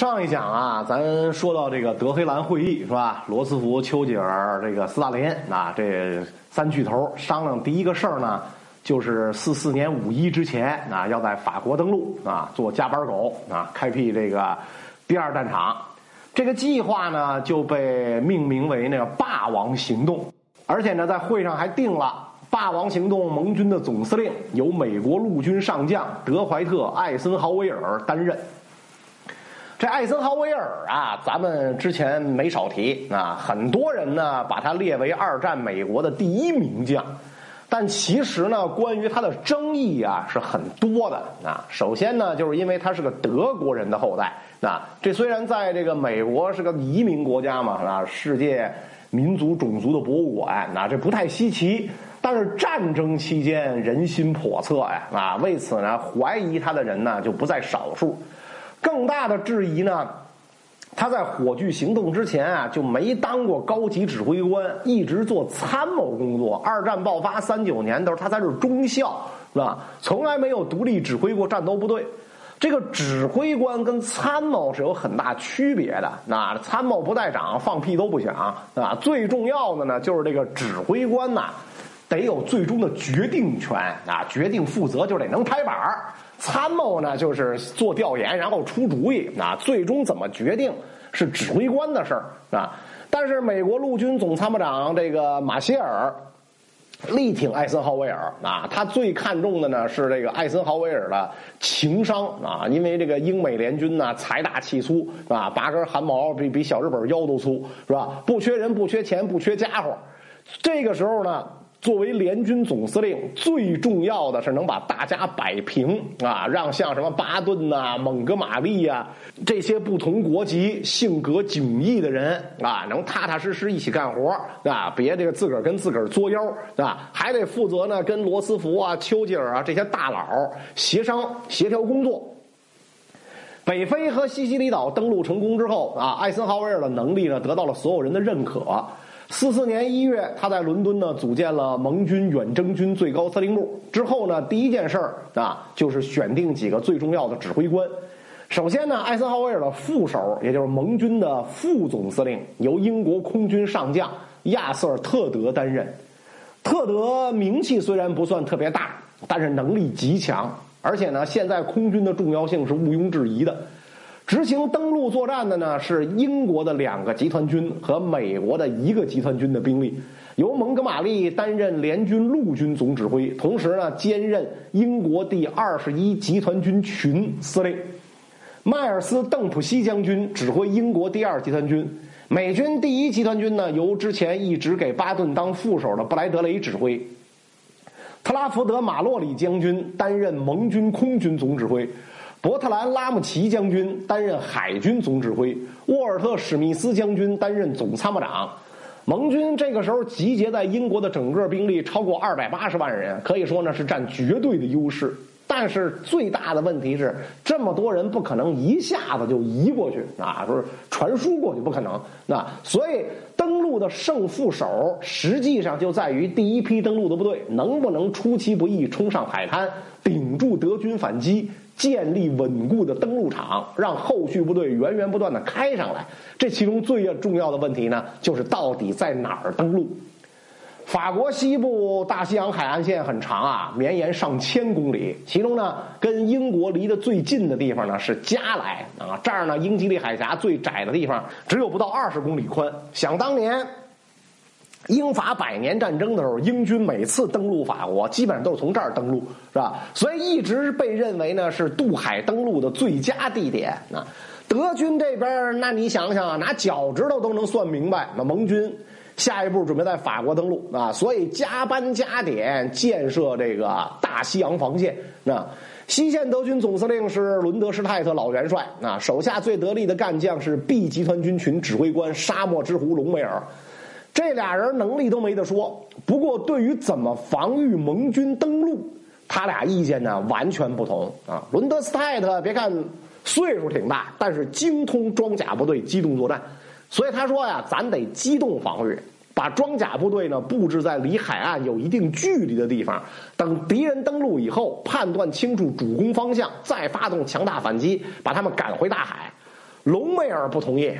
上一讲啊，咱说到这个德黑兰会议是吧？罗斯福、丘吉尔、这个斯大林啊，这三巨头商量第一个事儿呢，就是四四年五一之前啊，要在法国登陆啊，做加班狗啊，开辟这个第二战场。这个计划呢，就被命名为那个“霸王行动”，而且呢，在会上还定了“霸王行动”盟军的总司令由美国陆军上将德怀特·艾森豪威尔担任。这艾森豪威尔啊，咱们之前没少提啊，很多人呢把他列为二战美国的第一名将，但其实呢，关于他的争议啊是很多的啊。首先呢，就是因为他是个德国人的后代啊，这虽然在这个美国是个移民国家嘛啊，世界民族种族的博物馆啊，这不太稀奇。但是战争期间人心叵测呀啊，为此呢，怀疑他的人呢就不在少数。更大的质疑呢，他在火炬行动之前啊就没当过高级指挥官，一直做参谋工作。二战爆发三九年的时候，他在这中校是吧？从来没有独立指挥过战斗部队。这个指挥官跟参谋是有很大区别的。那参谋不在长，放屁都不响啊。最重要的呢，就是这个指挥官呐，得有最终的决定权啊，决定负责就得能拍板儿。参谋呢，就是做调研，然后出主意。啊，最终怎么决定是指挥官的事儿啊。但是美国陆军总参谋长这个马歇尔力挺艾森豪威尔啊，他最看重的呢是这个艾森豪威尔的情商啊，因为这个英美联军呢财大气粗是吧？八根汗毛比比小日本腰都粗是吧？不缺人，不缺钱，不缺家伙。这个时候呢。作为联军总司令，最重要的是能把大家摆平啊，让像什么巴顿呐、蒙哥马利呀这些不同国籍、性格迥异的人啊，能踏踏实实一起干活啊，别这个自个儿跟自个儿作妖啊，还得负责呢，跟罗斯福啊、丘吉尔啊这些大佬协商协调工作。北非和西西里岛登陆成功之后啊，艾森豪威尔的能力呢得到了所有人的认可。四四年一月，他在伦敦呢组建了盟军远征军最高司令部。之后呢，第一件事儿啊，就是选定几个最重要的指挥官。首先呢，艾森豪威尔的副手，也就是盟军的副总司令，由英国空军上将亚瑟·特德担任。特德名气虽然不算特别大，但是能力极强，而且呢，现在空军的重要性是毋庸置疑的。执行登陆作战的呢是英国的两个集团军和美国的一个集团军的兵力，由蒙哥马利担任联军陆军总指挥，同时呢兼任英国第二十一集团军群司令。迈尔斯·邓普西将军指挥英国第二集团军，美军第一集团军呢由之前一直给巴顿当副手的布莱德雷指挥。特拉福德·马洛里将军担任盟军空军总指挥。伯特兰·拉姆齐将军担任海军总指挥，沃尔特·史密斯将军担任总参谋长。盟军这个时候集结在英国的整个兵力超过二百八十万人，可以说呢是占绝对的优势。但是最大的问题是，这么多人不可能一下子就移过去啊，不是传输过去不可能。那所以登陆的胜负手实际上就在于第一批登陆的部队能不能出其不意冲上海滩，顶住德军反击。建立稳固的登陆场，让后续部队源源不断的开上来。这其中最重要的问题呢，就是到底在哪儿登陆？法国西部大西洋海岸线很长啊，绵延上千公里。其中呢，跟英国离得最近的地方呢是加莱啊，这儿呢英吉利海峡最窄的地方只有不到二十公里宽。想当年。英法百年战争的时候，英军每次登陆法国，基本上都是从这儿登陆，是吧？所以一直被认为呢是渡海登陆的最佳地点。啊，德军这边，那你想想啊，拿脚趾头都能算明白。那盟军下一步准备在法国登陆啊，所以加班加点建设这个大西洋防线。那西线德军总司令是伦德施泰特老元帅，啊，手下最得力的干将是 B 集团军群指挥官沙漠之狐隆美尔。这俩人能力都没得说，不过对于怎么防御盟军登陆，他俩意见呢完全不同啊。伦德斯泰特别看岁数挺大，但是精通装甲部队机动作战，所以他说呀，咱得机动防御，把装甲部队呢布置在离海岸有一定距离的地方，等敌人登陆以后，判断清楚主攻方向，再发动强大反击，把他们赶回大海。隆美尔不同意，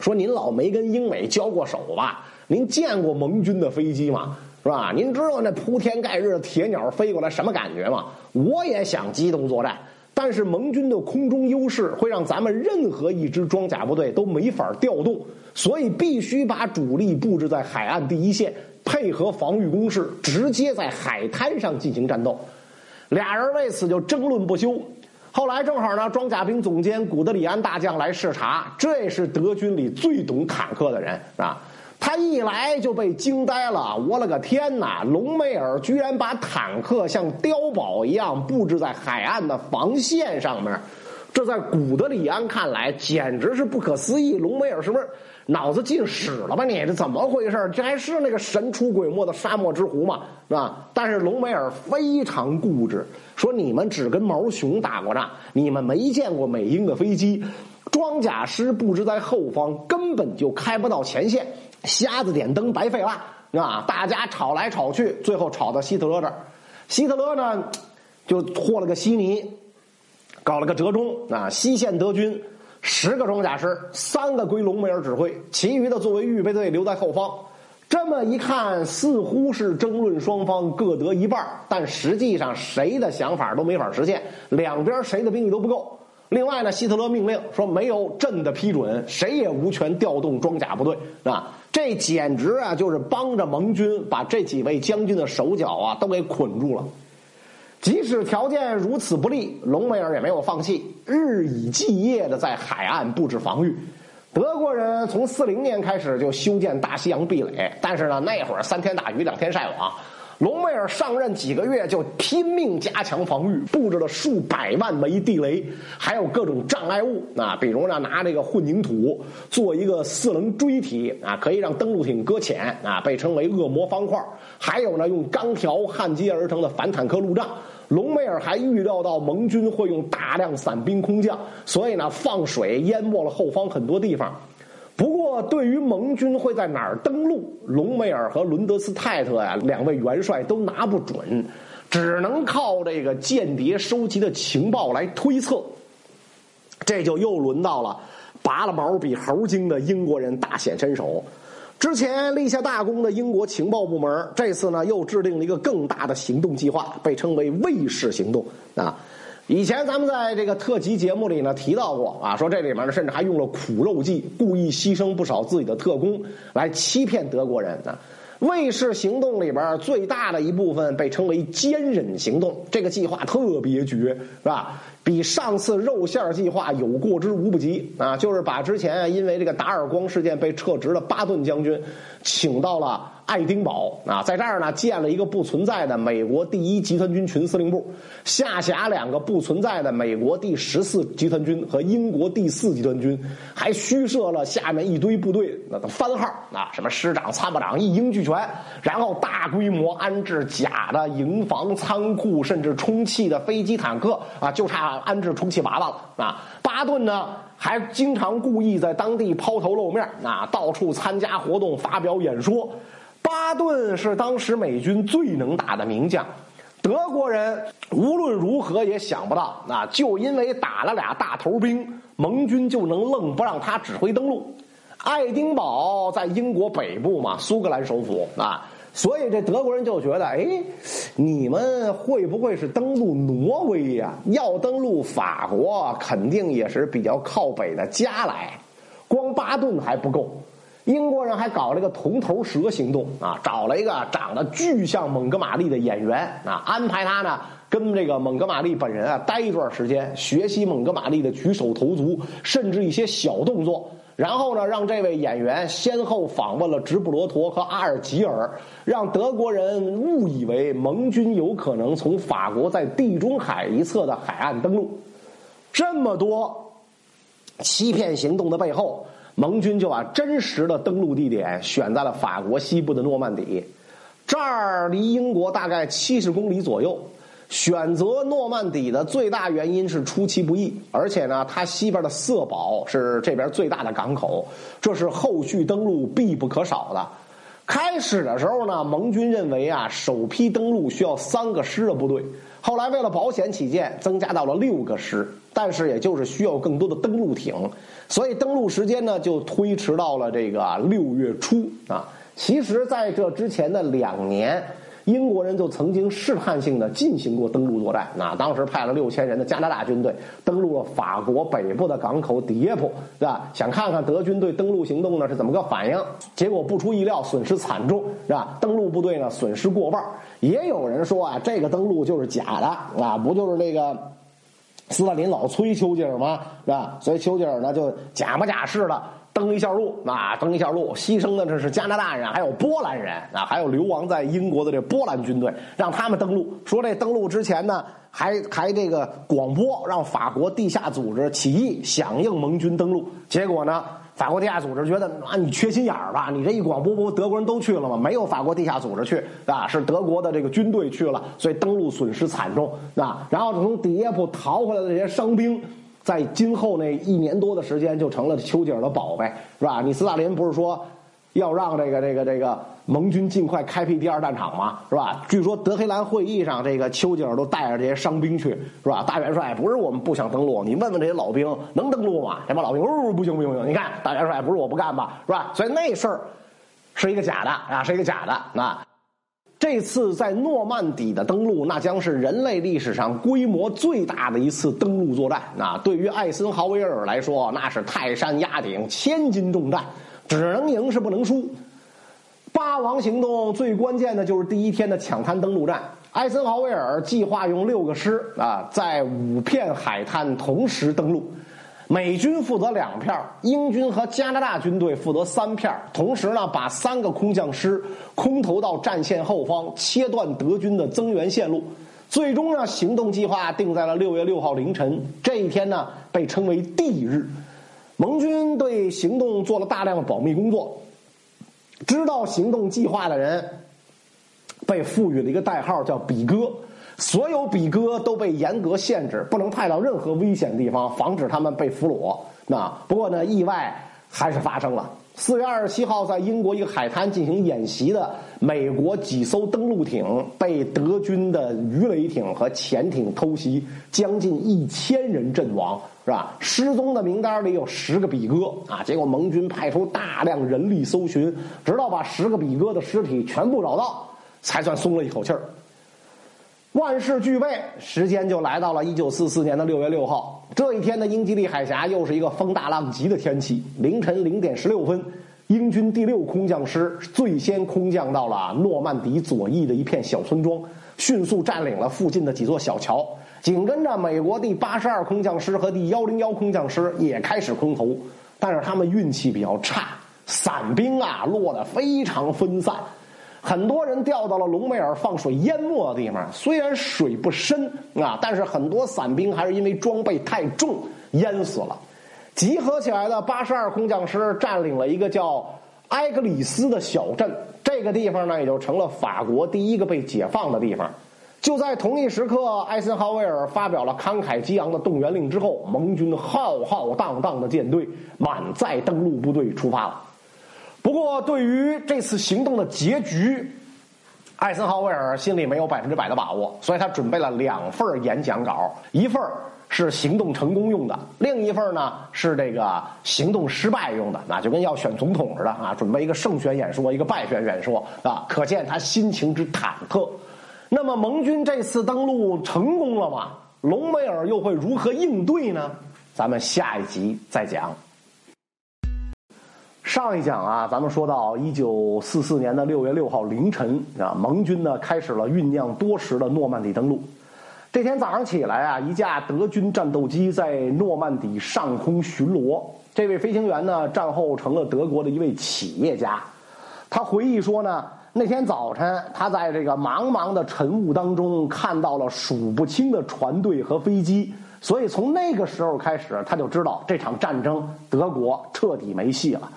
说您老没跟英美交过手吧？您见过盟军的飞机吗？是吧？您知道那铺天盖日的铁鸟飞过来什么感觉吗？我也想机动作战，但是盟军的空中优势会让咱们任何一支装甲部队都没法调动，所以必须把主力布置在海岸第一线，配合防御工事，直接在海滩上进行战斗。俩人为此就争论不休。后来正好呢，装甲兵总监古德里安大将来视察，这是德军里最懂坦克的人，啊？他一来就被惊呆了，我了个天哪！隆美尔居然把坦克像碉堡一样布置在海岸的防线上面，这在古德里安看来简直是不可思议。隆美尔是不是脑子进屎了吧？你这怎么回事？这还是那个神出鬼没的沙漠之狐吗？是吧？但是隆美尔非常固执，说你们只跟毛熊打过仗，你们没见过美英的飞机，装甲师布置在后方，根本就开不到前线。瞎子点灯，白费了啊！大家吵来吵去，最后吵到希特勒这儿。希特勒呢，就和了个稀泥，搞了个折中啊。西线德军十个装甲师，三个归隆美尔指挥，其余的作为预备队留在后方。这么一看，似乎是争论双方各得一半，但实际上谁的想法都没法实现，两边谁的兵力都不够。另外呢，希特勒命令说，没有朕的批准，谁也无权调动装甲部队啊。这简直啊，就是帮着盟军把这几位将军的手脚啊都给捆住了。即使条件如此不利，隆美尔也没有放弃，日以继夜的在海岸布置防御。德国人从四零年开始就修建大西洋壁垒，但是呢，那会儿三天打鱼两天晒网。隆美尔上任几个月就拼命加强防御，布置了数百万枚地雷，还有各种障碍物啊，比如呢拿这个混凝土做一个四棱锥体啊，可以让登陆艇搁浅啊，被称为恶魔方块。还有呢用钢条焊接而成的反坦克路障。隆美尔还预料到盟军会用大量伞兵空降，所以呢放水淹没了后方很多地方。不过，对于盟军会在哪儿登陆，隆美尔和伦德斯泰特呀两位元帅都拿不准，只能靠这个间谍收集的情报来推测。这就又轮到了拔了毛比猴精的英国人大显身手。之前立下大功的英国情报部门，这次呢又制定了一个更大的行动计划，被称为“卫士行动”啊。以前咱们在这个特辑节目里呢提到过啊，说这里面呢甚至还用了苦肉计，故意牺牲不少自己的特工来欺骗德国人啊。卫士行动里边最大的一部分被称为坚忍行动，这个计划特别绝，是吧？比上次肉馅计划有过之无不及啊！就是把之前因为这个达尔光事件被撤职的巴顿将军请到了。爱丁堡啊，在这儿呢建了一个不存在的美国第一集团军群司令部，下辖两个不存在的美国第十四集团军和英国第四集团军，还虚设了下面一堆部队那个番号啊，什么师长、参谋长一应俱全，然后大规模安置假的营房、仓库，甚至充气的飞机、坦克啊，就差安置充气娃娃了啊。巴顿呢还经常故意在当地抛头露面啊，到处参加活动、发表演说。巴顿是当时美军最能打的名将，德国人无论如何也想不到，啊，就因为打了俩大头兵，盟军就能愣不让他指挥登陆。爱丁堡在英国北部嘛，苏格兰首府啊，所以这德国人就觉得，哎，你们会不会是登陆挪威呀？要登陆法国，肯定也是比较靠北的加来，光巴顿还不够。英国人还搞了个铜头蛇行动啊，找了一个长得巨像蒙哥马利的演员啊，安排他呢跟这个蒙哥马利本人啊待一段时间，学习蒙哥马利的举手投足，甚至一些小动作。然后呢，让这位演员先后访问了直布罗陀和阿尔及尔，让德国人误以为盟军有可能从法国在地中海一侧的海岸登陆。这么多欺骗行动的背后。盟军就把真实的登陆地点选在了法国西部的诺曼底，这儿离英国大概七十公里左右。选择诺曼底的最大原因是出其不意，而且呢，它西边的色堡是这边最大的港口，这是后续登陆必不可少的。开始的时候呢，盟军认为啊，首批登陆需要三个师的部队，后来为了保险起见，增加到了六个师。但是也就是需要更多的登陆艇，所以登陆时间呢就推迟到了这个六月初啊。其实，在这之前的两年。英国人就曾经试探性的进行过登陆作战，那当时派了六千人的加拿大军队登陆了法国北部的港口迪耶普，是吧？想看看德军对登陆行动呢是怎么个反应？结果不出意料，损失惨重，是吧？登陆部队呢损失过半。也有人说啊，这个登陆就是假的，啊，不就是那个斯大林老催丘吉尔吗？是吧？所以丘吉尔呢就假模假式的。登一下路啊，登一下路，牺牲的这是加拿大人，还有波兰人啊，还有流亡在英国的这波兰军队，让他们登陆。说这登陆之前呢，还还这个广播，让法国地下组织起义响应盟军登陆。结果呢，法国地下组织觉得啊，你缺心眼儿吧？你这一广播，不德国人都去了吗？没有法国地下组织去啊，是德国的这个军队去了，所以登陆损失惨重啊。然后从底耶普逃回来的这些伤兵。在今后那一年多的时间，就成了丘吉尔的宝贝，是吧？你斯大林不是说要让这个这个这个盟军尽快开辟第二战场吗？是吧？据说德黑兰会议上，这个丘吉尔都带着这些伤兵去，是吧？大元帅不是我们不想登陆，你问问这些老兵能登陆吗？这帮老兵哦，不行不行不行！你看大元帅不是我不干吧，是吧？所以那事儿是一个假的啊，是一个假的啊。这次在诺曼底的登陆，那将是人类历史上规模最大的一次登陆作战。那对于艾森豪威尔来说，那是泰山压顶、千斤重担，只能赢是不能输。八王行动最关键的就是第一天的抢滩登陆战。艾森豪威尔计划用六个师啊，在五片海滩同时登陆。美军负责两片英军和加拿大军队负责三片同时呢，把三个空降师空投到战线后方，切断德军的增援线路。最终呢，行动计划定在了六月六号凌晨。这一天呢，被称为 D 日。盟军对行动做了大量的保密工作，知道行动计划的人被赋予了一个代号，叫“比哥”。所有比哥都被严格限制，不能派到任何危险地方，防止他们被俘虏。那不过呢，意外还是发生了。四月二十七号，在英国一个海滩进行演习的美国几艘登陆艇被德军的鱼雷艇和潜艇偷袭，将近一千人阵亡，是吧？失踪的名单里有十个比哥啊！结果盟军派出大量人力搜寻，直到把十个比哥的尸体全部找到，才算松了一口气儿。万事俱备，时间就来到了一九四四年的六月六号。这一天的英吉利海峡又是一个风大浪急的天气。凌晨零点十六分，英军第六空降师最先空降到了诺曼底左翼的一片小村庄，迅速占领了附近的几座小桥。紧跟着，美国第八十二空降师和第幺零幺空降师也开始空投，但是他们运气比较差，伞兵啊落得非常分散。很多人掉到了隆美尔放水淹没的地方，虽然水不深啊，但是很多伞兵还是因为装备太重淹死了。集合起来的八十二空降师占领了一个叫埃格里斯的小镇，这个地方呢也就成了法国第一个被解放的地方。就在同一时刻，艾森豪威尔发表了慷慨激昂的动员令之后，盟军浩浩荡荡的舰队满载登陆部队出发了。不过，对于这次行动的结局，艾森豪威尔心里没有百分之百的把握，所以他准备了两份演讲稿，一份是行动成功用的，另一份呢是这个行动失败用的，那就跟要选总统似的啊，准备一个胜选演说，一个败选演说啊，可见他心情之忐忑。那么，盟军这次登陆成功了吗？隆美尔又会如何应对呢？咱们下一集再讲。上一讲啊，咱们说到一九四四年的六月六号凌晨啊，盟军呢开始了酝酿多时的诺曼底登陆。这天早上起来啊，一架德军战斗机在诺曼底上空巡逻。这位飞行员呢，战后成了德国的一位企业家。他回忆说呢，那天早晨他在这个茫茫的晨雾当中看到了数不清的船队和飞机，所以从那个时候开始，他就知道这场战争德国彻底没戏了。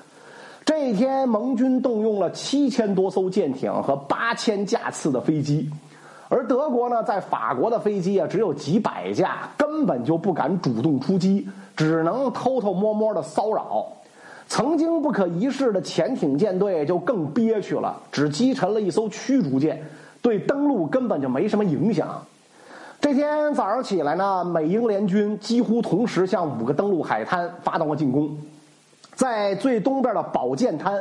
这一天，盟军动用了七千多艘舰艇和八千架次的飞机，而德国呢，在法国的飞机啊只有几百架，根本就不敢主动出击，只能偷偷摸摸的骚扰。曾经不可一世的潜艇舰队就更憋屈了，只击沉了一艘驱逐舰，对登陆根本就没什么影响。这天早上起来呢，美英联军几乎同时向五个登陆海滩发动了进攻。在最东边的宝剑滩，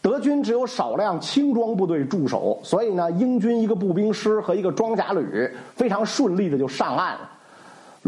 德军只有少量轻装部队驻守，所以呢，英军一个步兵师和一个装甲旅非常顺利的就上岸了。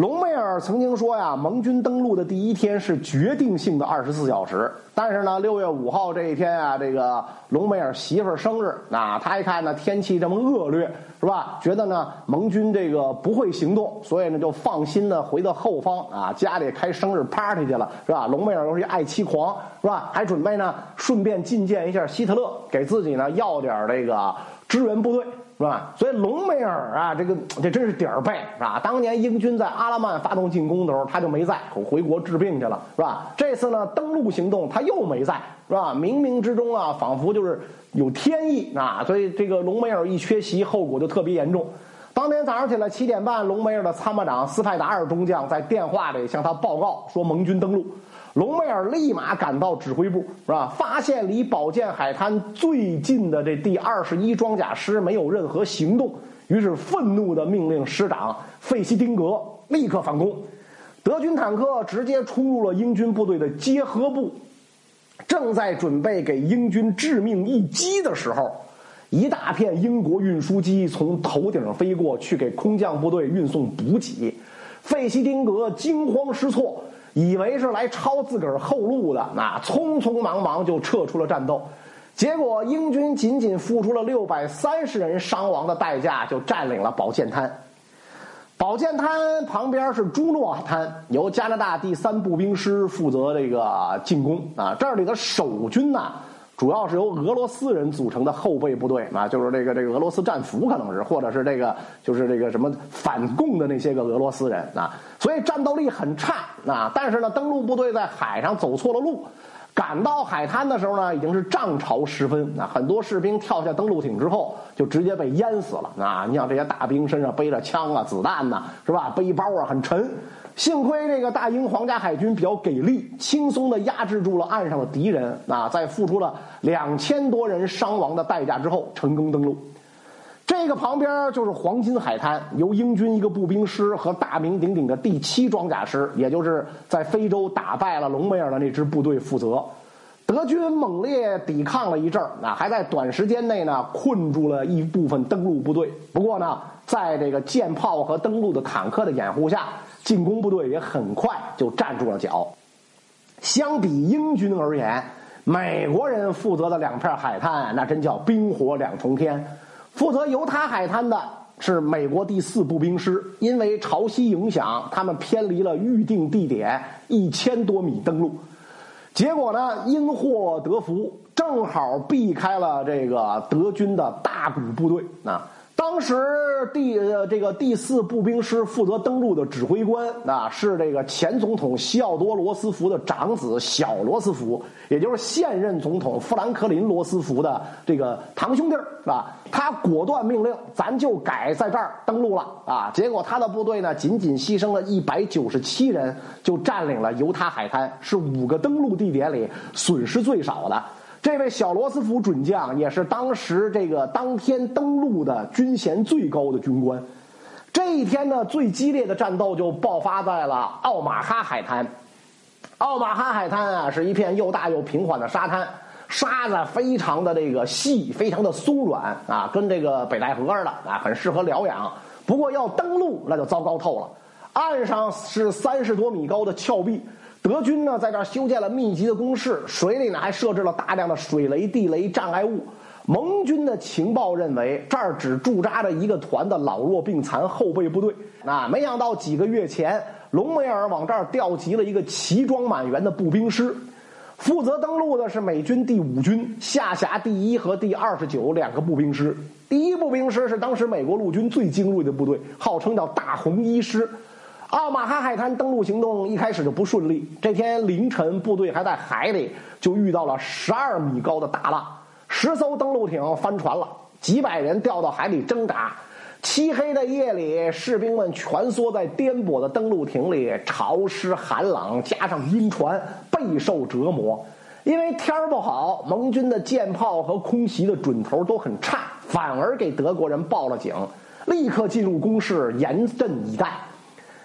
隆美尔曾经说呀，盟军登陆的第一天是决定性的二十四小时。但是呢，六月五号这一天啊，这个隆美尔媳妇儿生日啊，他一看呢天气这么恶劣，是吧？觉得呢盟军这个不会行动，所以呢就放心的回到后方啊，家里开生日 party 去了，是吧？隆美尔又是一爱妻狂，是吧？还准备呢顺便觐见一下希特勒，给自己呢要点这个支援部队。是吧？所以隆美尔啊，这个这真是点儿背，是吧？当年英军在阿拉曼发动进攻的时候，他就没在，回国治病去了，是吧？这次呢，登陆行动他又没在，是吧？冥冥之中啊，仿佛就是有天意啊，所以这个隆美尔一缺席，后果就特别严重。当天早上起来七点半，隆美尔的参谋长斯派达尔中将在电话里向他报告说，盟军登陆。隆美尔立马赶到指挥部，是吧？发现离宝剑海滩最近的这第二十一装甲师没有任何行动，于是愤怒的命令师长费希丁格立刻反攻。德军坦克直接冲入了英军部队的结合部，正在准备给英军致命一击的时候，一大片英国运输机从头顶飞过去，给空降部队运送补给。费希丁格惊慌失措。以为是来抄自个儿后路的，那匆匆忙忙就撤出了战斗，结果英军仅仅付出了六百三十人伤亡的代价，就占领了宝剑滩。宝剑滩旁边是朱诺滩，由加拿大第三步兵师负责这个进攻啊。这里的守军呢？主要是由俄罗斯人组成的后备部队啊，就是这个这个俄罗斯战俘可能是，或者是这个就是这个什么反共的那些个俄罗斯人啊，所以战斗力很差啊。但是呢，登陆部队在海上走错了路，赶到海滩的时候呢，已经是涨潮时分啊，很多士兵跳下登陆艇之后就直接被淹死了啊。你像这些大兵身上背着枪啊、子弹呐，是吧？背包啊很沉。幸亏这个大英皇家海军比较给力，轻松的压制住了岸上的敌人啊，在付出了两千多人伤亡的代价之后，成功登陆。这个旁边就是黄金海滩，由英军一个步兵师和大名鼎鼎的第七装甲师，也就是在非洲打败了隆美尔的那支部队负责。德军猛烈抵抗了一阵儿，啊，还在短时间内呢困住了一部分登陆部队。不过呢，在这个舰炮和登陆的坦克的掩护下。进攻部队也很快就站住了脚。相比英军而言，美国人负责的两片海滩那真叫冰火两重天。负责犹他海滩的是美国第四步兵师，因为潮汐影响，他们偏离了预定地点一千多米登陆，结果呢因祸得福，正好避开了这个德军的大股部队啊。当时第呃这个第四步兵师负责登陆的指挥官啊，是这个前总统西奥多·罗斯福的长子小罗斯福，也就是现任总统富兰克林·罗斯福的这个堂兄弟是吧？他果断命令，咱就改在这儿登陆了啊！结果他的部队呢，仅仅牺牲了一百九十七人，就占领了犹他海滩，是五个登陆地点里损失最少的。这位小罗斯福准将也是当时这个当天登陆的军衔最高的军官。这一天呢，最激烈的战斗就爆发在了奥马哈海滩。奥马哈海滩啊，是一片又大又平缓的沙滩，沙子非常的这个细，非常的松软啊，跟这个北戴河似的啊，很适合疗养。不过要登陆那就糟糕透了，岸上是三十多米高的峭壁。德军呢，在这儿修建了密集的工事，水里呢还设置了大量的水雷、地雷障碍物。盟军的情报认为，这儿只驻扎着一个团的老弱病残后备部队。啊，没想到几个月前，隆美尔往这儿调集了一个齐装满员的步兵师，负责登陆的是美军第五军下辖第一和第二十九两个步兵师。第一步兵师是当时美国陆军最精锐的部队，号称叫大红一师。奥马哈海滩登陆行动一开始就不顺利。这天凌晨，部队还在海里，就遇到了十二米高的大浪，十艘登陆艇翻船了，几百人掉到海里挣扎。漆黑的夜里，士兵们蜷缩在颠簸的登陆艇里，潮湿寒冷，加上晕船，备受折磨。因为天儿不好，盟军的舰炮和空袭的准头都很差，反而给德国人报了警。立刻进入攻势，严阵以待。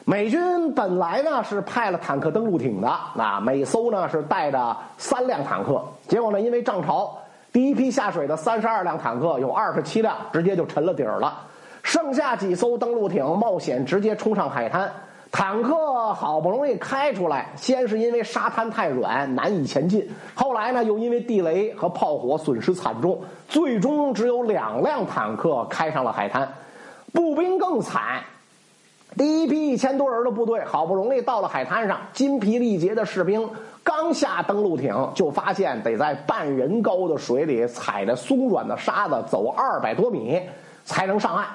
美军本来呢是派了坦克登陆艇的，啊，每艘呢是带着三辆坦克。结果呢，因为涨潮，第一批下水的三十二辆坦克有二十七辆直接就沉了底儿了，剩下几艘登陆艇冒险直接冲上海滩。坦克好不容易开出来，先是因为沙滩太软难以前进，后来呢又因为地雷和炮火损失惨重，最终只有两辆坦克开上了海滩。步兵更惨。第一批一千多人的部队好不容易到了海滩上，筋疲力竭的士兵刚下登陆艇，就发现得在半人高的水里踩着松软的沙子走二百多米才能上岸。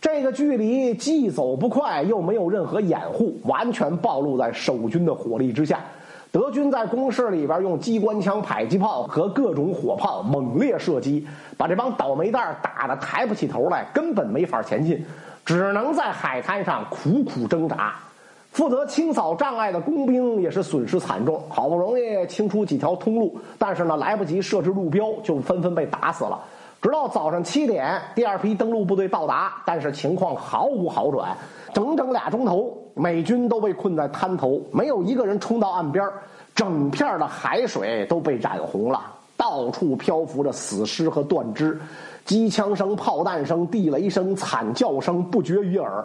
这个距离既走不快，又没有任何掩护，完全暴露在守军的火力之下。德军在工事里边用机关枪、迫击炮和各种火炮猛烈射击，把这帮倒霉蛋打得抬不起头来，根本没法前进。只能在海滩上苦苦挣扎，负责清扫障碍的工兵也是损失惨重。好不容易清出几条通路，但是呢，来不及设置路标，就纷纷被打死了。直到早上七点，第二批登陆部队到达，但是情况毫无好转。整整俩钟头，美军都被困在滩头，没有一个人冲到岸边，整片的海水都被染红了，到处漂浮着死尸和断肢。机枪声、炮弹声、地雷声、惨叫声不绝于耳。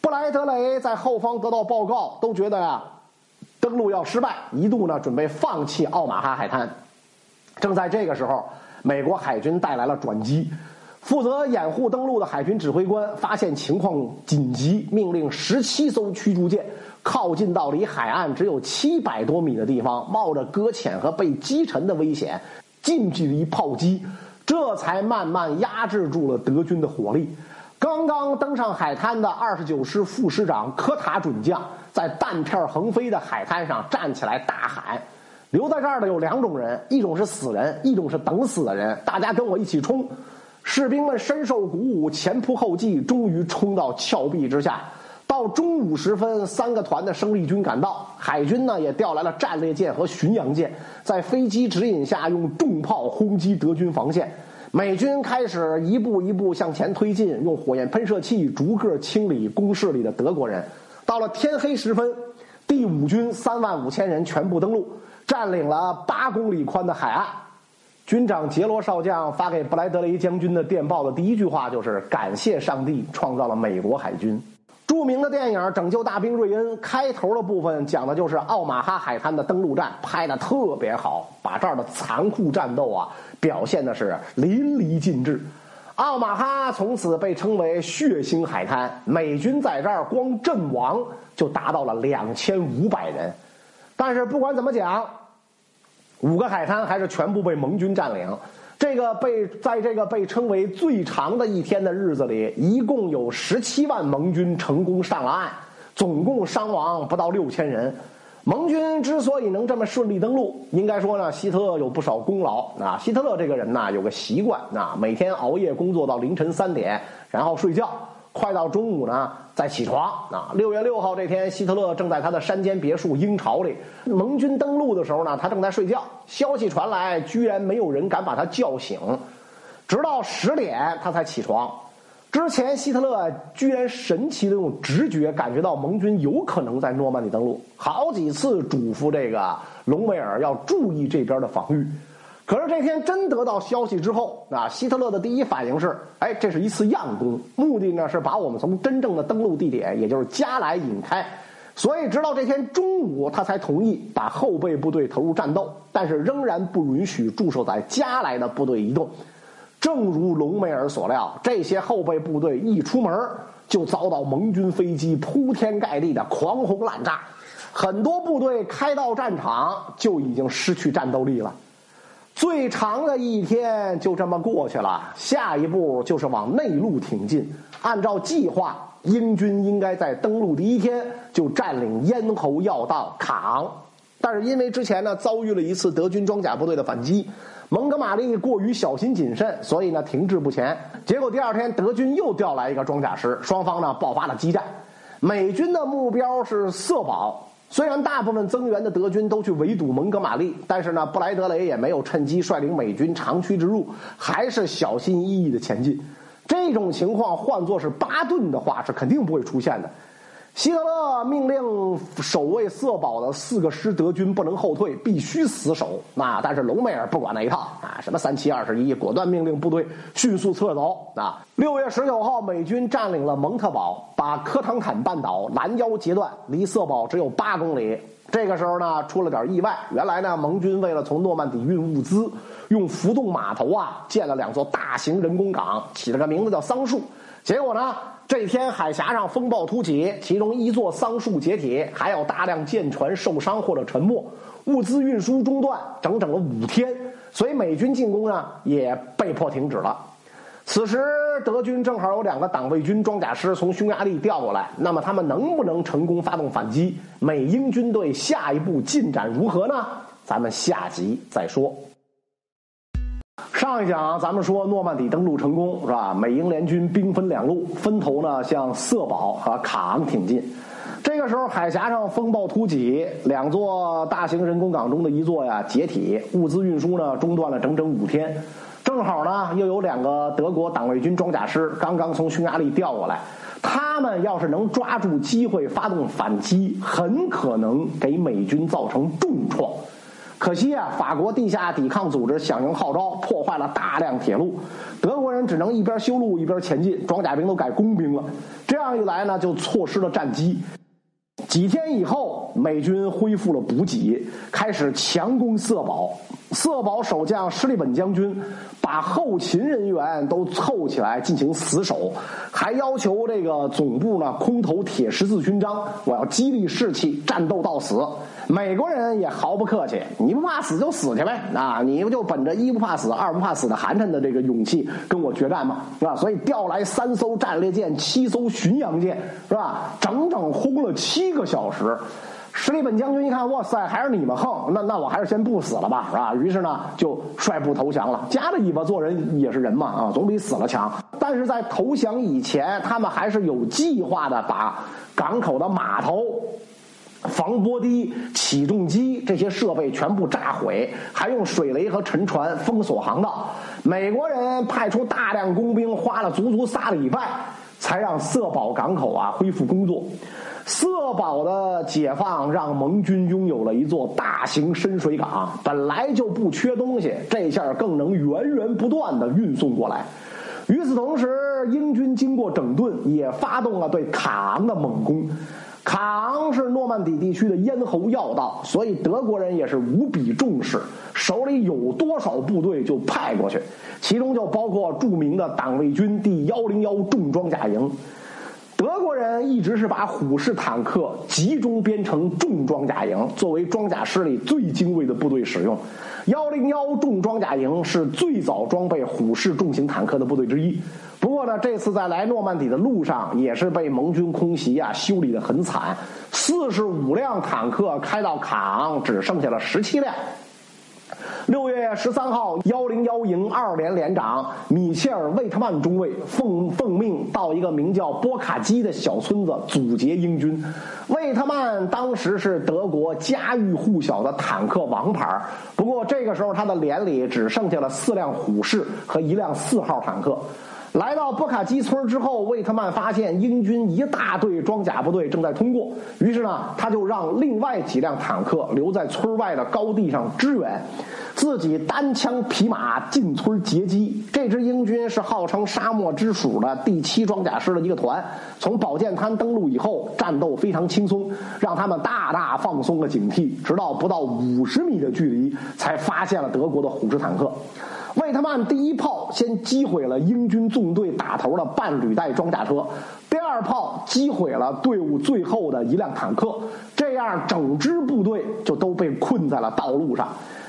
布莱德雷在后方得到报告，都觉得呀，登陆要失败，一度呢准备放弃奥马哈海滩。正在这个时候，美国海军带来了转机。负责掩护登陆的海军指挥官发现情况紧急，命令十七艘驱逐舰靠近到离海岸只有七百多米的地方，冒着搁浅和被击沉的危险，近距离炮击。这才慢慢压制住了德军的火力。刚刚登上海滩的二十九师副师长科塔准将，在弹片横飞的海滩上站起来大喊：“留在这儿的有两种人，一种是死人，一种是等死的人。大家跟我一起冲！”士兵们深受鼓舞，前仆后继，终于冲到峭壁之下。到中午时分，三个团的生力军赶到，海军呢也调来了战列舰和巡洋舰，在飞机指引下用重炮轰击德军防线。美军开始一步一步向前推进，用火焰喷射器逐个清理工事里的德国人。到了天黑时分，第五军三万五千人全部登陆，占领了八公里宽的海岸。军长杰罗少将发给布莱德雷将军的电报的第一句话就是：“感谢上帝创造了美国海军。”著名的电影《拯救大兵瑞恩》开头的部分讲的就是奥马哈海滩的登陆战，拍的特别好，把这儿的残酷战斗啊表现的是淋漓尽致。奥马哈从此被称为血腥海滩，美军在这儿光阵亡就达到了两千五百人。但是不管怎么讲，五个海滩还是全部被盟军占领。这个被在这个被称为最长的一天的日子里，一共有十七万盟军成功上了岸，总共伤亡不到六千人。盟军之所以能这么顺利登陆，应该说呢，希特勒有不少功劳啊。希特勒这个人呢，有个习惯啊，每天熬夜工作到凌晨三点，然后睡觉。快到中午呢，再起床啊！六月六号这天，希特勒正在他的山间别墅鹰巢里。盟军登陆的时候呢，他正在睡觉。消息传来，居然没有人敢把他叫醒，直到十点他才起床。之前，希特勒居然神奇的用直觉感觉到盟军有可能在诺曼底登陆，好几次嘱咐这个隆美尔要注意这边的防御。可是这天真得到消息之后，啊，希特勒的第一反应是，哎，这是一次佯攻，目的呢是把我们从真正的登陆地点，也就是加莱引开。所以直到这天中午，他才同意把后备部队投入战斗，但是仍然不允许驻守在加莱的部队移动。正如隆美尔所料，这些后备部队一出门就遭到盟军飞机铺天盖地的狂轰滥炸，很多部队开到战场就已经失去战斗力了。最长的一天就这么过去了，下一步就是往内陆挺进。按照计划，英军应该在登陆第一天就占领咽喉要道卡昂，但是因为之前呢遭遇了一次德军装甲部队的反击，蒙哥马利过于小心谨慎，所以呢停滞不前。结果第二天德军又调来一个装甲师，双方呢爆发了激战。美军的目标是色保。虽然大部分增援的德军都去围堵蒙哥马利，但是呢，布莱德雷也没有趁机率领美军长驱直入，还是小心翼翼的前进。这种情况换作是巴顿的话，是肯定不会出现的。希特勒命令守卫色堡的四个师德军不能后退，必须死守。那但是隆美尔不管那一套啊，什么三七二十一，果断命令部队迅速撤走。啊，六月十九号，美军占领了蒙特堡，把科唐坦半岛拦腰截断，离色堡只有八公里。这个时候呢，出了点意外。原来呢，盟军为了从诺曼底运物资，用浮动码头啊建了两座大型人工港，起了个名字叫桑树。结果呢？这天海峡上风暴突起，其中一座桑树解体，还有大量舰船受伤或者沉没，物资运输中断，整整了五天。所以美军进攻呢也被迫停止了。此时德军正好有两个党卫军装甲师从匈牙利调过来，那么他们能不能成功发动反击？美英军队下一步进展如何呢？咱们下集再说。上一讲咱们说诺曼底登陆成功是吧？美英联军兵分两路，分头呢向色堡和卡昂挺进。这个时候海峡上风暴突起，两座大型人工港中的一座呀解体，物资运输呢中断了整整五天。正好呢又有两个德国党卫军装甲师刚刚从匈牙利调过来，他们要是能抓住机会发动反击，很可能给美军造成重创。可惜啊，法国地下抵抗组织响应号召，破坏了大量铁路，德国人只能一边修路一边前进，装甲兵都改工兵了。这样一来呢，就错失了战机。几天以后，美军恢复了补给，开始强攻色堡。色堡守将施利本将军把后勤人员都凑起来进行死守，还要求这个总部呢空投铁十字勋章，我要激励士气，战斗到死。美国人也毫不客气，你不怕死就死去呗，啊，你不就本着一不怕死二不怕死的寒碜的这个勇气跟我决战吗？是吧？所以调来三艘战列舰、七艘巡洋舰，是吧？整整轰了七个小时。史利本将军一看，哇塞，还是你们横，那那我还是先不死了吧，是吧？于是呢，就率部投降了。夹着尾巴做人也是人嘛，啊，总比死了强。但是在投降以前，他们还是有计划的把港口的码头。防波堤、起重机这些设备全部炸毁，还用水雷和沉船封锁航道。美国人派出大量工兵，花了足足仨礼拜，才让色保港口啊恢复工作。色保的解放让盟军拥有了一座大型深水港，本来就不缺东西，这下更能源源不断的运送过来。与此同时，英军经过整顿，也发动了对卡昂的猛攻。卡昂是诺曼底地区的咽喉要道，所以德国人也是无比重视，手里有多少部队就派过去，其中就包括著名的党卫军第幺零幺重装甲营。德国人一直是把虎式坦克集中编成重装甲营，作为装甲师里最精锐的部队使用。幺零幺重装甲营是最早装备虎式重型坦克的部队之一。不过呢，这次在来诺曼底的路上，也是被盟军空袭啊，修理的很惨。四十五辆坦克开到卡昂，只剩下了十七辆。六月十三号，幺零幺营二连连长米切尔·魏特曼中尉奉奉命到一个名叫波卡基的小村子阻截英军。魏特曼当时是德国家喻户晓的坦克王牌，不过这个时候他的连里只剩下了四辆虎式和一辆四号坦克。来到波卡基村之后，魏特曼发现英军一大队装甲部队正在通过，于是呢，他就让另外几辆坦克留在村外的高地上支援，自己单枪匹马进村截击。这支英军是号称“沙漠之鼠”的第七装甲师的一个团，从保剑滩登陆以后，战斗非常轻松，让他们大大放松了警惕，直到不到五十米的距离才发现了德国的虎式坦克。魏特曼第一炮先击毁了英军纵队打头的半履带装甲车，第二炮击毁了队伍最后的一辆坦克，这样整支部队就都被困在了道路上。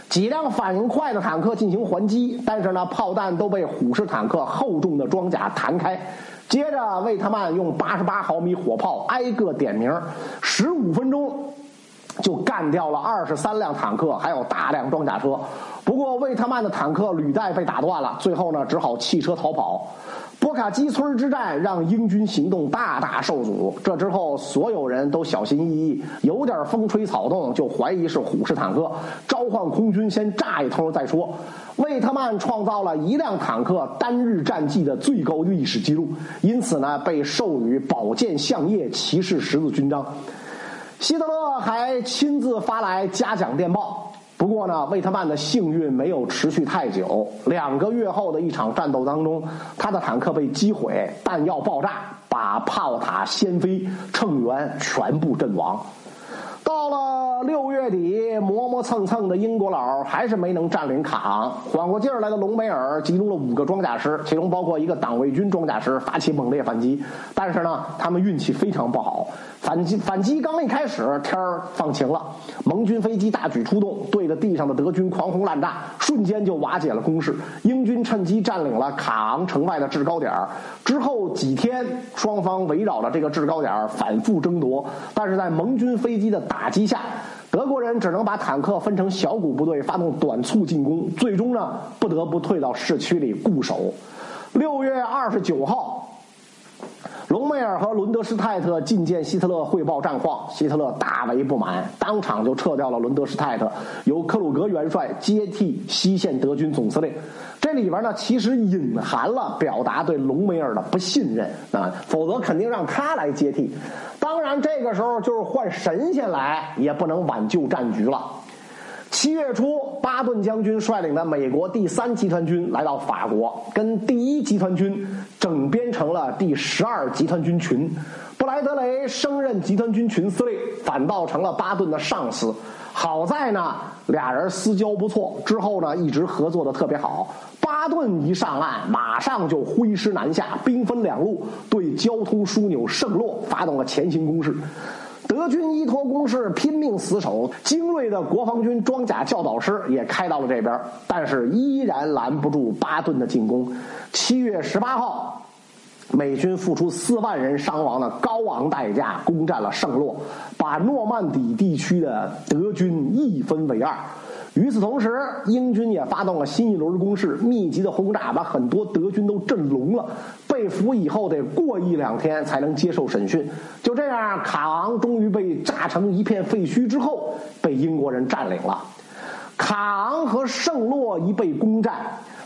几辆反应快的坦克进行还击，但是呢，炮弹都被虎式坦克厚重的装甲弹开。接着，魏特曼用八十八毫米火炮挨个点名，十五分钟。就干掉了二十三辆坦克，还有大量装甲车。不过魏特曼的坦克履带被打断了，最后呢只好弃车逃跑。波卡基村之战让英军行动大大受阻。这之后，所有人都小心翼翼，有点风吹草动就怀疑是虎式坦克，召唤空军先炸一通再说。魏特曼创造了一辆坦克单日战绩的最高历史记录，因此呢，被授予“宝剑相叶骑士十字勋章”。希特勒还亲自发来嘉奖电报。不过呢，魏特曼的幸运没有持续太久。两个月后的一场战斗当中，他的坦克被击毁，弹药爆炸，把炮塔掀飞，乘员全部阵亡。到了六月底，磨磨蹭蹭的英国佬还是没能占领卡昂。缓过劲儿来的隆美尔集中了五个装甲师，其中包括一个党卫军装甲师，发起猛烈反击。但是呢，他们运气非常不好。反击反击刚一开始，天儿放晴了，盟军飞机大举出动，对着地上的德军狂轰滥炸，瞬间就瓦解了攻势。英军趁机占领了卡昂城外的制高点。之后几天，双方围绕着这个制高点反复争夺，但是在盟军飞机的打击下，德国人只能把坦克分成小股部队发动短促进攻，最终呢不得不退到市区里固守。六月二十九号。隆美尔和伦德施泰特觐见希特勒汇报战况，希特勒大为不满，当场就撤掉了伦德施泰特，由克鲁格元帅接替西线德军总司令。这里边呢，其实隐含了表达对隆美尔的不信任啊，否则肯定让他来接替。当然，这个时候就是换神仙来也不能挽救战局了。七月初，巴顿将军率领的美国第三集团军来到法国，跟第一集团军整编成了第十二集团军群。布莱德雷升任集团军群司令，反倒成了巴顿的上司。好在呢，俩人私交不错，之后呢一直合作的特别好。巴顿一上岸，马上就挥师南下，兵分两路，对交通枢纽圣洛发动了前行攻势。德军依托攻势拼命死守，精锐的国防军装甲教导师也开到了这边，但是依然拦不住巴顿的进攻。七月十八号，美军付出四万人伤亡的高昂代价攻占了圣洛，把诺曼底地区的德军一分为二。与此同时，英军也发动了新一轮攻势，密集的轰炸把很多德军都震聋了。被俘以后得过一两天才能接受审讯。就这样，卡昂终于被炸成一片废墟之后，被英国人占领了。卡昂和圣洛一被攻占。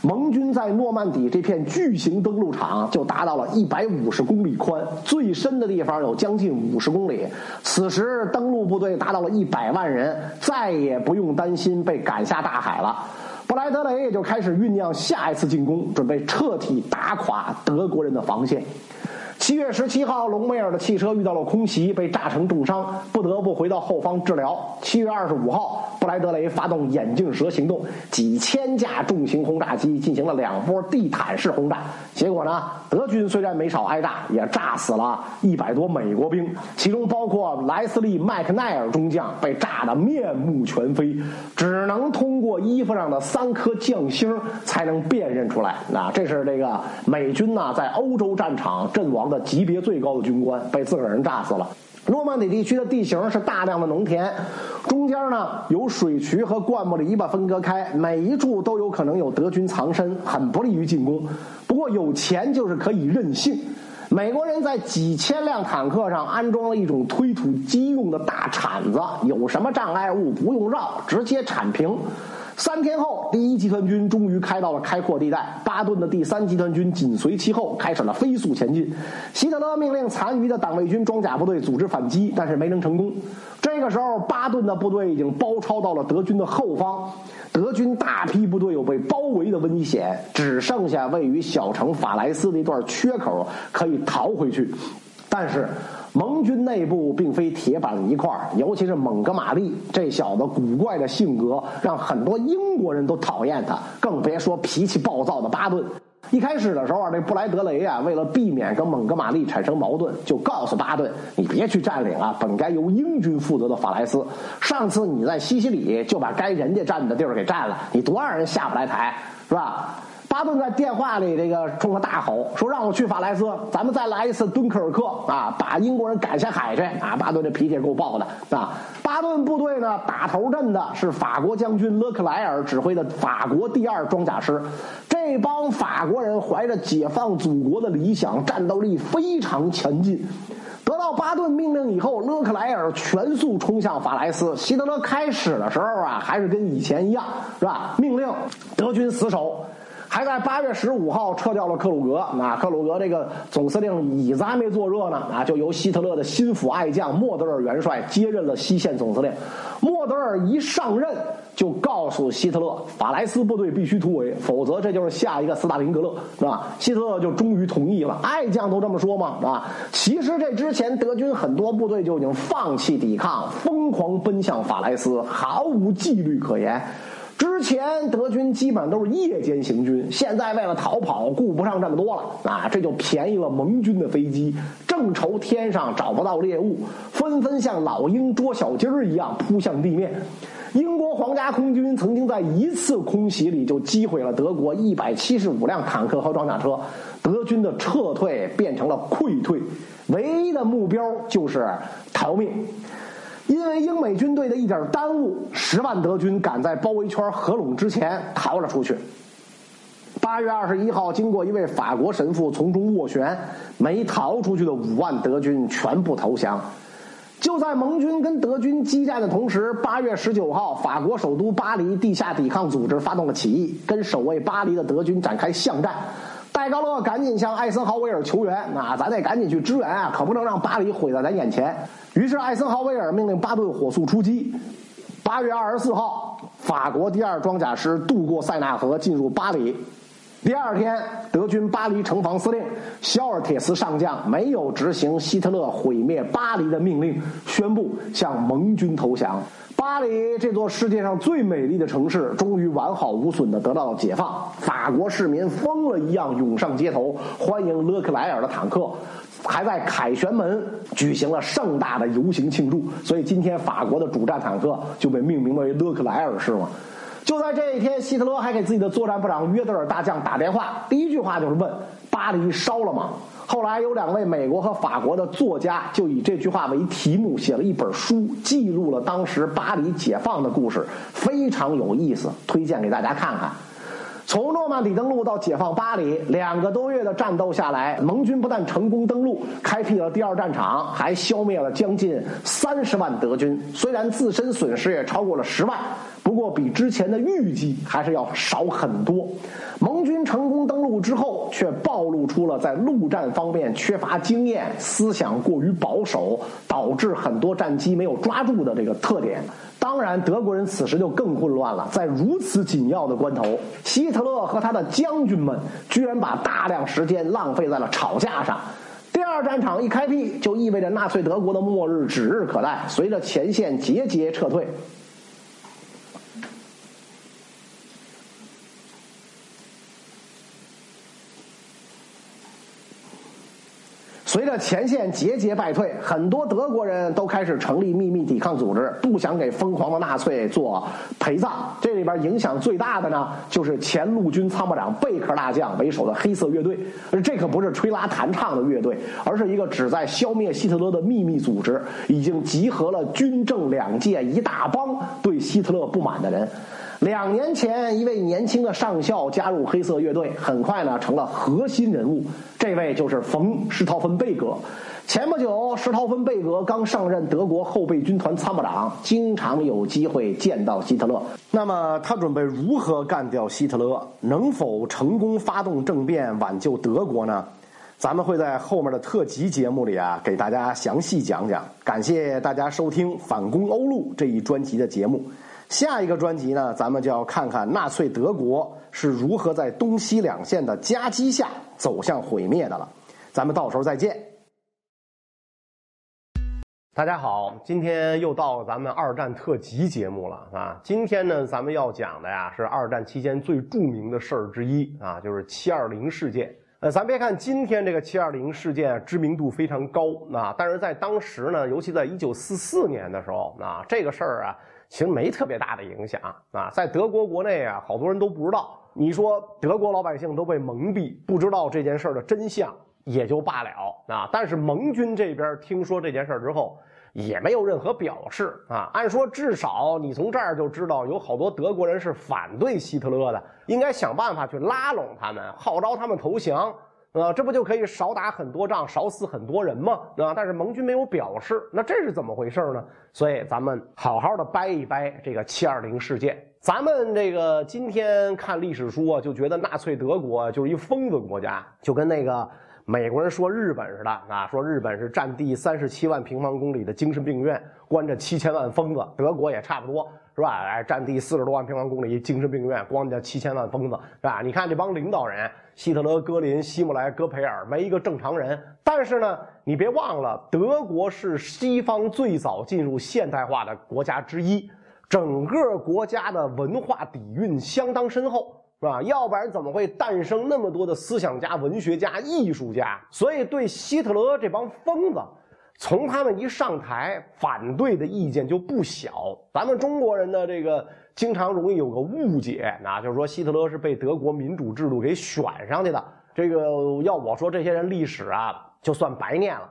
盟军在诺曼底这片巨型登陆场就达到了一百五十公里宽，最深的地方有将近五十公里。此时登陆部队达到了一百万人，再也不用担心被赶下大海了。布莱德雷也就开始酝酿下一次进攻，准备彻底打垮德国人的防线。七月十七号，隆美尔的汽车遇到了空袭，被炸成重伤，不得不回到后方治疗。七月二十五号。布莱德雷发动眼镜蛇行动，几千架重型轰炸机进行了两波地毯式轰炸。结果呢，德军虽然没少挨炸，也炸死了一百多美国兵，其中包括莱斯利·麦克奈尔中将，被炸得面目全非，只能通过衣服上的三颗将星才能辨认出来。那这是这个美军呢，在欧洲战场阵亡的级别最高的军官，被自个儿人炸死了。诺曼底地区的地形是大量的农田，中间呢有水渠和灌木篱笆分割开，每一处都有可能有德军藏身，很不利于进攻。不过有钱就是可以任性，美国人在几千辆坦克上安装了一种推土机用的大铲子，有什么障碍物不用绕，直接铲平。三天后，第一集团军终于开到了开阔地带，巴顿的第三集团军紧随其后，开始了飞速前进。希特勒命令残余的党卫军装甲部队组织反击，但是没能成功。这个时候，巴顿的部队已经包抄到了德军的后方，德军大批部队有被包围的危险，只剩下位于小城法莱斯的一段缺口可以逃回去，但是。盟军内部并非铁板一块尤其是蒙哥马利这小子古怪的性格，让很多英国人都讨厌他，更别说脾气暴躁的巴顿。一开始的时候，这布莱德雷啊，为了避免跟蒙哥马利产生矛盾，就告诉巴顿：“你别去占领啊，本该由英军负责的法莱斯。上次你在西西里就把该人家占的地儿给占了，你多让人下不来台，是吧？”巴顿在电话里这个冲他大吼说：“让我去法莱斯，咱们再来一次敦刻尔克啊，把英国人赶下海去啊！”巴顿这脾气够爆的啊！巴顿部队呢，打头阵的是法国将军勒克莱尔指挥的法国第二装甲师，这帮法国人怀着解放祖国的理想，战斗力非常强劲。得到巴顿命令以后，勒克莱尔全速冲向法莱斯。希特勒开始的时候啊，还是跟以前一样，是吧？命令德军死守。还在八月十五号撤掉了克鲁格，那克鲁格这个总司令椅子还没坐热呢，啊，就由希特勒的心腹爱将莫德尔元帅接任了西线总司令。莫德尔一上任就告诉希特勒，法莱斯部队必须突围，否则这就是下一个斯大林格勒，是吧？希特勒就终于同意了。爱将都这么说嘛，啊，其实这之前德军很多部队就已经放弃抵抗，疯狂奔向法莱斯，毫无纪律可言。之前德军基本上都是夜间行军，现在为了逃跑，顾不上这么多了啊！这就便宜了盟军的飞机，正愁天上找不到猎物，纷纷像老鹰捉小鸡儿一样扑向地面。英国皇家空军曾经在一次空袭里就击毁了德国一百七十五辆坦克和装甲车，德军的撤退变成了溃退，唯一的目标就是逃命。因为英美军队的一点耽误，十万德军赶在包围圈合拢之前逃了出去。八月二十一号，经过一位法国神父从中斡旋，没逃出去的五万德军全部投降。就在盟军跟德军激战的同时，八月十九号，法国首都巴黎地下抵抗组织发动了起义，跟守卫巴黎的德军展开巷战。戴高乐赶紧向艾森豪威尔求援，那咱得赶紧去支援啊，可不能让巴黎毁在咱眼前。于是艾森豪威尔命令巴顿火速出击。八月二十四号，法国第二装甲师渡过塞纳河，进入巴黎。第二天，德军巴黎城防司令肖尔铁斯上将没有执行希特勒毁灭巴黎的命令，宣布向盟军投降。巴黎这座世界上最美丽的城市，终于完好无损地得到了解放。法国市民疯了一样涌上街头，欢迎勒克莱尔的坦克，还在凯旋门举行了盛大的游行庆祝。所以今天法国的主战坦克就被命名为勒克莱尔，是吗？就在这一天，希特勒还给自己的作战部长约德尔大将打电话，第一句话就是问：“巴黎烧了吗？”后来有两位美国和法国的作家就以这句话为题目写了一本书，记录了当时巴黎解放的故事，非常有意思，推荐给大家看看。从诺曼底登陆到解放巴黎，两个多月的战斗下来，盟军不但成功登陆，开辟了第二战场，还消灭了将近三十万德军。虽然自身损失也超过了十万，不过比之前的预计还是要少很多。盟军成功登陆之后，却暴露出了在陆战方面缺乏经验、思想过于保守，导致很多战机没有抓住的这个特点。当然，德国人此时就更混乱了。在如此紧要的关头，希特勒和他的将军们居然把大量时间浪费在了吵架上。第二战场一开辟，就意味着纳粹德国的末日指日可待。随着前线节节撤退。随着前线节节败退，很多德国人都开始成立秘密抵抗组织，不想给疯狂的纳粹做陪葬。这里边影响最大的呢，就是前陆军参谋长贝克大将为首的黑色乐队。而这可不是吹拉弹唱的乐队，而是一个旨在消灭希特勒的秘密组织，已经集合了军政两界一大帮对希特勒不满的人。两年前，一位年轻的上校加入黑色乐队，很快呢成了核心人物。这位就是冯施陶芬贝格。前不久，施陶芬贝格刚上任德国后备军团参谋长，经常有机会见到希特勒。那么，他准备如何干掉希特勒？能否成功发动政变挽救德国呢？咱们会在后面的特辑节目里啊，给大家详细讲讲。感谢大家收听《反攻欧陆》这一专辑的节目。下一个专辑呢，咱们就要看看纳粹德国是如何在东西两线的夹击下走向毁灭的了。咱们到时候再见。大家好，今天又到咱们二战特辑节目了啊！今天呢，咱们要讲的呀是二战期间最著名的事儿之一啊，就是七二零事件。呃，咱别看今天这个七二零事件知名度非常高啊，但是在当时呢，尤其在一九四四年的时候啊，这个事儿啊。其实没特别大的影响啊。在德国国内啊，好多人都不知道。你说德国老百姓都被蒙蔽，不知道这件事的真相也就罢了啊。但是盟军这边听说这件事之后。也没有任何表示啊！按说至少你从这儿就知道，有好多德国人是反对希特勒的，应该想办法去拉拢他们，号召他们投降啊！这不就可以少打很多仗，少死很多人吗？啊！但是盟军没有表示，那这是怎么回事呢？所以咱们好好的掰一掰这个七二零事件。咱们这个今天看历史书啊，就觉得纳粹德国就是一疯子国家，就跟那个。美国人说日本似的啊，说日本是占地三十七万平方公里的精神病院，关着七千万疯子。德国也差不多是吧？哎，占地四十多万平方公里精神病院，光着七千万疯子是吧？你看这帮领导人，希特勒、戈林、希姆莱、戈培尔，没一个正常人。但是呢，你别忘了，德国是西方最早进入现代化的国家之一，整个国家的文化底蕴相当深厚。是吧？要不然怎么会诞生那么多的思想家、文学家、艺术家？所以对希特勒这帮疯子，从他们一上台，反对的意见就不小。咱们中国人呢，这个经常容易有个误解，那就是说希特勒是被德国民主制度给选上去的。这个要我说，这些人历史啊，就算白念了。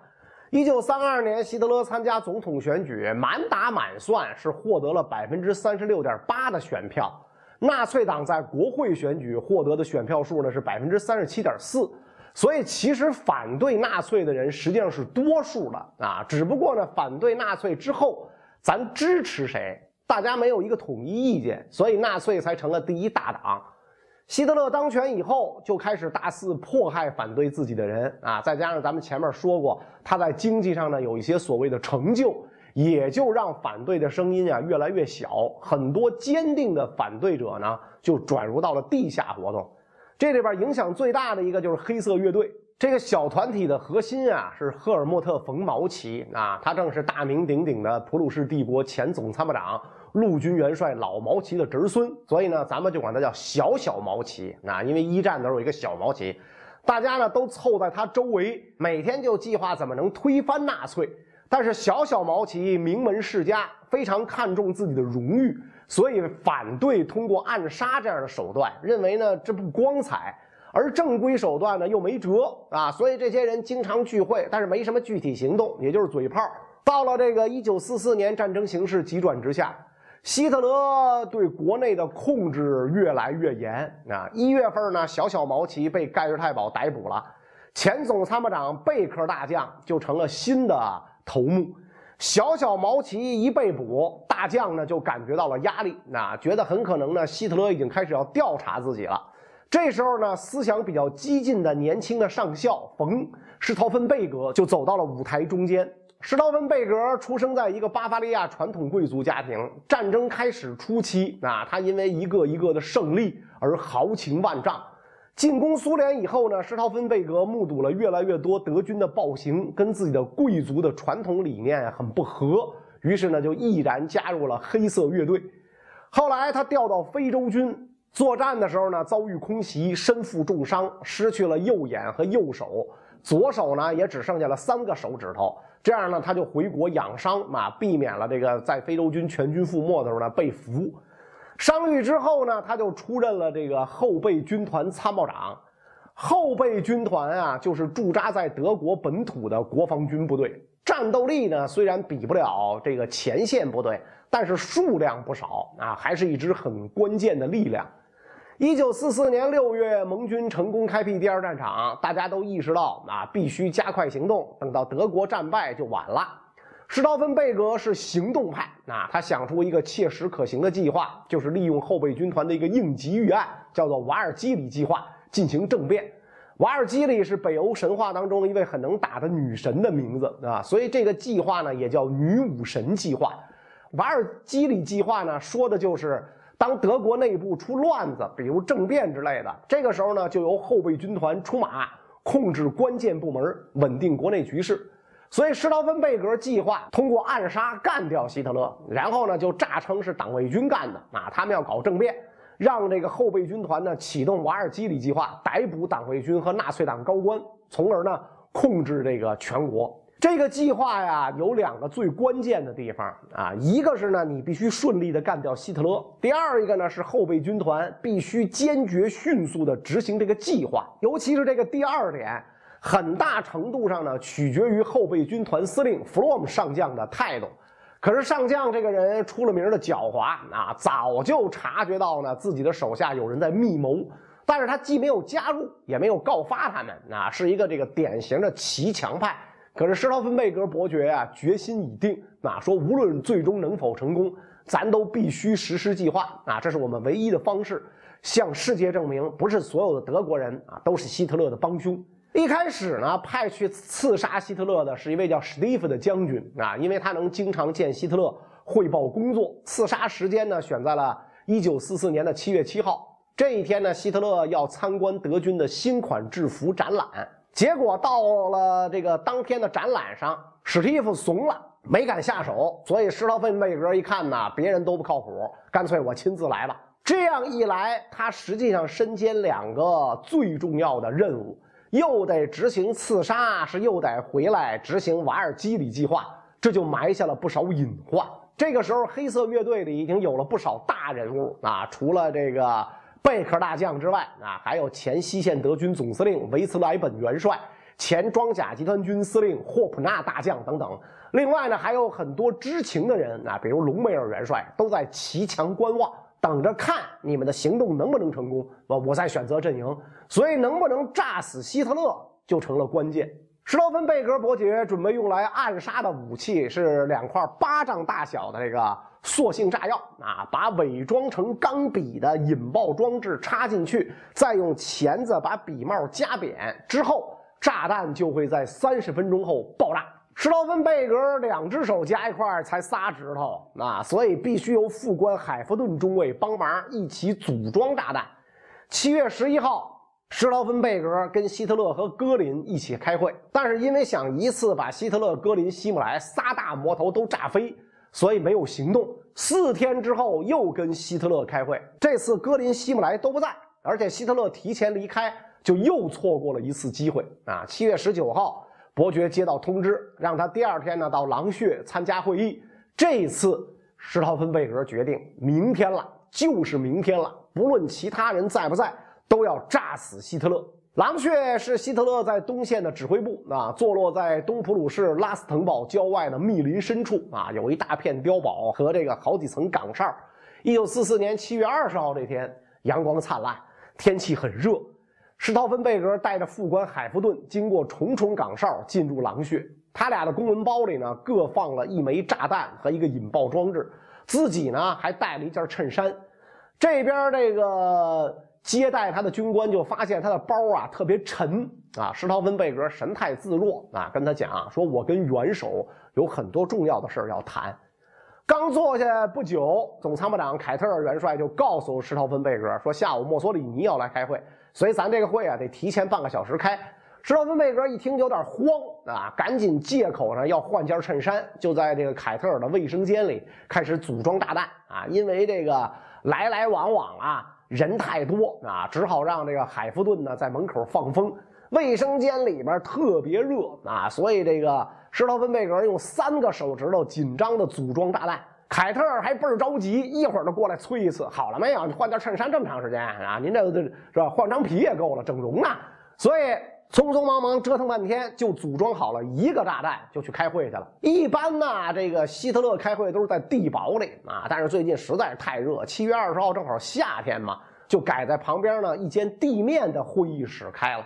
一九三二年，希特勒参加总统选举，满打满算是获得了百分之三十六点八的选票。纳粹党在国会选举获得的选票数呢是百分之三十七点四，所以其实反对纳粹的人实际上是多数的啊，只不过呢反对纳粹之后，咱支持谁，大家没有一个统一意见，所以纳粹才成了第一大党。希特勒当权以后就开始大肆迫害反对自己的人啊，再加上咱们前面说过，他在经济上呢有一些所谓的成就。也就让反对的声音啊越来越小，很多坚定的反对者呢就转入到了地下活动。这里边影响最大的一个就是黑色乐队。这个小团体的核心啊是赫尔墨特·冯·毛奇啊，他正是大名鼎鼎的普鲁士帝国前总参谋长、陆军元帅老毛奇的侄孙，所以呢，咱们就管他叫小小毛奇啊。因为一战的时候有一个小毛奇，大家呢都凑在他周围，每天就计划怎么能推翻纳粹。但是小小毛奇名门世家，非常看重自己的荣誉，所以反对通过暗杀这样的手段，认为呢这不光彩。而正规手段呢又没辙啊，所以这些人经常聚会，但是没什么具体行动，也就是嘴炮。到了这个一九四四年，战争形势急转直下，希特勒对国内的控制越来越严啊。一月份呢，小小毛奇被盖世太保逮捕了，前总参谋长贝克大将就成了新的。头目小小毛奇一被捕，大将呢就感觉到了压力，那觉得很可能呢，希特勒已经开始要调查自己了。这时候呢，思想比较激进的年轻的上校冯施陶芬贝格就走到了舞台中间。施陶芬贝格出生在一个巴伐利亚传统贵族家庭，战争开始初期，啊，他因为一个一个的胜利而豪情万丈。进攻苏联以后呢，施陶芬贝格目睹了越来越多德军的暴行，跟自己的贵族的传统理念很不合，于是呢就毅然加入了黑色乐队。后来他调到非洲军作战的时候呢，遭遇空袭，身负重伤，失去了右眼和右手，左手呢也只剩下了三个手指头。这样呢，他就回国养伤嘛，避免了这个在非洲军全军覆没的时候呢被俘。伤愈之后呢，他就出任了这个后备军团参谋长。后备军团啊，就是驻扎在德国本土的国防军部队，战斗力呢虽然比不了这个前线部队，但是数量不少啊，还是一支很关键的力量。一九四四年六月，盟军成功开辟第二战场，大家都意识到啊，必须加快行动，等到德国战败就晚了。施陶芬贝格是行动派啊，他想出一个切实可行的计划，就是利用后备军团的一个应急预案，叫做瓦尔基里计划进行政变。瓦尔基里是北欧神话当中一位很能打的女神的名字啊，所以这个计划呢也叫女武神计划。瓦尔基里计划呢说的就是当德国内部出乱子，比如政变之类的，这个时候呢就由后备军团出马，控制关键部门，稳定国内局势。所以施陶芬贝格计划通过暗杀干掉希特勒，然后呢就诈称是党卫军干的啊，他们要搞政变，让这个后备军团呢启动瓦尔基里计划，逮捕党卫军和纳粹党高官，从而呢控制这个全国。这个计划呀，有两个最关键的地方啊，一个是呢，你必须顺利的干掉希特勒；第二一个呢，是后备军团必须坚决、迅速的执行这个计划。尤其是这个第二点，很大程度上呢，取决于后备军团司令弗洛姆上将的态度。可是上将这个人出了名的狡猾啊，早就察觉到呢自己的手下有人在密谋，但是他既没有加入，也没有告发他们啊，是一个这个典型的骑墙派。可是施陶芬贝格伯爵啊，决心已定，啊，说无论最终能否成功，咱都必须实施计划啊，这是我们唯一的方式，向世界证明，不是所有的德国人啊都是希特勒的帮凶。一开始呢，派去刺杀希特勒的是一位叫史蒂夫的将军啊，因为他能经常见希特勒汇报工作。刺杀时间呢，选在了一九四四年的七月七号，这一天呢，希特勒要参观德军的新款制服展览。结果到了这个当天的展览上，史蒂夫怂了，没敢下手。所以施陶芬贝格一看呐，别人都不靠谱，干脆我亲自来吧。这样一来，他实际上身兼两个最重要的任务，又得执行刺杀，是又得回来执行瓦尔基里计划，这就埋下了不少隐患。这个时候，黑色乐队里已经有了不少大人物啊，除了这个。贝克大将之外啊，还有前西线德军总司令维茨莱本元帅、前装甲集团军司令霍普纳大将等等。另外呢，还有很多知情的人啊，比如隆美尔元帅，都在骑墙观望，等着看你们的行动能不能成功。我我再选择阵营，所以能不能炸死希特勒就成了关键。施罗芬贝格伯爵准备用来暗杀的武器是两块巴掌大小的这个。塑性炸药啊，把伪装成钢笔的引爆装置插进去，再用钳子把笔帽夹扁之后，炸弹就会在三十分钟后爆炸。施罗芬贝格两只手加一块才仨指头啊，所以必须由副官海弗顿中尉帮忙一起组装炸弹。七月十一号，施陶芬贝格跟希特勒和戈林一起开会，但是因为想一次把希特勒、戈林、希姆莱仨大魔头都炸飞。所以没有行动。四天之后又跟希特勒开会，这次戈林、希姆莱都不在，而且希特勒提前离开，就又错过了一次机会啊！七月十九号，伯爵接到通知，让他第二天呢到狼穴参加会议。这次施陶芬贝格决定，明天了，就是明天了，不论其他人在不在，都要炸死希特勒。狼穴是希特勒在东线的指挥部啊，坐落在东普鲁士拉斯滕堡郊外的密林深处啊，有一大片碉堡和这个好几层岗哨。一九四四年七月二十号这天，阳光灿烂，天气很热。施陶芬贝格带着副官海弗顿经过重重岗哨进入狼穴，他俩的公文包里呢各放了一枚炸弹和一个引爆装置，自己呢还带了一件衬衫。这边这个。接待他的军官就发现他的包啊特别沉啊，施陶芬贝格神态自若啊，跟他讲说：“我跟元首有很多重要的事要谈。”刚坐下不久，总参谋长凯特尔元帅就告诉施陶芬贝格说：“下午墨索里尼要来开会，所以咱这个会啊得提前半个小时开。”施陶芬贝格一听有点慌啊，赶紧借口呢要换件衬衫，就在这个凯特尔的卫生间里开始组装炸弹啊，因为这个来来往往啊。人太多啊，只好让这个海夫顿呢在门口放风。卫生间里边特别热啊，所以这个施陶芬贝格用三个手指头紧张的组装炸弹。凯特还倍儿着急，一会儿就过来催一次。好了没有？你换件衬衫这么长时间啊？您这这是吧？换张皮也够了，整容呢。所以。匆匆忙忙折腾半天，就组装好了一个炸弹，就去开会去了。一般呢，这个希特勒开会都是在地堡里啊，但是最近实在是太热，七月二十号正好夏天嘛，就改在旁边呢一间地面的会议室开了。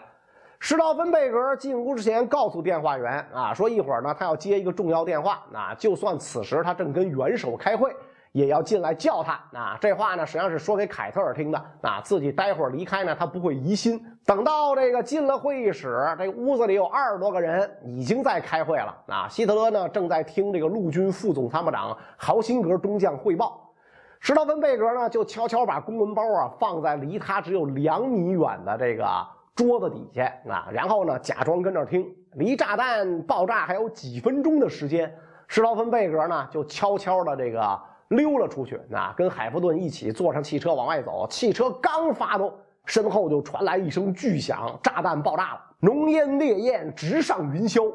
施道芬贝格进屋之前告诉电话员啊，说一会儿呢他要接一个重要电话，啊，就算此时他正跟元首开会。也要进来叫他啊！这话呢，实际上是说给凯特尔听的啊。自己待会儿离开呢，他不会疑心。等到这个进了会议室，这屋子里有二十多个人已经在开会了啊。希特勒呢，正在听这个陆军副总参谋长豪辛格中将汇报。施陶芬贝格呢，就悄悄把公文包啊放在离他只有两米远的这个桌子底下啊，然后呢，假装跟那听。离炸弹爆炸还有几分钟的时间，施陶芬贝格呢，就悄悄的这个。溜了出去，那跟海弗顿一起坐上汽车往外走。汽车刚发动，身后就传来一声巨响，炸弹爆炸了，浓烟烈焰直上云霄。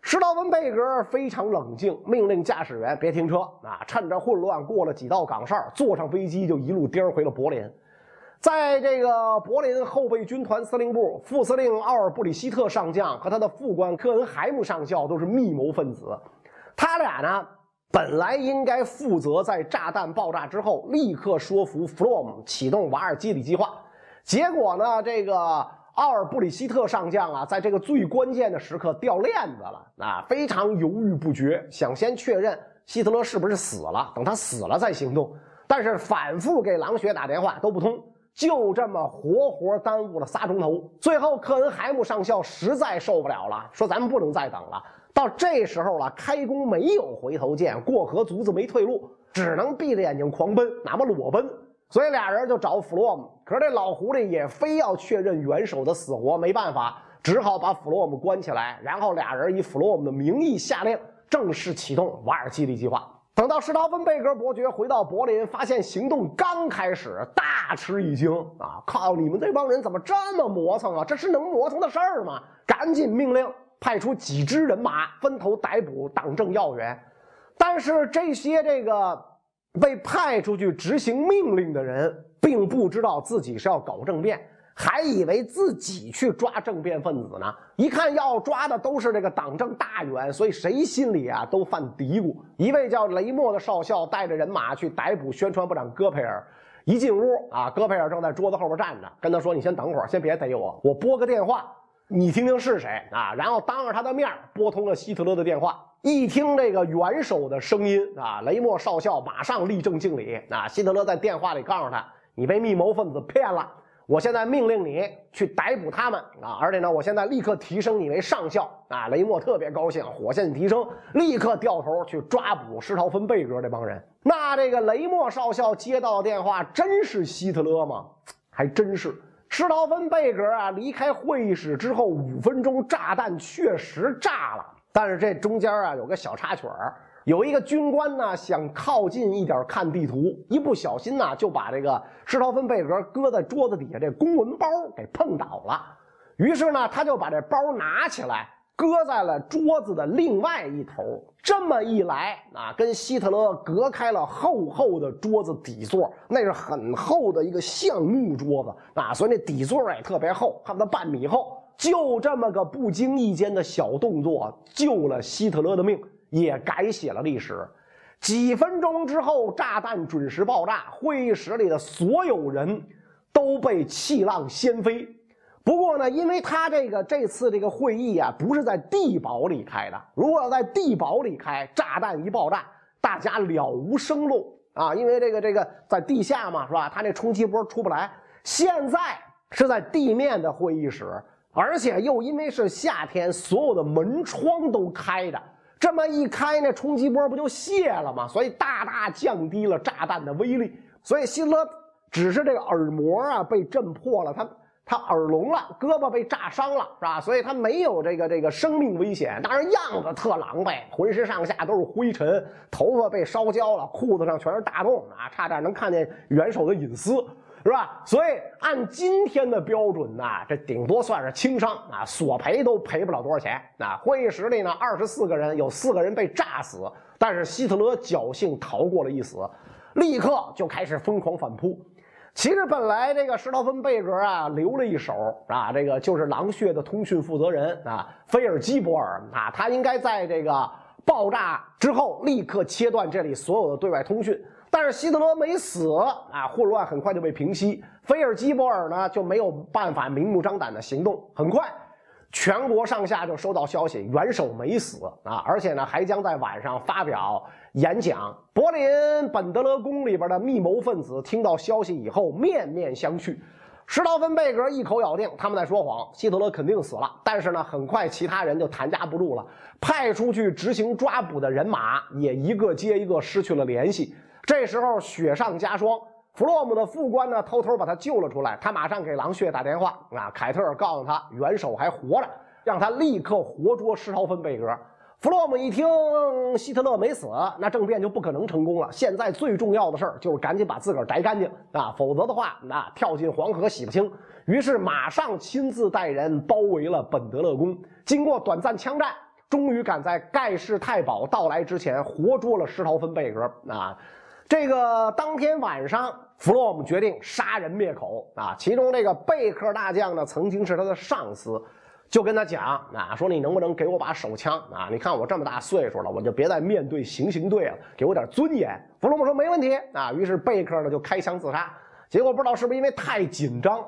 施道芬贝格非常冷静，命令驾驶员别停车啊！趁着混乱过了几道岗哨，坐上飞机就一路颠回了柏林。在这个柏林后备军团司令部，副司令奥尔布里希特上将和他的副官科恩海姆上校都是密谋分子。他俩呢，本来应该负责在炸弹爆炸之后立刻说服弗洛姆启动瓦尔基里计划。结果呢，这个奥尔布里希特上将啊，在这个最关键的时刻掉链子了啊，非常犹豫不决，想先确认希特勒是不是死了，等他死了再行动。但是反复给狼穴打电话都不通。就这么活活耽误了仨钟头，最后克恩海姆上校实在受不了了，说：“咱们不能再等了，到这时候了，开弓没有回头箭，过河卒子没退路，只能闭着眼睛狂奔，哪怕裸奔。”所以俩人就找弗洛姆，可是这老狐狸也非要确认元首的死活，没办法，只好把弗洛姆关起来，然后俩人以弗洛姆的名义下令正式启动瓦尔基里计划。等到施陶芬贝格伯爵回到柏林，发现行动刚开始，大吃一惊啊！靠，你们这帮人怎么这么磨蹭啊？这是能磨蹭的事儿吗？赶紧命令派出几支人马，分头逮捕党政要员。但是这些这个被派出去执行命令的人，并不知道自己是要搞政变。还以为自己去抓政变分子呢，一看要抓的都是这个党政大员，所以谁心里啊都犯嘀咕。一位叫雷默的少校带着人马去逮捕宣传部长戈培尔，一进屋啊，戈培尔正在桌子后边站着，跟他说：“你先等会儿，先别逮我，我拨个电话，你听听是谁啊？”然后当着他的面拨通了希特勒的电话，一听这个元首的声音啊，雷默少校马上立正敬礼啊。希特勒在电话里告诉他：“你被密谋分子骗了。”我现在命令你去逮捕他们啊！而且呢，我现在立刻提升你为上校啊！雷默特别高兴，火线提升，立刻掉头去抓捕施陶芬贝格这帮人。那这个雷默少校接到电话，真是希特勒吗？还真是。施陶芬贝格啊，离开会议室之后五分钟，炸弹确实炸了，但是这中间啊有个小插曲儿。有一个军官呢，想靠近一点看地图，一不小心呢，就把这个施陶芬贝格搁在桌子底下这公文包给碰倒了。于是呢，他就把这包拿起来，搁在了桌子的另外一头。这么一来啊，跟希特勒隔开了厚厚的桌子底座，那是很厚的一个橡木桌子啊，所以那底座也特别厚，差不多半米厚。就这么个不经意间的小动作，救了希特勒的命。也改写了历史。几分钟之后，炸弹准时爆炸，会议室里的所有人都被气浪掀飞。不过呢，因为他这个这次这个会议啊，不是在地堡里开的。如果要在地堡里开，炸弹一爆炸，大家了无生路啊！因为这个这个在地下嘛，是吧？他这冲击波出不来。现在是在地面的会议室，而且又因为是夏天，所有的门窗都开着。这么一开，那冲击波不就泄了吗？所以大大降低了炸弹的威力。所以希特勒只是这个耳膜啊被震破了，他他耳聋了，胳膊被炸伤了，是吧？所以他没有这个这个生命危险，当然样子特狼狈，浑身上下都是灰尘，头发被烧焦了，裤子上全是大洞啊，差点能看见元首的隐私。是吧？所以按今天的标准呢，这顶多算是轻伤啊，索赔都赔不了多少钱。那会议室里呢，二十四个人，有四个人被炸死，但是希特勒侥幸逃过了一死，立刻就开始疯狂反扑。其实本来这个施陶芬贝格啊留了一手啊，这个就是狼穴的通讯负责人啊，菲尔基博尔啊，他应该在这个爆炸之后立刻切断这里所有的对外通讯。但是希特勒没死啊，混乱很快就被平息。菲尔基博尔呢就没有办法明目张胆的行动。很快，全国上下就收到消息，元首没死啊，而且呢还将在晚上发表演讲。柏林本德勒宫里边的密谋分子听到消息以后，面面相觑。施陶芬贝格一口咬定他们在说谎，希特勒肯定死了。但是呢，很快其他人就谈夹不住了，派出去执行抓捕的人马也一个接一个失去了联系。这时候雪上加霜，弗洛姆的副官呢偷偷把他救了出来。他马上给狼穴打电话啊，凯特尔告诉他元首还活着，让他立刻活捉施陶芬贝格。弗洛姆一听希特勒没死，那政变就不可能成功了。现在最重要的事儿就是赶紧把自个儿摘干净啊，否则的话，那跳进黄河洗不清。于是马上亲自带人包围了本德勒宫。经过短暂枪战。终于赶在盖世太保到来之前活捉了施陶芬贝格啊！这个当天晚上，弗洛姆决定杀人灭口啊！其中这个贝克大将呢，曾经是他的上司，就跟他讲啊，说你能不能给我把手枪啊？你看我这么大岁数了，我就别再面对行刑队了，给我点尊严。弗洛姆说没问题啊，于是贝克呢就开枪自杀。结果不知道是不是因为太紧张，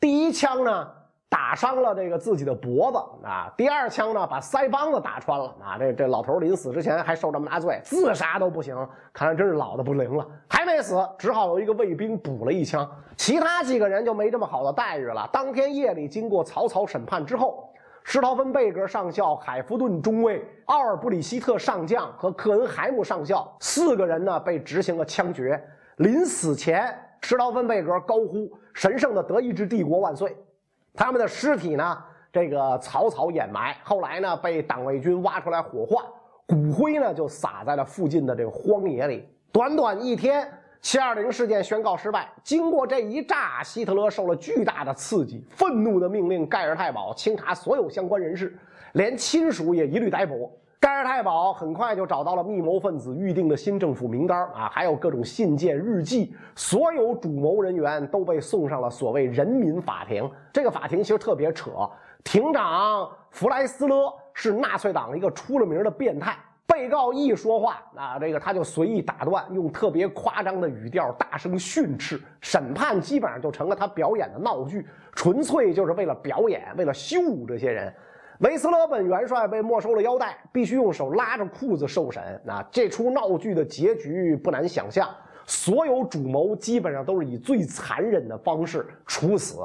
第一枪呢。打伤了这个自己的脖子啊，第二枪呢把腮帮子打穿了啊，这这老头临死之前还受这么大罪，自杀都不行，看来真是老的不灵了，还没死，只好由一个卫兵补了一枪，其他几个人就没这么好的待遇了。当天夜里经过草草审判之后，施陶芬贝格上校、海弗顿中尉、奥尔布里希特上将和克恩海姆上校四个人呢被执行了枪决。临死前，施陶芬贝格高呼：“神圣的德意志帝国万岁！”他们的尸体呢，这个草草掩埋，后来呢被党卫军挖出来火化，骨灰呢就撒在了附近的这个荒野里。短短一天，，720事件宣告失败。经过这一炸，希特勒受了巨大的刺激，愤怒的命令盖尔太保清查所有相关人士，连亲属也一律逮捕。盖尔太保很快就找到了密谋分子预定的新政府名单啊，还有各种信件、日记，所有主谋人员都被送上了所谓人民法庭。这个法庭其实特别扯，庭长弗莱斯勒是纳粹党一个出了名的变态。被告一说话啊，这个他就随意打断，用特别夸张的语调大声训斥。审判基本上就成了他表演的闹剧，纯粹就是为了表演，为了羞辱这些人。维斯勒本元帅被没收了腰带，必须用手拉着裤子受审。那这出闹剧的结局不难想象，所有主谋基本上都是以最残忍的方式处死，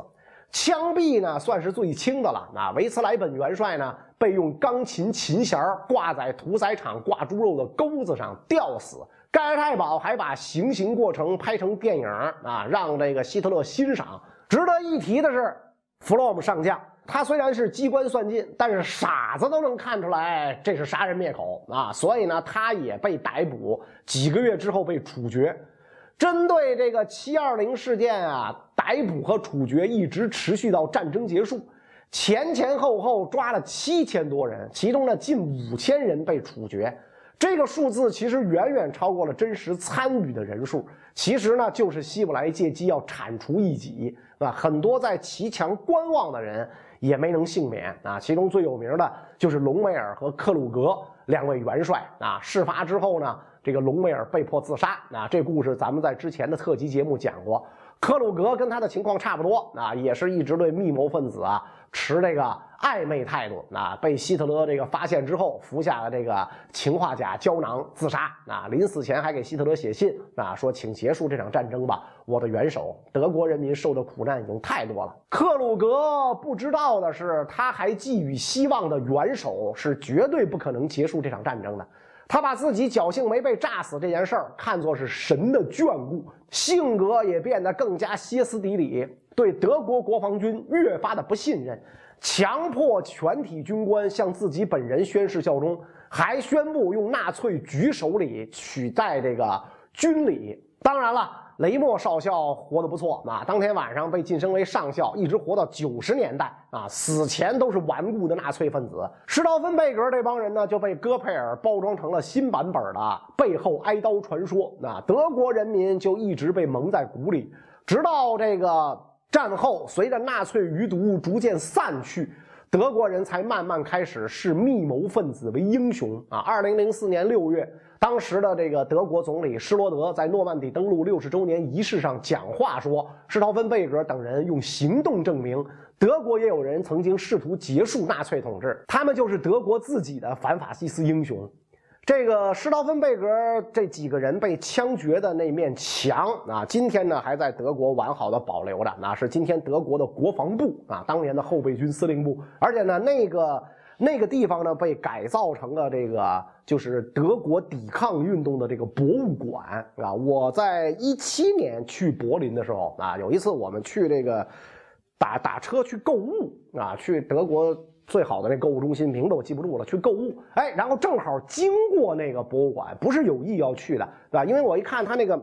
枪毙呢算是最轻的了。那维斯莱本元帅呢被用钢琴琴弦挂在屠宰场挂猪肉的钩子上吊死。盖尔太保还把行刑过程拍成电影啊，让这个希特勒欣赏。值得一提的是，弗洛姆上将。他虽然是机关算尽，但是傻子都能看出来这是杀人灭口啊！所以呢，他也被逮捕，几个月之后被处决。针对这个七二零事件啊，逮捕和处决一直持续到战争结束，前前后后抓了七千多人，其中呢近五千人被处决。这个数字其实远远超过了真实参与的人数。其实呢，就是希伯来借机要铲除异己，啊，很多在骑墙观望的人。也没能幸免啊！其中最有名的就是隆美尔和克鲁格两位元帅啊。事发之后呢，这个隆美尔被迫自杀啊。这故事咱们在之前的特辑节目讲过。克鲁格跟他的情况差不多啊，也是一直对密谋分子啊。持这个暧昧态度啊，被希特勒这个发现之后，服下了这个氰化钾胶囊自杀啊。临死前还给希特勒写信啊，说请结束这场战争吧，我的元首，德国人民受的苦难已经太多了。克鲁格不知道的是，他还寄予希望的元首是绝对不可能结束这场战争的。他把自己侥幸没被炸死这件事儿看作是神的眷顾，性格也变得更加歇斯底里。对德国国防军越发的不信任，强迫全体军官向自己本人宣誓效忠，还宣布用纳粹举手礼取代这个军礼。当然了，雷默少校活得不错啊，当天晚上被晋升为上校，一直活到九十年代啊，死前都是顽固的纳粹分子。施道芬贝格这帮人呢，就被戈佩尔包装成了新版本的背后挨刀传说，那德国人民就一直被蒙在鼓里，直到这个。战后，随着纳粹余毒逐渐散去，德国人才慢慢开始视密谋分子为英雄啊！二零零四年六月，当时的这个德国总理施罗德在诺曼底登陆六十周年仪式上讲话说：“施陶芬贝格等人用行动证明，德国也有人曾经试图结束纳粹统治，他们就是德国自己的反法西斯英雄。”这个施陶芬贝格这几个人被枪决的那面墙啊，今天呢还在德国完好的保留着，那是今天德国的国防部啊，当年的后备军司令部。而且呢，那个那个地方呢被改造成了这个就是德国抵抗运动的这个博物馆啊。我在一七年去柏林的时候啊，有一次我们去这个打打车去购物啊，去德国。最好的那购物中心名字我记不住了，去购物，哎，然后正好经过那个博物馆，不是有意要去的，对吧？因为我一看他那个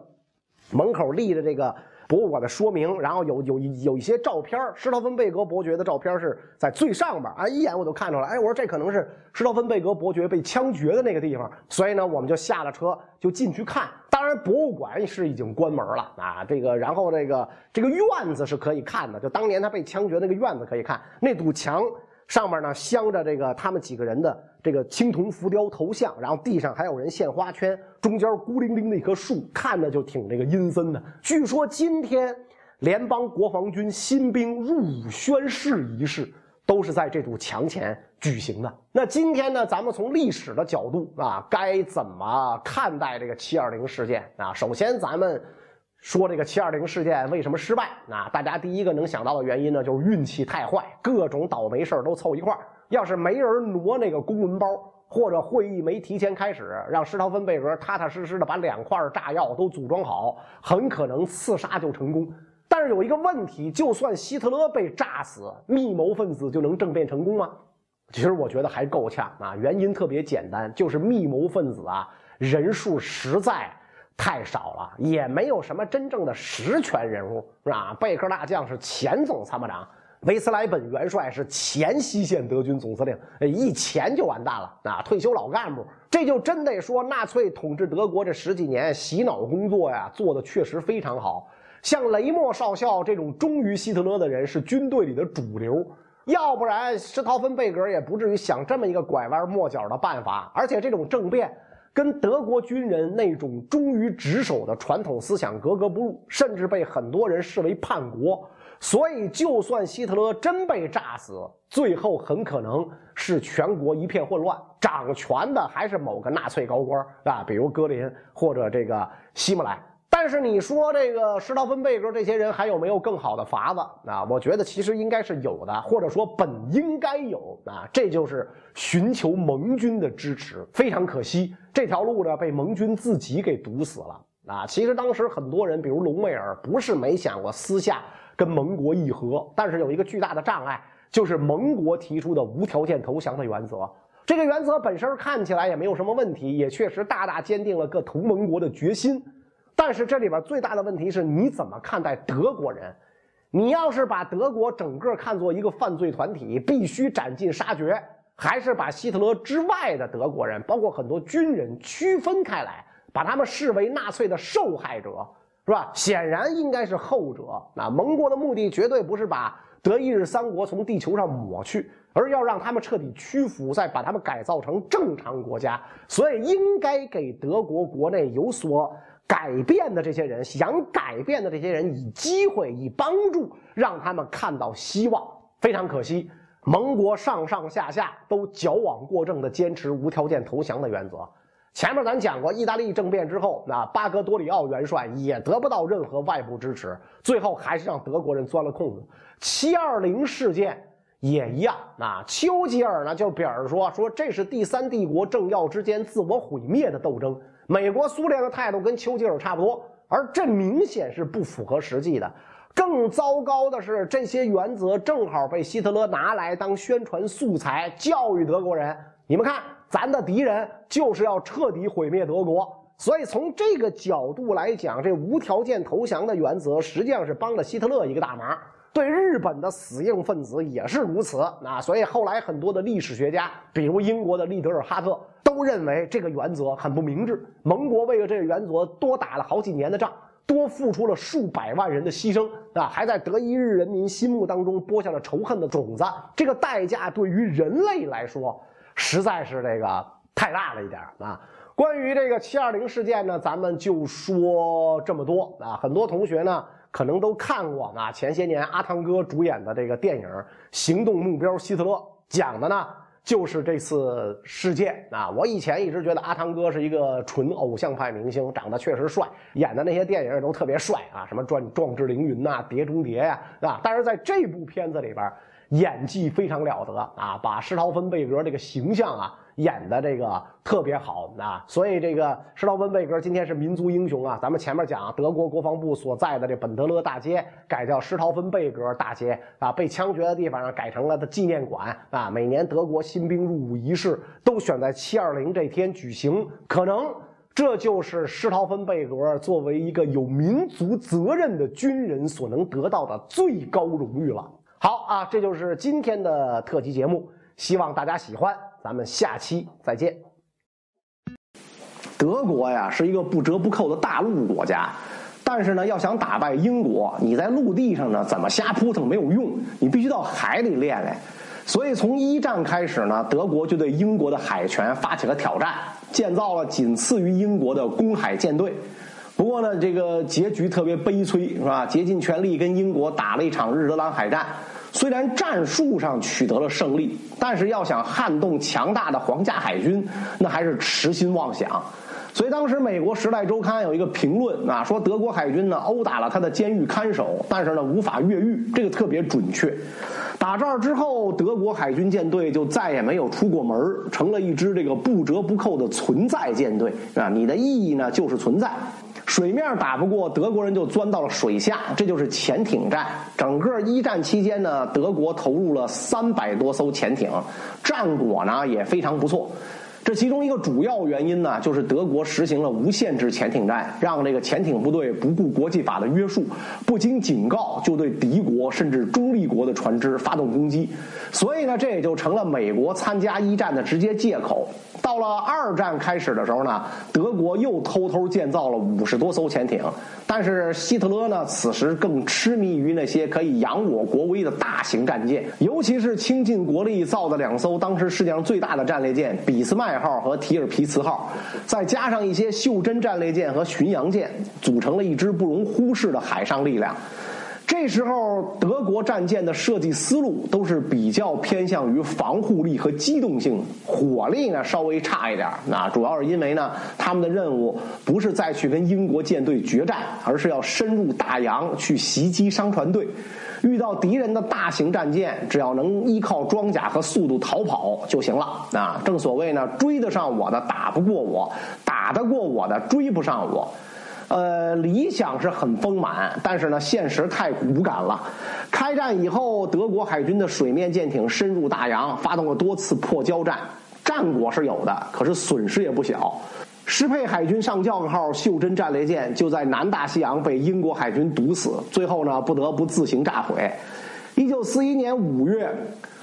门口立的这个。博物馆的说明，然后有有有一些照片，施陶芬贝格伯爵的照片是在最上边啊，一眼我就看出来，哎，我说这可能是施陶芬贝格伯爵被枪决的那个地方，所以呢，我们就下了车就进去看。当然，博物馆是已经关门了啊，这个然后这个这个院子是可以看的，就当年他被枪决那个院子可以看，那堵墙。上面呢镶着这个他们几个人的这个青铜浮雕头像，然后地上还有人献花圈，中间孤零零的一棵树，看着就挺这个阴森的。据说今天联邦国防军新兵入伍宣誓仪式都是在这堵墙前举行的。那今天呢，咱们从历史的角度啊，该怎么看待这个七二零事件啊？首先，咱们。说这个七二零事件为什么失败？那大家第一个能想到的原因呢，就是运气太坏，各种倒霉事都凑一块儿。要是没人挪那个公文包，或者会议没提前开始，让施陶芬贝格踏踏实实的把两块炸药都组装好，很可能刺杀就成功。但是有一个问题，就算希特勒被炸死，密谋分子就能政变成功吗？其实我觉得还够呛啊。原因特别简单，就是密谋分子啊人数实在。太少了，也没有什么真正的实权人物，是吧？贝克大将是前总参谋长，维斯莱本元帅是前西线德军总司令，一前就完蛋了啊！退休老干部，这就真得说，纳粹统治德国这十几年洗脑工作呀，做的确实非常好。像雷默少校这种忠于希特勒的人是军队里的主流，要不然施陶芬贝格也不至于想这么一个拐弯抹角的办法，而且这种政变。跟德国军人那种忠于职守的传统思想格格不入，甚至被很多人视为叛国。所以，就算希特勒真被炸死，最后很可能是全国一片混乱，掌权的还是某个纳粹高官啊，比如戈林或者这个希姆莱。但是你说这个施陶芬贝格这些人还有没有更好的法子啊？我觉得其实应该是有的，或者说本应该有啊。这就是寻求盟军的支持。非常可惜，这条路呢被盟军自己给堵死了啊。其实当时很多人，比如隆美尔，不是没想过私下跟盟国议和，但是有一个巨大的障碍，就是盟国提出的无条件投降的原则。这个原则本身看起来也没有什么问题，也确实大大坚定了各同盟国的决心。但是这里边最大的问题是，你怎么看待德国人？你要是把德国整个看作一个犯罪团体，必须斩尽杀绝，还是把希特勒之外的德国人，包括很多军人区分开来，把他们视为纳粹的受害者，是吧？显然应该是后者。那盟国的目的绝对不是把德意日三国从地球上抹去，而要让他们彻底屈服，再把他们改造成正常国家。所以应该给德国国内有所。改变的这些人，想改变的这些人，以机会、以帮助，让他们看到希望。非常可惜，盟国上上下下都矫枉过正地坚持无条件投降的原则。前面咱讲过，意大利政变之后，那巴格多里奥元帅也得不到任何外部支持，最后还是让德国人钻了空子。七二零事件也一样，啊，丘吉尔呢就表示说，说这是第三帝国政要之间自我毁灭的斗争。美国、苏联的态度跟丘吉尔差不多，而这明显是不符合实际的。更糟糕的是，这些原则正好被希特勒拿来当宣传素材，教育德国人。你们看，咱的敌人就是要彻底毁灭德国。所以从这个角度来讲，这无条件投降的原则实际上是帮了希特勒一个大忙。对日本的死硬分子也是如此。啊所以后来很多的历史学家，比如英国的利德尔哈特。都认为这个原则很不明智，盟国为了这个原则多打了好几年的仗，多付出了数百万人的牺牲啊，还在德意日人民心目当中播下了仇恨的种子。这个代价对于人类来说实在是这个太大了一点啊。关于这个七二零事件呢，咱们就说这么多啊。很多同学呢可能都看过啊，前些年阿汤哥主演的这个电影《行动目标希特勒》，讲的呢。就是这次事件啊！我以前一直觉得阿汤哥是一个纯偶像派明星，长得确实帅，演的那些电影都特别帅啊，什么《壮壮志凌云》呐，《碟中谍》呀，啊！但是在这部片子里边，演技非常了得啊，把施陶芬贝格这个形象啊。演的这个特别好啊，所以这个施陶芬贝格今天是民族英雄啊。咱们前面讲德国国防部所在的这本德勒大街改叫施陶芬贝格大街啊，被枪决的地方上改成了的纪念馆啊。每年德国新兵入伍仪式都选在七二零这天举行，可能这就是施陶芬贝格作为一个有民族责任的军人所能得到的最高荣誉了。好啊，这就是今天的特辑节目，希望大家喜欢。咱们下期再见。德国呀是一个不折不扣的大陆国家，但是呢，要想打败英国，你在陆地上呢怎么瞎扑腾没有用，你必须到海里练练。所以从一战开始呢，德国就对英国的海权发起了挑战，建造了仅次于英国的公海舰队。不过呢，这个结局特别悲催，是吧？竭尽全力跟英国打了一场日德兰海战。虽然战术上取得了胜利，但是要想撼动强大的皇家海军，那还是痴心妄想。所以当时美国《时代周刊》有一个评论啊，说德国海军呢殴打了他的监狱看守，但是呢无法越狱，这个特别准确。打这儿之后，德国海军舰队就再也没有出过门成了一支这个不折不扣的存在舰队啊。你的意义呢就是存在。水面打不过德国人，就钻到了水下，这就是潜艇战。整个一战期间呢，德国投入了三百多艘潜艇，战果呢也非常不错。这其中一个主要原因呢，就是德国实行了无限制潜艇战，让这个潜艇部队不顾国际法的约束，不经警告就对敌国甚至中立国的船只发动攻击。所以呢，这也就成了美国参加一战的直接借口。到了二战开始的时候呢，德国又偷偷建造了五十多艘潜艇，但是希特勒呢，此时更痴迷于那些可以扬我国威的大型战舰，尤其是倾尽国力造的两艘当时世界上最大的战列舰“俾斯麦号”和“提尔皮茨号”，再加上一些袖珍战列舰和巡洋舰，组成了一支不容忽视的海上力量。这时候，德国战舰的设计思路都是比较偏向于防护力和机动性，火力呢稍微差一点。那主要是因为呢，他们的任务不是再去跟英国舰队决战，而是要深入大洋去袭击商船队。遇到敌人的大型战舰，只要能依靠装甲和速度逃跑就行了。啊，正所谓呢，追得上我的打不过我，打得过我的追不上我。呃，理想是很丰满，但是呢，现实太骨感了。开战以后，德国海军的水面舰艇深入大洋，发动了多次破交战，战果是有的，可是损失也不小。施佩海军上将号袖珍战列舰就在南大西洋被英国海军堵死，最后呢，不得不自行炸毁。一九四一年五月，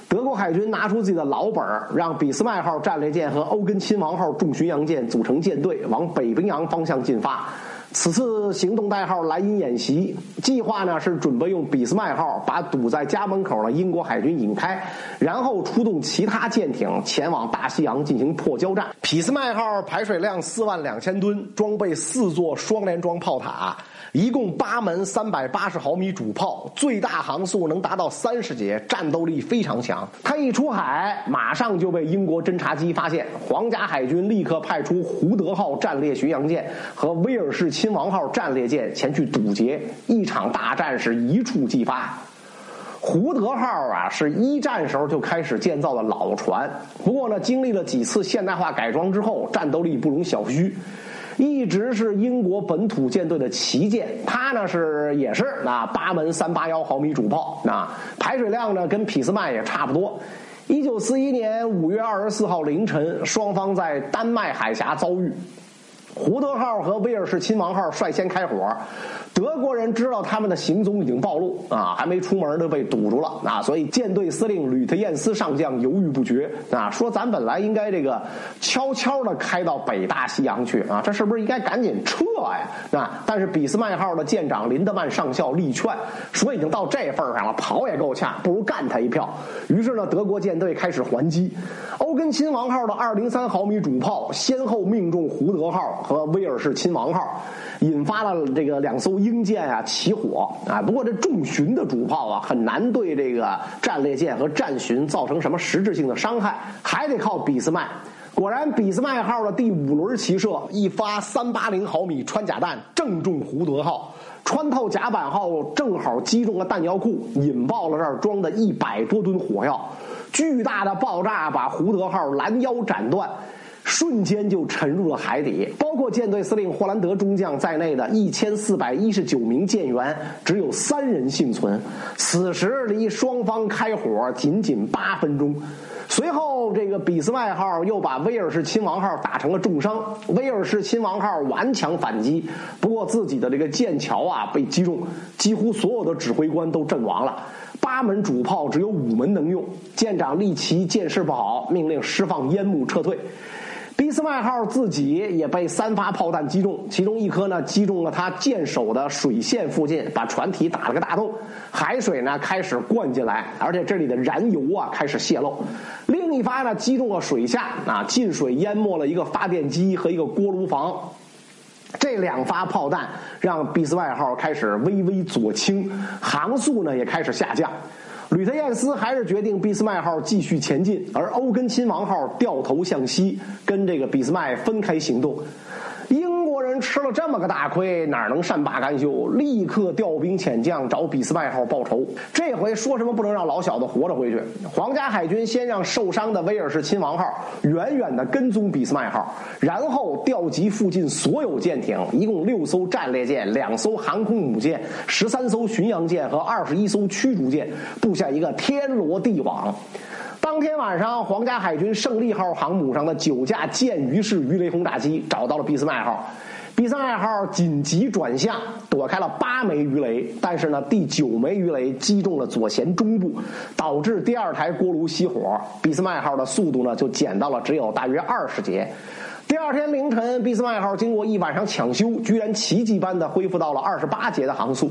德国海军拿出自己的老本儿，让俾斯麦号战列舰和欧根亲王号重巡洋舰组成舰队，往北冰洋方向进发。此次行动代号“莱茵演习”，计划呢是准备用俾斯麦号把堵在家门口的英国海军引开，然后出动其他舰艇前往大西洋进行破交战。俾斯麦号排水量四万两千吨，装备四座双联装炮塔。一共八门三百八十毫米主炮，最大航速能达到三十节，战斗力非常强。他一出海，马上就被英国侦察机发现。皇家海军立刻派出胡德号战列巡洋舰和威尔士亲王号战列舰前去堵截，一场大战是一触即发。胡德号啊，是一战时候就开始建造的老船，不过呢，经历了几次现代化改装之后，战斗力不容小觑。一直是英国本土舰队的旗舰，它呢是也是啊八门三八幺毫米主炮，啊排水量呢跟匹斯麦也差不多。一九四一年五月二十四号凌晨，双方在丹麦海峡遭遇，胡德号和威尔士亲王号率先开火。德国人知道他们的行踪已经暴露啊，还没出门就被堵住了啊，所以舰队司令吕特晏斯上将犹豫不决啊，说咱本来应该这个悄悄的开到北大西洋去啊，这是不是应该赶紧撤呀？啊，但是俾斯麦号的舰长林德曼上校力劝，说已经到这份上了，跑也够呛，不如干他一票。于是呢，德国舰队开始还击，欧根亲王号的二零三毫米主炮先后命中胡德号和威尔士亲王号。引发了这个两艘英舰啊起火啊，不过这重巡的主炮啊很难对这个战列舰和战巡造成什么实质性的伤害，还得靠俾斯麦。果然，俾斯麦号的第五轮齐射，一发三八零毫米穿甲弹正中胡德号，穿透甲板后正好击中了弹药库，引爆了这儿装的一百多吨火药，巨大的爆炸把胡德号拦腰斩断。瞬间就沉入了海底，包括舰队司令霍兰德中将在内的一千四百一十九名舰员，只有三人幸存。此时离双方开火仅仅八分钟，随后，这个俾斯麦号又把威尔士亲王号打成了重伤。威尔士亲王号顽强反击，不过自己的这个舰桥啊被击中，几乎所有的指挥官都阵亡了。八门主炮只有五门能用，舰长利奇见势不好，命令释放烟幕撤退。俾斯麦号自己也被三发炮弹击中，其中一颗呢击中了他舰首的水线附近，把船体打了个大洞，海水呢开始灌进来，而且这里的燃油啊开始泄漏。另一发呢击中了水下，啊进水淹没了一个发电机和一个锅炉房。这两发炮弹让俾斯麦号开始微微左倾，航速呢也开始下降。吕特晏斯还是决定俾斯麦号继续前进，而欧根亲王号掉头向西，跟这个俾斯麦分开行动。人吃了这么个大亏，哪能善罢甘休？立刻调兵遣将找俾斯麦号报仇。这回说什么不能让老小子活着回去？皇家海军先让受伤的威尔士亲王号远远地跟踪俾斯麦号，然后调集附近所有舰艇，一共六艘战列舰、两艘航空母舰、十三艘巡洋舰和二十一艘驱逐舰，布下一个天罗地网。当天晚上，皇家海军胜利号航母上的九架舰鱼式鱼雷轰炸机找到了俾斯麦号，俾斯麦号紧急转向，躲开了八枚鱼雷，但是呢，第九枚鱼雷击中了左舷中部，导致第二台锅炉熄火，俾斯麦号的速度呢就减到了只有大约二十节。第二天凌晨，俾斯麦号经过一晚上抢修，居然奇迹般的恢复到了二十八节的航速。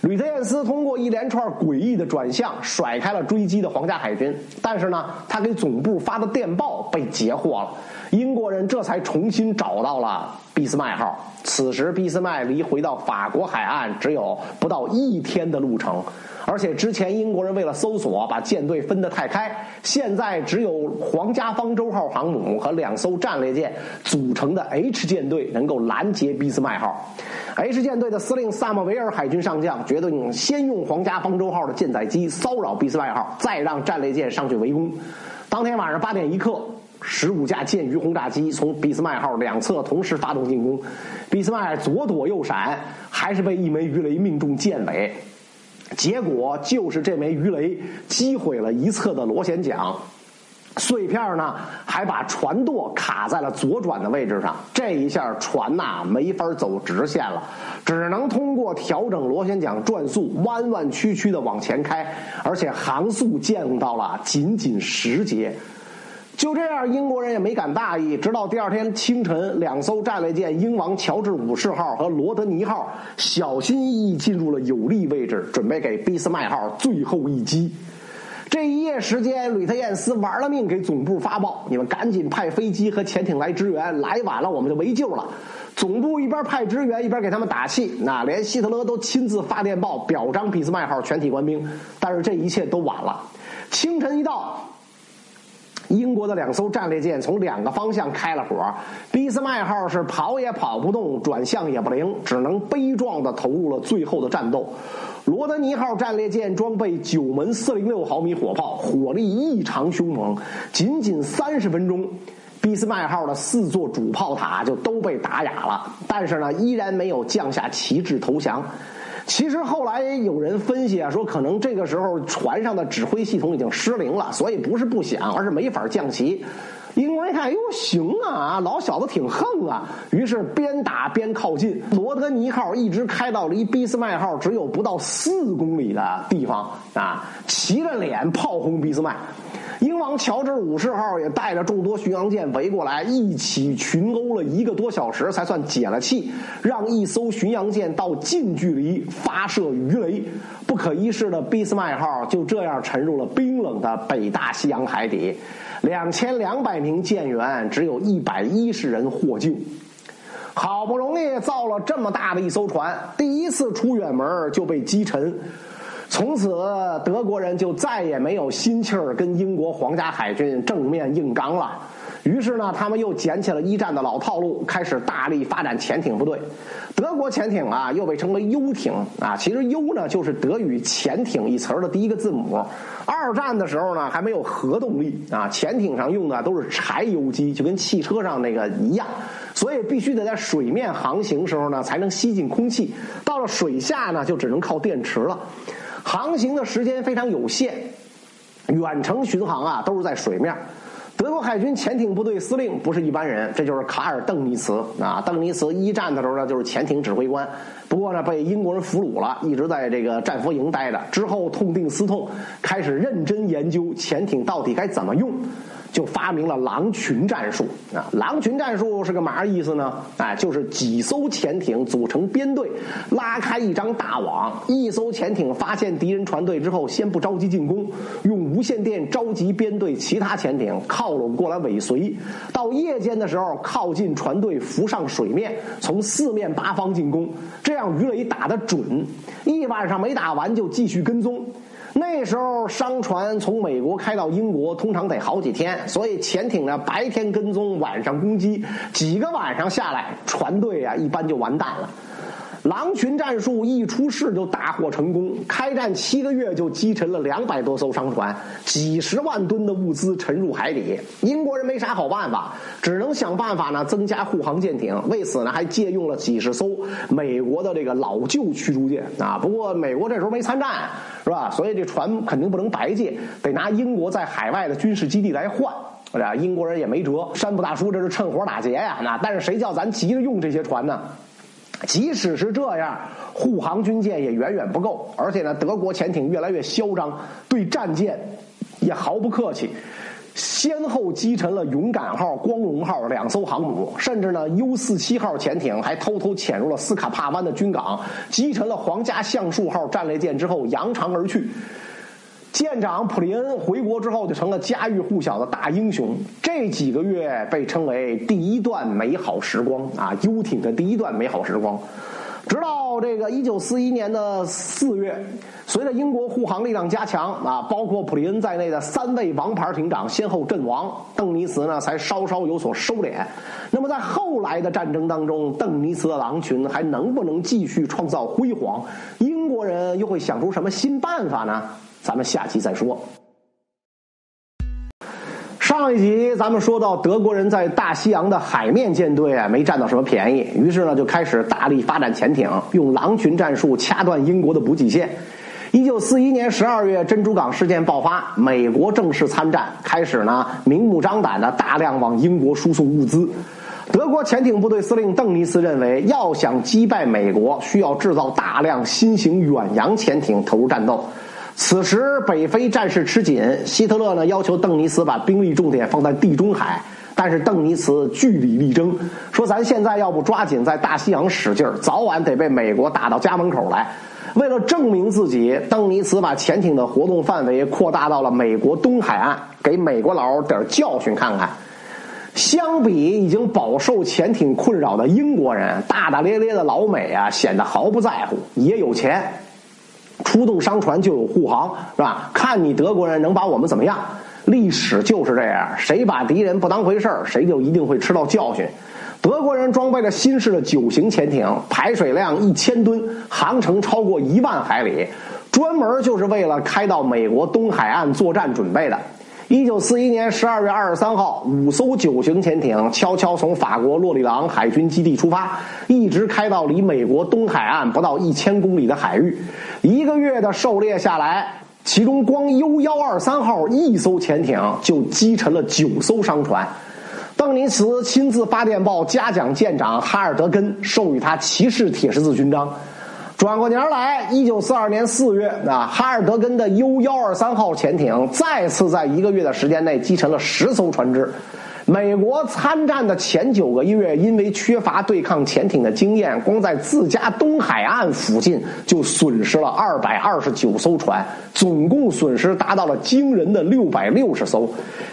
吕特晏斯通过一连串诡异的转向，甩开了追击的皇家海军。但是呢，他给总部发的电报被截获了，英国人这才重新找到了俾斯麦号。此时，俾斯麦离回到法国海岸只有不到一天的路程。而且之前英国人为了搜索，把舰队分得太开，现在只有皇家方舟号航母和两艘战列舰组成的 H 舰队能够拦截俾斯麦号。H 舰队的司令萨默维尔海军上将决定先用皇家方舟号的舰载机骚扰俾斯麦号，再让战列舰上去围攻。当天晚上八点一刻，十五架舰鱼轰炸机从俾斯麦号两侧同时发动进攻，俾斯麦左躲右闪，还是被一枚鱼雷命中舰尾。结果就是这枚鱼雷击毁了一侧的螺旋桨，碎片呢还把船舵卡在了左转的位置上。这一下船呐没法走直线了，只能通过调整螺旋桨转速，弯弯曲曲的往前开，而且航速降到了仅仅十节。就这样，英国人也没敢大意。直到第二天清晨，两艘战列舰“英王乔治五世号”和“罗德尼号”小心翼翼进入了有利位置，准备给俾斯麦号最后一击。这一夜时间，吕特晏斯玩了命给总部发报：“你们赶紧派飞机和潜艇来支援，来晚了我们就没救了。”总部一边派支援，一边给他们打气。那连希特勒都亲自发电报表彰俾斯麦号全体官兵。但是这一切都晚了。清晨一到。英国的两艘战列舰从两个方向开了火，俾斯麦号是跑也跑不动，转向也不灵，只能悲壮地投入了最后的战斗。罗德尼号战列舰装备九门四零六毫米火炮，火力异常凶猛。仅仅三十分钟，俾斯麦号的四座主炮塔就都被打哑了，但是呢，依然没有降下旗帜投降。其实后来有人分析啊，说可能这个时候船上的指挥系统已经失灵了，所以不是不响，而是没法降旗。英国人一看，哟，行啊，老小子挺横啊，于是边打边靠近。罗德尼号一直开到离俾斯麦号只有不到四公里的地方啊，齐着脸炮轰俾斯麦。英王乔治五世号也带着众多巡洋舰围过来，一起群殴了一个多小时，才算解了气，让一艘巡洋舰到近距离发射鱼雷。不可一世的俾斯麦号就这样沉入了冰冷的北大西洋海底，两千两百名舰员，只有一百一十人获救。好不容易造了这么大的一艘船，第一次出远门就被击沉。从此，德国人就再也没有心气儿跟英国皇家海军正面硬刚了。于是呢，他们又捡起了一战的老套路，开始大力发展潜艇部队。德国潜艇啊，又被称为 U 艇啊。其实 U 呢，就是德语潜艇一词儿的第一个字母。二战的时候呢，还没有核动力啊，潜艇上用的都是柴油机，就跟汽车上那个一样，所以必须得在水面航行时候呢，才能吸进空气。到了水下呢，就只能靠电池了。航行的时间非常有限，远程巡航啊都是在水面。德国海军潜艇部队司令不是一般人，这就是卡尔·邓尼茨啊。邓尼茨一战的时候呢，就是潜艇指挥官，不过呢被英国人俘虏了，一直在这个战俘营待着。之后痛定思痛，开始认真研究潜艇到底该怎么用。就发明了狼群战术啊！狼群战术是个嘛意思呢？哎，就是几艘潜艇组成编队，拉开一张大网。一艘潜艇发现敌人船队之后，先不着急进攻，用无线电召集编队其他潜艇靠拢过来尾随。到夜间的时候，靠近船队浮上水面，从四面八方进攻，这样鱼雷打得准。一晚上没打完就继续跟踪。那时候商船从美国开到英国，通常得好几天，所以潜艇呢白天跟踪，晚上攻击，几个晚上下来，船队啊一般就完蛋了。狼群战术一出世就大获成功，开战七个月就击沉了两百多艘商船，几十万吨的物资沉入海底。英国人没啥好办法，只能想办法呢增加护航舰艇。为此呢，还借用了几十艘美国的这个老旧驱逐舰啊。不过美国这时候没参战，是吧？所以这船肯定不能白借，得拿英国在海外的军事基地来换。英国人也没辙。山姆大叔这是趁火打劫呀！那但是谁叫咱急着用这些船呢？即使是这样，护航军舰也远远不够，而且呢，德国潜艇越来越嚣张，对战舰也毫不客气，先后击沉了“勇敢号”“光荣号”两艘航母，甚至呢，U 四七号潜艇还偷偷潜入了斯卡帕湾的军港，击沉了“皇家橡树号”战列舰之后扬长而去。舰长普林恩回国之后就成了家喻户晓的大英雄。这几个月被称为第一段美好时光啊，游艇的第一段美好时光。直到这个一九四一年的四月，随着英国护航力量加强啊，包括普林恩在内的三位王牌艇长先后阵亡，邓尼茨呢才稍稍有所收敛。那么在后来的战争当中，邓尼茨的狼群还能不能继续创造辉煌？英国人又会想出什么新办法呢？咱们下期再说。上一集咱们说到，德国人在大西洋的海面舰队啊没占到什么便宜，于是呢就开始大力发展潜艇，用狼群战术掐断英国的补给线。一九四一年十二月，珍珠港事件爆发，美国正式参战，开始呢明目张胆的大量往英国输送物资。德国潜艇部队司令邓尼茨认为，要想击败美国，需要制造大量新型远洋潜艇投入战斗。此时北非战事吃紧，希特勒呢要求邓尼茨把兵力重点放在地中海，但是邓尼茨据理力争，说咱现在要不抓紧在大西洋使劲儿，早晚得被美国打到家门口来。为了证明自己，邓尼茨把潜艇的活动范围扩大到了美国东海岸，给美国佬点教训看看。相比已经饱受潜艇困扰的英国人，大大咧咧的老美啊显得毫不在乎，也有钱。出动商船就有护航，是吧？看你德国人能把我们怎么样？历史就是这样，谁把敌人不当回事，谁就一定会吃到教训。德国人装备了新式的九型潜艇，排水量一千吨，航程超过一万海里，专门就是为了开到美国东海岸作战准备的。一九四一年十二月二十三号，五艘九型潜艇悄悄从法国洛里昂海军基地出发，一直开到离美国东海岸不到一千公里的海域。一个月的狩猎下来，其中光 U 幺二三号一艘潜艇就击沉了九艘商船。邓尼茨亲自发电报嘉奖舰长哈尔德根，授予他骑士铁十字勋章。转过年来，一九四二年四月，啊，哈尔德根的 U 幺二三号潜艇再次在一个月的时间内击沉了十艘船只。美国参战的前九个月，因为缺乏对抗潜艇的经验，光在自家东海岸附近就损失了二百二十九艘船，总共损失达到了惊人的六百六十艘，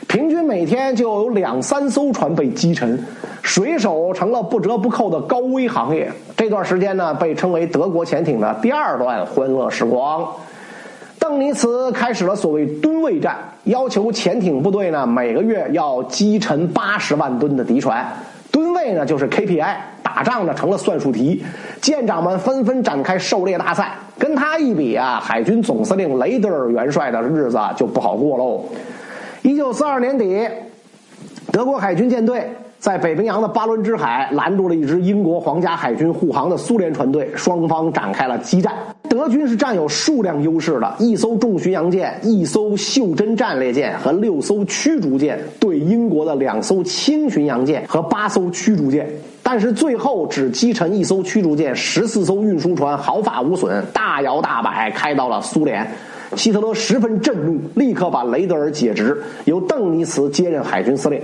平均每天就有两三艘船被击沉，水手成了不折不扣的高危行业。这段时间呢，被称为德国潜艇的第二段欢乐时光。邓尼茨开始了所谓吨位战，要求潜艇部队呢每个月要击沉八十万吨的敌船。吨位呢就是 KPI，打仗呢成了算术题。舰长们纷纷展开狩猎大赛，跟他一比啊，海军总司令雷德尔元帅的日子就不好过喽。一九四二年底，德国海军舰队在北冰洋的巴伦支海拦住了一支英国皇家海军护航的苏联船队，双方展开了激战。德军是占有数量优势的，一艘重巡洋舰、一艘袖珍战列舰和六艘驱逐舰对英国的两艘轻巡洋舰和八艘驱逐舰，但是最后只击沉一艘驱逐舰，十四艘运输船毫发无损，大摇大摆开到了苏联。希特勒十分震怒，立刻把雷德尔解职，由邓尼茨接任海军司令。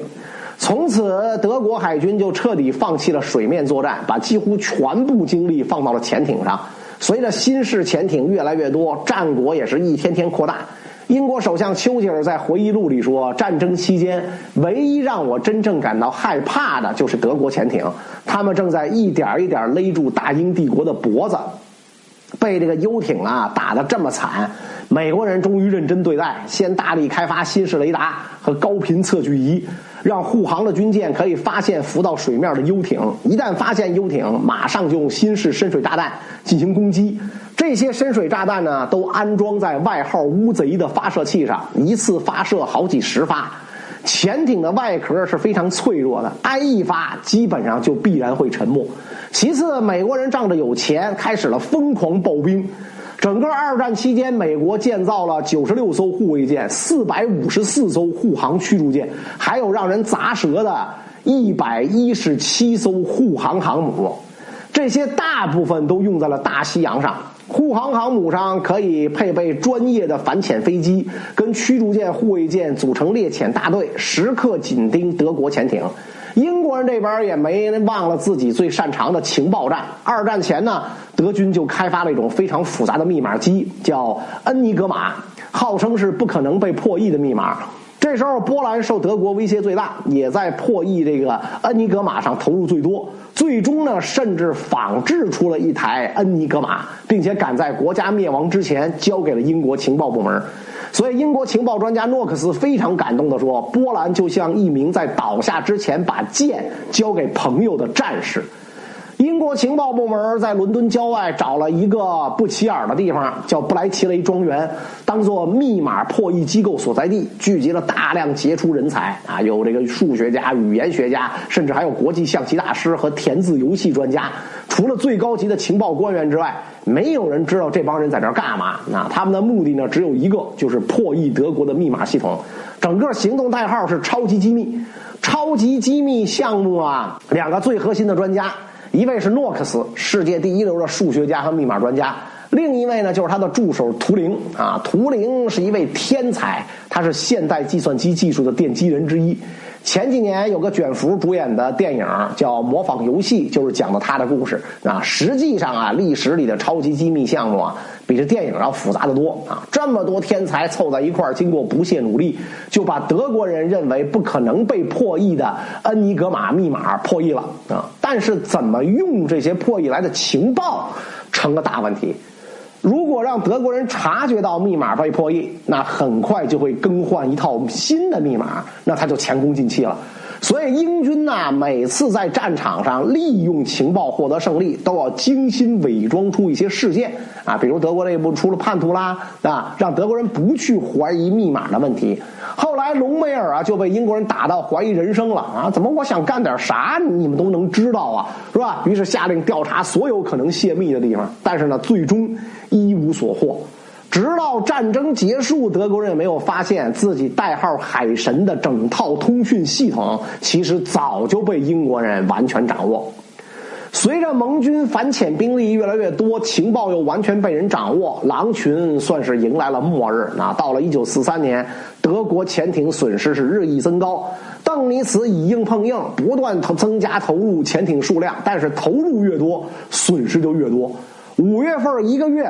从此，德国海军就彻底放弃了水面作战，把几乎全部精力放到了潜艇上。随着新式潜艇越来越多，战果也是一天天扩大。英国首相丘吉尔在回忆录里说：“战争期间，唯一让我真正感到害怕的就是德国潜艇，他们正在一点一点勒住大英帝国的脖子。被这个游艇啊打得这么惨，美国人终于认真对待，先大力开发新式雷达和高频测距仪。”让护航的军舰可以发现浮到水面的游艇，一旦发现游艇，马上就用新式深水炸弹进行攻击。这些深水炸弹呢，都安装在外号“乌贼”的发射器上，一次发射好几十发。潜艇的外壳是非常脆弱的，挨一发基本上就必然会沉没。其次，美国人仗着有钱，开始了疯狂爆兵。整个二战期间，美国建造了九十六艘护卫舰、四百五十四艘护航驱逐舰，还有让人砸舌的一百一十七艘护航航母。这些大部分都用在了大西洋上。护航航母上可以配备专业的反潜飞机，跟驱逐舰、护卫舰组成猎潜大队，时刻紧盯德国潜艇。英国人这边也没忘了自己最擅长的情报战。二战前呢，德军就开发了一种非常复杂的密码机，叫恩尼格玛，号称是不可能被破译的密码。这时候，波兰受德国威胁最大，也在破译这个恩尼格玛上投入最多。最终呢，甚至仿制出了一台恩尼格玛，并且赶在国家灭亡之前交给了英国情报部门。所以，英国情报专家诺克斯非常感动地说：“波兰就像一名在倒下之前把剑交给朋友的战士。”英国情报部门在伦敦郊外找了一个不起眼的地方，叫布莱奇雷庄园，当做密码破译机构所在地，聚集了大量杰出人才啊，有这个数学家、语言学家，甚至还有国际象棋大师和填字游戏专家。除了最高级的情报官员之外，没有人知道这帮人在这儿干嘛。那他们的目的呢，只有一个，就是破译德国的密码系统。整个行动代号是“超级机密”。超级机密项目啊，两个最核心的专家。一位是诺克斯，世界第一流的数学家和密码专家；另一位呢，就是他的助手图灵啊。图灵是一位天才，他是现代计算机技术的奠基人之一。前几年有个卷福主演的电影叫《模仿游戏》，就是讲的他的故事啊。实际上啊，历史里的超级机密项目啊，比这电影要复杂的多啊。这么多天才凑在一块儿，经过不懈努力，就把德国人认为不可能被破译的恩尼格玛密码破译了啊。但是怎么用这些破译来的情报，成了大问题。如果让德国人察觉到密码被破译，那很快就会更换一套新的密码，那他就前功尽弃了。所以英军呢，每次在战场上利用情报获得胜利，都要精心伪装出一些事件啊，比如德国内部出了叛徒啦啊，让德国人不去怀疑密码的问题。后来隆美尔啊就被英国人打到怀疑人生了啊，怎么我想干点啥你们都能知道啊，是吧？于是下令调查所有可能泄密的地方，但是呢，最终。一无所获，直到战争结束，德国人也没有发现自己代号“海神”的整套通讯系统，其实早就被英国人完全掌握。随着盟军反潜兵力越来越多，情报又完全被人掌握，狼群算是迎来了末日。那到了一九四三年，德国潜艇损失是日益增高，邓尼茨以硬碰硬，不断投增加投入潜艇数量，但是投入越多，损失就越多。五月份一个月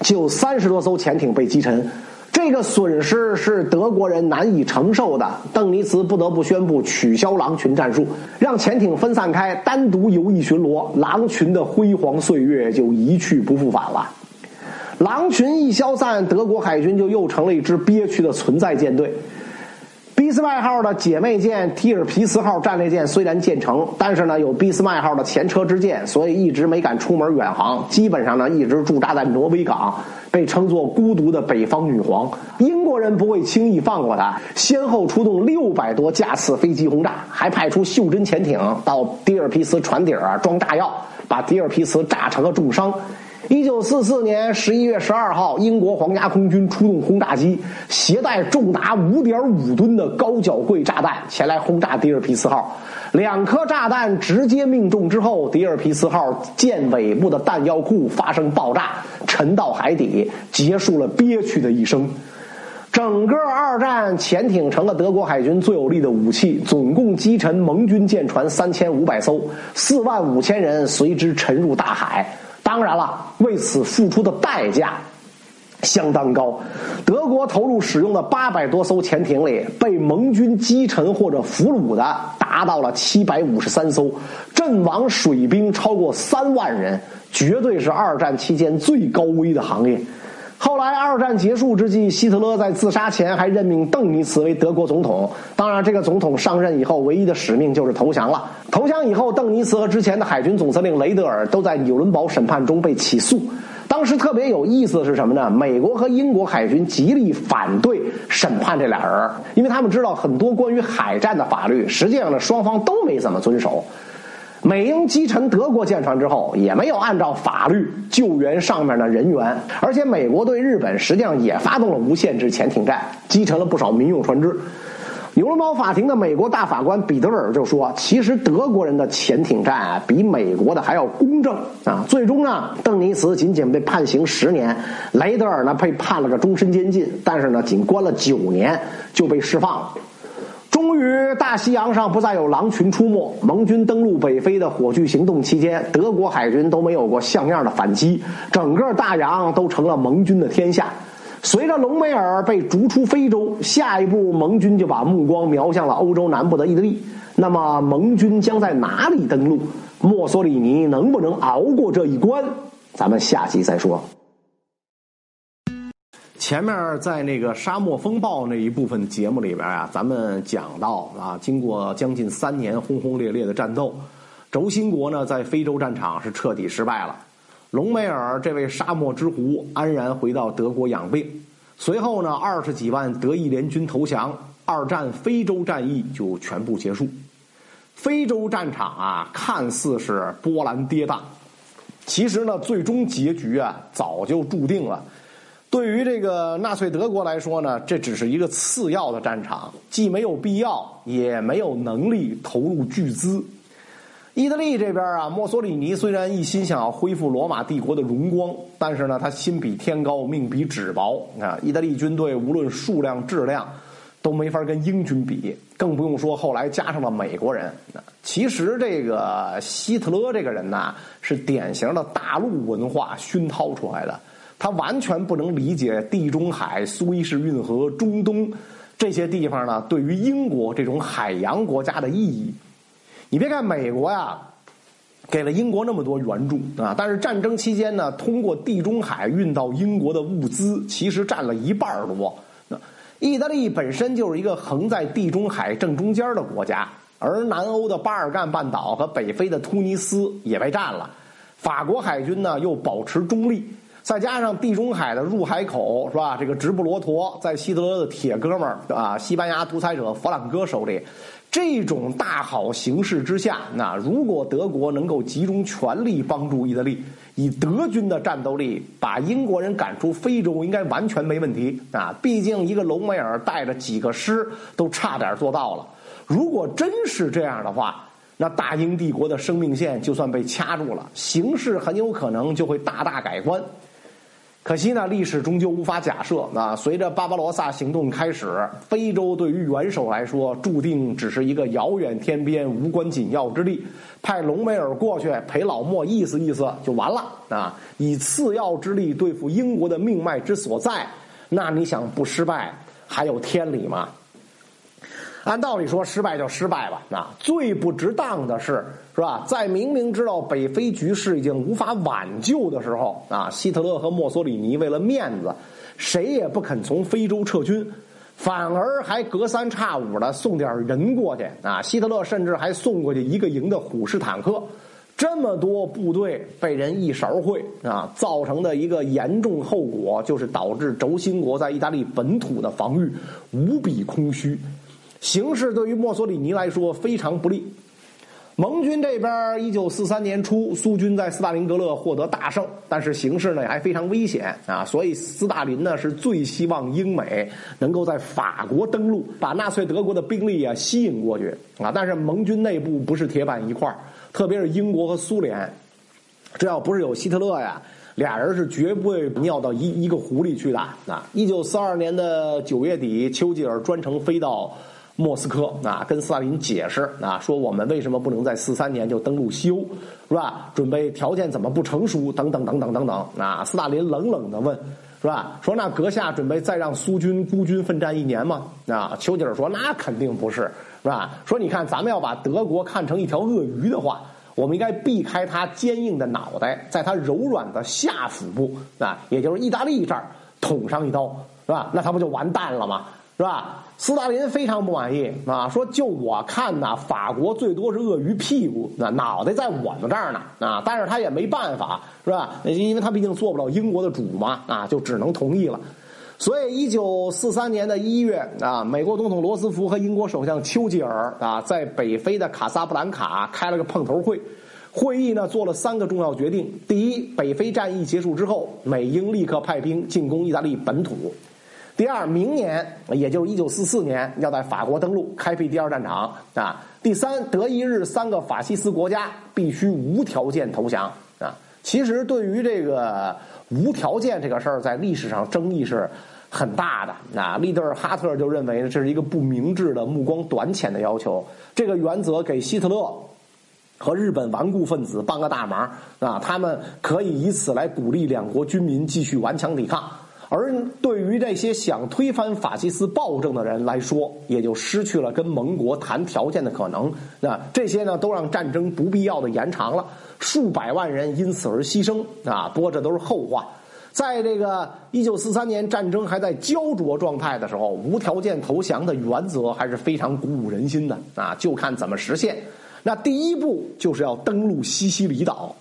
就三十多艘潜艇被击沉，这个损失是德国人难以承受的。邓尼茨不得不宣布取消狼群战术，让潜艇分散开，单独游弋巡逻。狼群的辉煌岁月就一去不复返了。狼群一消散，德国海军就又成了一支憋屈的存在舰队。俾斯麦号的姐妹舰提尔皮茨号战列舰虽然建成，但是呢有俾斯麦号的前车之鉴，所以一直没敢出门远航，基本上呢一直驻扎在挪威港，被称作孤独的北方女皇。英国人不会轻易放过她，先后出动六百多架次飞机轰炸，还派出袖珍潜艇到迪尔皮茨船底啊装炸药，把迪尔皮茨炸成了重伤。一九四四年十一月十二号，英国皇家空军出动轰炸机，携带重达五点五吨的高脚柜炸弹前来轰炸迪尔皮斯号。两颗炸弹直接命中之后，迪尔皮斯号舰尾部的弹药库发生爆炸，沉到海底，结束了憋屈的一生。整个二战，潜艇成了德国海军最有力的武器，总共击沉盟军舰船三千五百艘，四万五千人随之沉入大海。当然了，为此付出的代价相当高。德国投入使用的八百多艘潜艇里，被盟军击沉或者俘虏的达到了七百五十三艘，阵亡水兵超过三万人，绝对是二战期间最高危的行业。后来，二战结束之际，希特勒在自杀前还任命邓尼茨为德国总统。当然，这个总统上任以后，唯一的使命就是投降了。投降以后，邓尼茨和之前的海军总司令雷德尔都在纽伦堡审判中被起诉。当时特别有意思的是什么呢？美国和英国海军极力反对审判这俩人，因为他们知道很多关于海战的法律，实际上呢双方都没怎么遵守。美英击沉德国舰船之后，也没有按照法律救援上面的人员，而且美国对日本实际上也发动了无限制潜艇战，击沉了不少民用船只。纽伦堡法庭的美国大法官彼得尔就说：“其实德国人的潜艇战啊，比美国的还要公正啊。”最终呢，邓尼茨仅仅被判刑十年，雷德尔呢被判了个终身监禁，但是呢，仅关了九年就被释放了。终于，大西洋上不再有狼群出没。盟军登陆北非的火炬行动期间，德国海军都没有过像样的反击，整个大洋都成了盟军的天下。随着隆美尔被逐出非洲，下一步盟军就把目光瞄向了欧洲南部的意大利。那么，盟军将在哪里登陆？墨索里尼能不能熬过这一关？咱们下集再说。前面在那个沙漠风暴那一部分节目里边啊，咱们讲到啊，经过将近三年轰轰烈烈的战斗，轴心国呢在非洲战场是彻底失败了。隆美尔这位沙漠之狐安然回到德国养病。随后呢，二十几万德意联军投降，二战非洲战役就全部结束。非洲战场啊，看似是波澜跌宕，其实呢，最终结局啊早就注定了。对于这个纳粹德国来说呢，这只是一个次要的战场，既没有必要，也没有能力投入巨资。意大利这边啊，墨索里尼虽然一心想要恢复罗马帝国的荣光，但是呢，他心比天高，命比纸薄啊。意大利军队无论数量、质量，都没法跟英军比，更不用说后来加上了美国人。其实这个希特勒这个人呐，是典型的大陆文化熏陶出来的。他完全不能理解地中海、苏伊士运河、中东这些地方呢，对于英国这种海洋国家的意义。你别看美国呀，给了英国那么多援助啊，但是战争期间呢，通过地中海运到英国的物资其实占了一半多。意大利本身就是一个横在地中海正中间的国家，而南欧的巴尔干半岛和北非的突尼斯也被占了。法国海军呢又保持中立。再加上地中海的入海口是吧？这个直布罗陀在希特勒的铁哥们儿啊，西班牙独裁者弗朗哥手里，这种大好形势之下，那如果德国能够集中全力帮助意大利，以德军的战斗力把英国人赶出非洲，应该完全没问题啊！毕竟一个隆美尔带着几个师都差点做到了。如果真是这样的话，那大英帝国的生命线就算被掐住了，形势很有可能就会大大改观。可惜呢，历史终究无法假设。啊，随着巴巴罗萨行动开始，非洲对于元首来说，注定只是一个遥远天边、无关紧要之地。派隆美尔过去陪老莫意思意思就完了。啊，以次要之力对付英国的命脉之所在，那你想不失败还有天理吗？按道理说，失败就失败吧。啊，最不值当的是，是吧？在明明知道北非局势已经无法挽救的时候，啊，希特勒和墨索里尼为了面子，谁也不肯从非洲撤军。反而还隔三差五的送点人过去啊！希特勒甚至还送过去一个营的虎式坦克。这么多部队被人一勺烩啊，造成的一个严重后果就是导致轴心国在意大利本土的防御无比空虚，形势对于墨索里尼来说非常不利。盟军这边，一九四三年初，苏军在斯大林格勒获得大胜，但是形势呢还非常危险啊，所以斯大林呢是最希望英美能够在法国登陆，把纳粹德国的兵力啊吸引过去啊。但是盟军内部不是铁板一块特别是英国和苏联，这要不是有希特勒呀，俩人是绝不会尿到一一个湖里去的啊。一九四二年的九月底，丘吉尔专程飞到。莫斯科啊，跟斯大林解释啊，说我们为什么不能在四三年就登陆西欧，是吧？准备条件怎么不成熟？等等等等等等啊！斯大林冷冷的问，是吧？说那阁下准备再让苏军孤军奋战一年吗？啊，丘吉尔说那肯定不是，是吧？说你看，咱们要把德国看成一条鳄鱼的话，我们应该避开它坚硬的脑袋，在它柔软的下腹部啊，也就是意大利这儿捅上一刀，是吧？那它不就完蛋了吗？是吧？斯大林非常不满意啊，说就我看呐，法国最多是鳄鱼屁股，那脑袋在我们这儿呢啊，但是他也没办法，是吧？因为他毕竟做不了英国的主嘛啊，就只能同意了。所以，一九四三年的一月啊，美国总统罗斯福和英国首相丘吉尔啊，在北非的卡萨布兰卡开了个碰头会，会议呢做了三个重要决定：第一，北非战役结束之后，美英立刻派兵进攻意大利本土。第二，明年也就是一九四四年，要在法国登陆，开辟第二战场啊。第三，德意日三个法西斯国家必须无条件投降啊。其实，对于这个无条件这个事儿，在历史上争议是很大的啊。利德尔哈特就认为这是一个不明智的、目光短浅的要求。这个原则给希特勒和日本顽固分子帮个大忙啊，他们可以以此来鼓励两国军民继续顽强抵抗。而对于这些想推翻法西斯暴政的人来说，也就失去了跟盟国谈条件的可能。那这些呢，都让战争不必要的延长了，数百万人因此而牺牲啊！不过这都是后话。在这个一九四三年战争还在焦灼状态的时候，无条件投降的原则还是非常鼓舞人心的啊！就看怎么实现。那第一步就是要登陆西西里岛。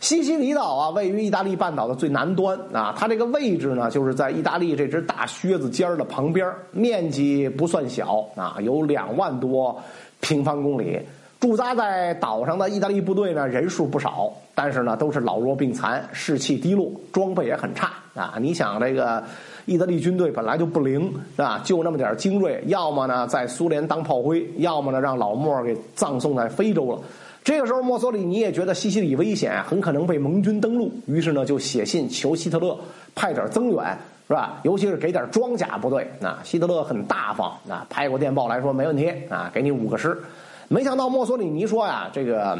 西西里岛啊，位于意大利半岛的最南端啊，它这个位置呢，就是在意大利这只大靴子尖儿的旁边，面积不算小啊，有两万多平方公里。驻扎在岛上的意大利部队呢，人数不少，但是呢，都是老弱病残，士气低落，装备也很差啊。你想，这个意大利军队本来就不灵啊，就那么点精锐，要么呢在苏联当炮灰，要么呢让老莫给葬送在非洲了。这个时候，墨索里尼也觉得西西里危险，很可能被盟军登陆，于是呢就写信求希特勒派点增援，是吧？尤其是给点装甲部队。啊，希特勒很大方，啊，拍过电报来说没问题，啊，给你五个师。没想到墨索里尼说呀，这个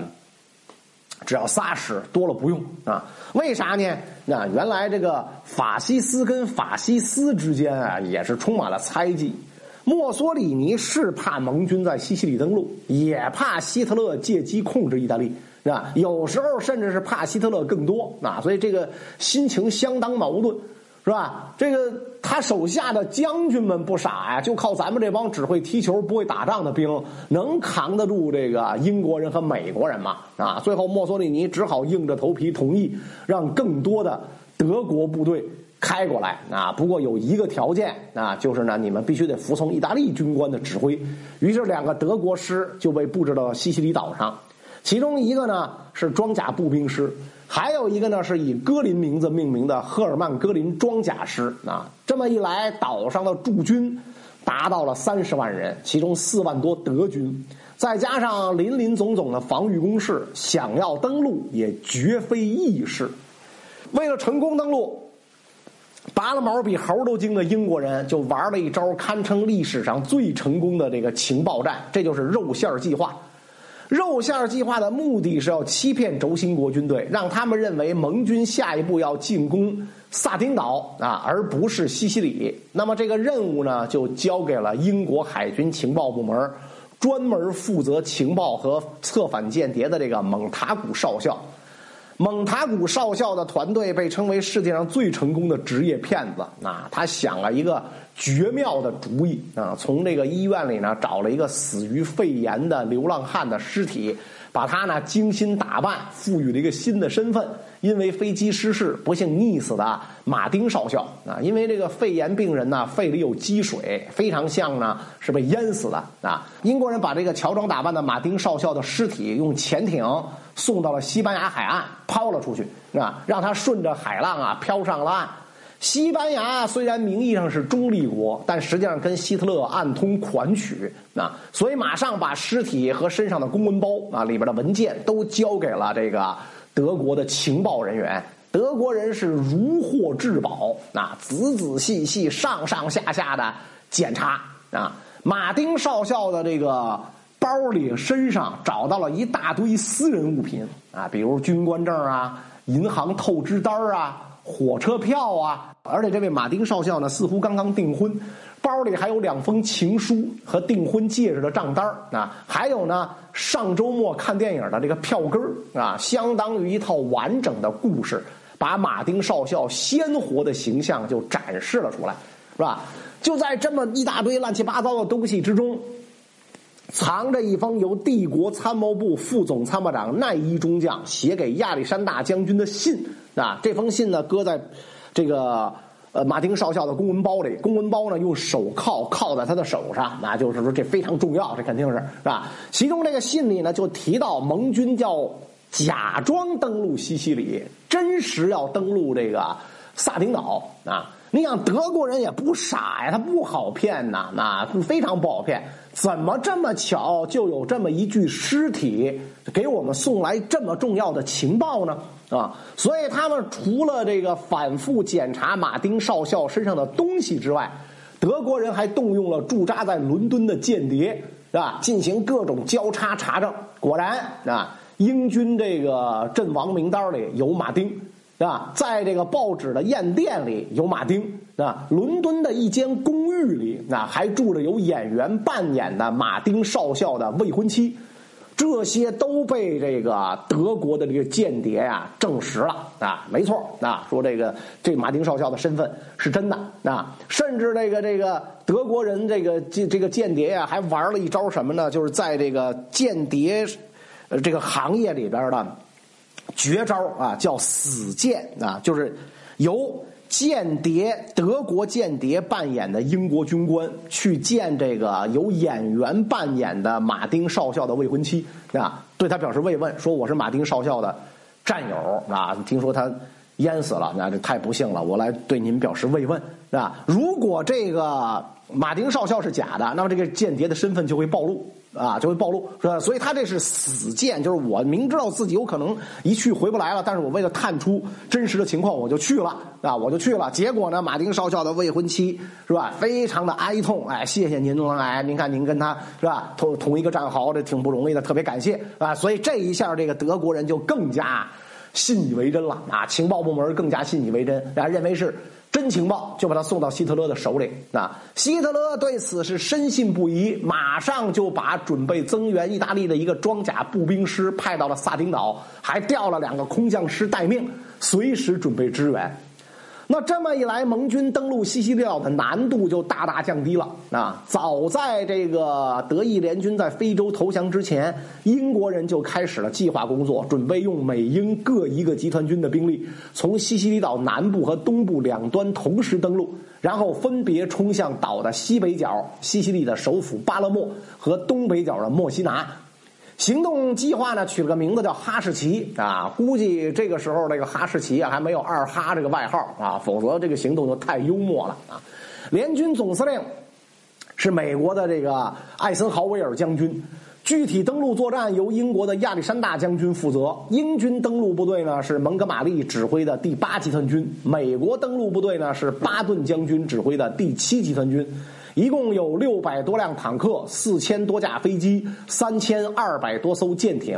只要仨师，多了不用啊。为啥呢？那原来这个法西斯跟法西斯之间啊，也是充满了猜忌。墨索里尼是怕盟军在西西里登陆，也怕希特勒借机控制意大利，是吧？有时候甚至是怕希特勒更多啊，所以这个心情相当矛盾，是吧？这个他手下的将军们不傻呀，就靠咱们这帮只会踢球不会打仗的兵，能扛得住这个英国人和美国人吗？啊！最后墨索里尼只好硬着头皮同意，让更多的德国部队。开过来啊！不过有一个条件啊，就是呢，你们必须得服从意大利军官的指挥。于是，两个德国师就被布置到西西里岛上，其中一个呢是装甲步兵师，还有一个呢是以戈林名字命名的赫尔曼戈林装甲师啊。这么一来，岛上的驻军达到了三十万人，其中四万多德军，再加上林林总总的防御工事，想要登陆也绝非易事。为了成功登陆。拔了毛比猴都精的英国人就玩了一招堪称历史上最成功的这个情报战，这就是肉馅计划。肉馅计划的目的是要欺骗轴心国军队，让他们认为盟军下一步要进攻萨丁岛啊，而不是西西里。那么这个任务呢，就交给了英国海军情报部门，专门负责情报和策反间谍的这个蒙塔古少校。蒙塔古少校的团队被称为世界上最成功的职业骗子啊！他想了一个绝妙的主意啊，从这个医院里呢找了一个死于肺炎的流浪汉的尸体，把他呢精心打扮，赋予了一个新的身份。因为飞机失事不幸溺死的马丁少校啊，因为这个肺炎病人呢肺里有积水，非常像呢是被淹死的啊。英国人把这个乔装打扮的马丁少校的尸体用潜艇。送到了西班牙海岸，抛了出去，啊，让他顺着海浪啊飘上了岸。西班牙虽然名义上是中立国，但实际上跟希特勒暗通款曲，啊，所以马上把尸体和身上的公文包啊里边的文件都交给了这个德国的情报人员。德国人是如获至宝，啊，仔仔细细、上上下下的检查啊，马丁少校的这个。包里身上找到了一大堆私人物品啊，比如军官证啊、银行透支单啊、火车票啊。而且这位马丁少校呢，似乎刚刚订婚，包里还有两封情书和订婚戒指的账单啊，还有呢上周末看电影的这个票根啊，相当于一套完整的故事，把马丁少校鲜活的形象就展示了出来，是吧？就在这么一大堆乱七八糟的东西之中。藏着一封由帝国参谋部副总参谋长奈伊中将写给亚历山大将军的信啊，这封信呢搁在这个呃马丁少校的公文包里，公文包呢用手铐铐在他的手上，那就是说这非常重要，这肯定是是吧？其中这个信里呢就提到盟军叫假装登陆西西里，真实要登陆这个萨丁岛啊。你想德国人也不傻呀，他不好骗呐，那非常不好骗。怎么这么巧就有这么一具尸体给我们送来这么重要的情报呢？啊，所以他们除了这个反复检查马丁少校身上的东西之外，德国人还动用了驻扎在伦敦的间谍，是吧？进行各种交叉查证。果然啊，英军这个阵亡名单里有马丁。是吧？在这个报纸的验店里有马丁，是吧？伦敦的一间公寓里，那还住着有演员扮演的马丁少校的未婚妻，这些都被这个德国的这个间谍呀证实了啊，没错啊，说这个这马丁少校的身份是真的啊，甚至这个这个德国人这个这这个间谍呀还玩了一招什么呢？就是在这个间谍这个行业里边的。绝招啊，叫死间啊，就是由间谍德国间谍扮演的英国军官去见这个由演员扮演的马丁少校的未婚妻啊，对他表示慰问，说我是马丁少校的战友啊，听说他淹死了，那这太不幸了，我来对您表示慰问，是吧？如果这个 马丁少校是假的，那么这个间谍的身份就会暴露。啊，就会暴露，是吧？所以他这是死谏，就是我明知道自己有可能一去回不来了，但是我为了探出真实的情况，我就去了，啊，我就去了。结果呢，马丁少校的未婚妻是吧，非常的哀痛，哎，谢谢您来，您看您跟他是吧同 同一个战壕，这挺不容易的，特别感谢啊。所以这一下，这个德国人就更加信以为真了啊，情报部门更加信以为真，然后认为是。真情报就把他送到希特勒的手里那！希特勒对此是深信不疑，马上就把准备增援意大利的一个装甲步兵师派到了萨丁岛，还调了两个空降师待命，随时准备支援。那这么一来，盟军登陆西西里岛的难度就大大降低了啊！早在这个德意联军在非洲投降之前，英国人就开始了计划工作，准备用美英各一个集团军的兵力，从西西里岛南部和东部两端同时登陆，然后分别冲向岛的西北角西西里的首府巴勒莫和东北角的墨西拿。行动计划呢，取了个名字叫哈士奇啊，估计这个时候这个哈士奇啊还没有二哈这个外号啊，否则这个行动就太幽默了啊。联军总司令是美国的这个艾森豪威尔将军，具体登陆作战由英国的亚历山大将军负责。英军登陆部队呢是蒙哥马利指挥的第八集团军，美国登陆部队呢是巴顿将军指挥的第七集团军。一共有六百多辆坦克、四千多架飞机、三千二百多艘舰艇，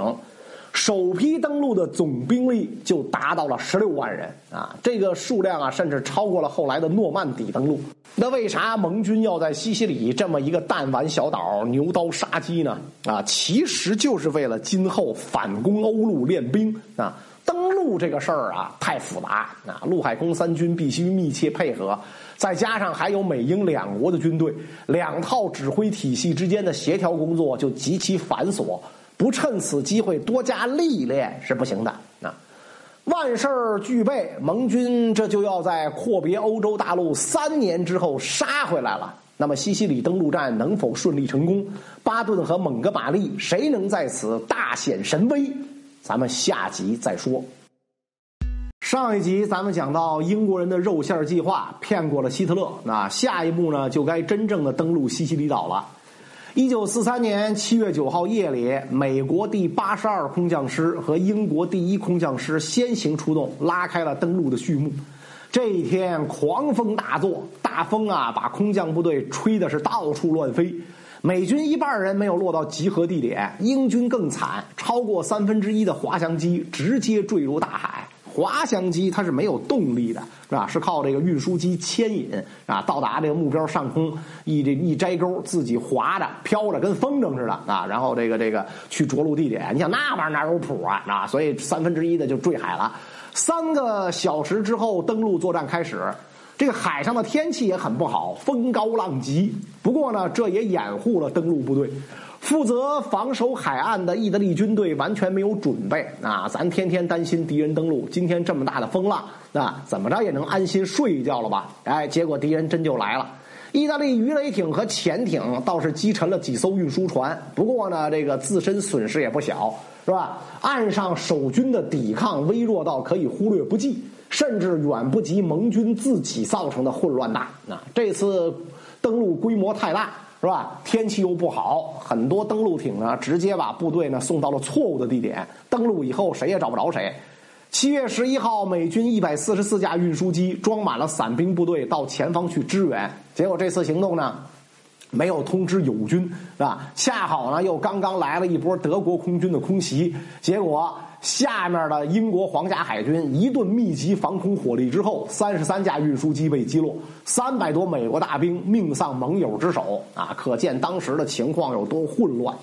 首批登陆的总兵力就达到了十六万人啊！这个数量啊，甚至超过了后来的诺曼底登陆。那为啥盟军要在西西里这么一个弹丸小岛牛刀杀鸡呢？啊，其实就是为了今后反攻欧陆练兵啊！登陆。这个事儿啊，太复杂啊！陆海空三军必须密切配合，再加上还有美英两国的军队，两套指挥体系之间的协调工作就极其繁琐，不趁此机会多加历练是不行的啊！万事俱备，盟军这就要在阔别欧洲大陆三年之后杀回来了。那么西西里登陆战能否顺利成功？巴顿和蒙哥马利谁能在此大显神威？咱们下集再说。上一集咱们讲到英国人的肉馅计划骗过了希特勒，那下一步呢就该真正的登陆西西里岛了。一九四三年七月九号夜里，美国第八十二空降师和英国第一空降师先行出动，拉开了登陆的序幕。这一天狂风大作，大风啊把空降部队吹的是到处乱飞。美军一半人没有落到集合地点，英军更惨，超过三分之一的滑翔机直接坠入大海。滑翔机它是没有动力的，是吧？是靠这个运输机牵引啊，到达这个目标上空，一这一摘钩，自己滑着飘着，跟风筝似的啊。然后这个这个去着陆地点，你想那玩意儿哪有谱啊？啊，所以三分之一的就坠海了。三个小时之后，登陆作战开始。这个海上的天气也很不好，风高浪急。不过呢，这也掩护了登陆部队。负责防守海岸的意大利军队完全没有准备啊！咱天天担心敌人登陆，今天这么大的风浪，啊，怎么着也能安心睡一觉了吧？哎，结果敌人真就来了。意大利鱼雷艇和潜艇倒是击沉了几艘运输船，不过呢，这个自身损失也不小。是吧？岸上守军的抵抗微弱到可以忽略不计，甚至远不及盟军自己造成的混乱大。啊，这次登陆规模太大，是吧？天气又不好，很多登陆艇呢直接把部队呢送到了错误的地点。登陆以后谁也找不着谁。七月十一号，美军一百四十四架运输机装满了伞兵部队到前方去支援，结果这次行动呢？没有通知友军，是吧？恰好呢，又刚刚来了一波德国空军的空袭，结果下面的英国皇家海军一顿密集防空火力之后，三十三架运输机被击落，三百多美国大兵命丧盟友之手，啊，可见当时的情况有多混乱。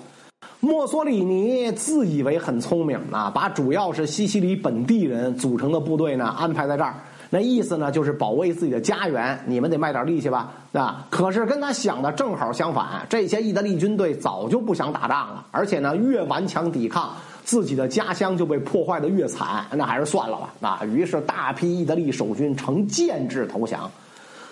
墨索里尼自以为很聪明啊，把主要是西西里本地人组成的部队呢安排在这儿。那意思呢，就是保卫自己的家园，你们得卖点力气吧，啊！可是跟他想的正好相反，这些意大利军队早就不想打仗了，而且呢，越顽强抵抗，自己的家乡就被破坏的越惨，那还是算了吧，啊！于是大批意大利守军呈建制投降。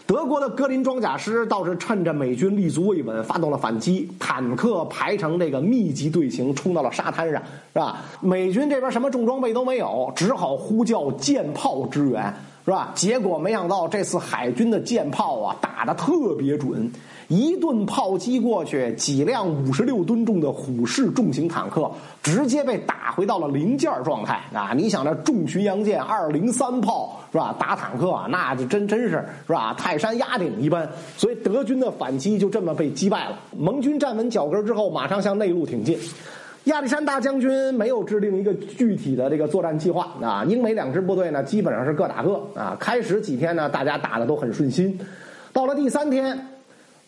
德国的格林装甲师倒是趁着美军立足未稳，发动了反击，坦克排成这个密集队形冲到了沙滩上，是吧？美军这边什么重装备都没有，只好呼叫舰炮支援。是吧？结果没想到这次海军的舰炮啊打的特别准，一顿炮击过去，几辆五十六吨重的虎式重型坦克直接被打回到了零件状态啊！你想这重巡洋舰二零三炮是吧？打坦克那就真真是是吧？泰山压顶一般，所以德军的反击就这么被击败了。盟军站稳脚跟之后，马上向内陆挺进。亚历山大将军没有制定一个具体的这个作战计划啊，英美两支部队呢基本上是各打各啊。开始几天呢，大家打的都很顺心。到了第三天，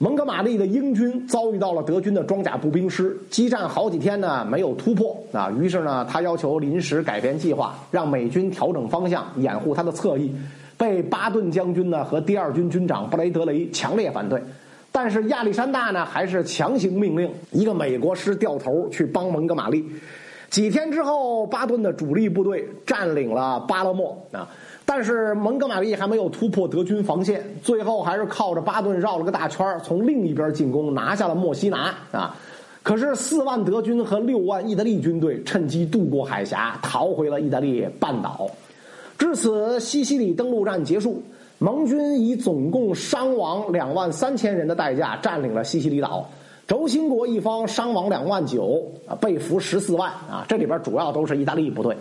蒙哥马利的英军遭遇到了德军的装甲步兵师，激战好几天呢没有突破啊。于是呢，他要求临时改变计划，让美军调整方向，掩护他的侧翼。被巴顿将军呢和第二军军长布雷德雷强烈反对。但是亚历山大呢，还是强行命令一个美国师掉头去帮蒙哥马利。几天之后，巴顿的主力部队占领了巴勒莫啊，但是蒙哥马利还没有突破德军防线，最后还是靠着巴顿绕了个大圈，从另一边进攻，拿下了墨西拿啊。可是四万德军和六万意大利军队趁机渡过海峡，逃回了意大利半岛。至此，西西里登陆战结束。盟军以总共伤亡两万三千人的代价占领了西西里岛，轴心国一方伤亡两万九，啊，被俘十四万啊，这里边主要都是意大利部队，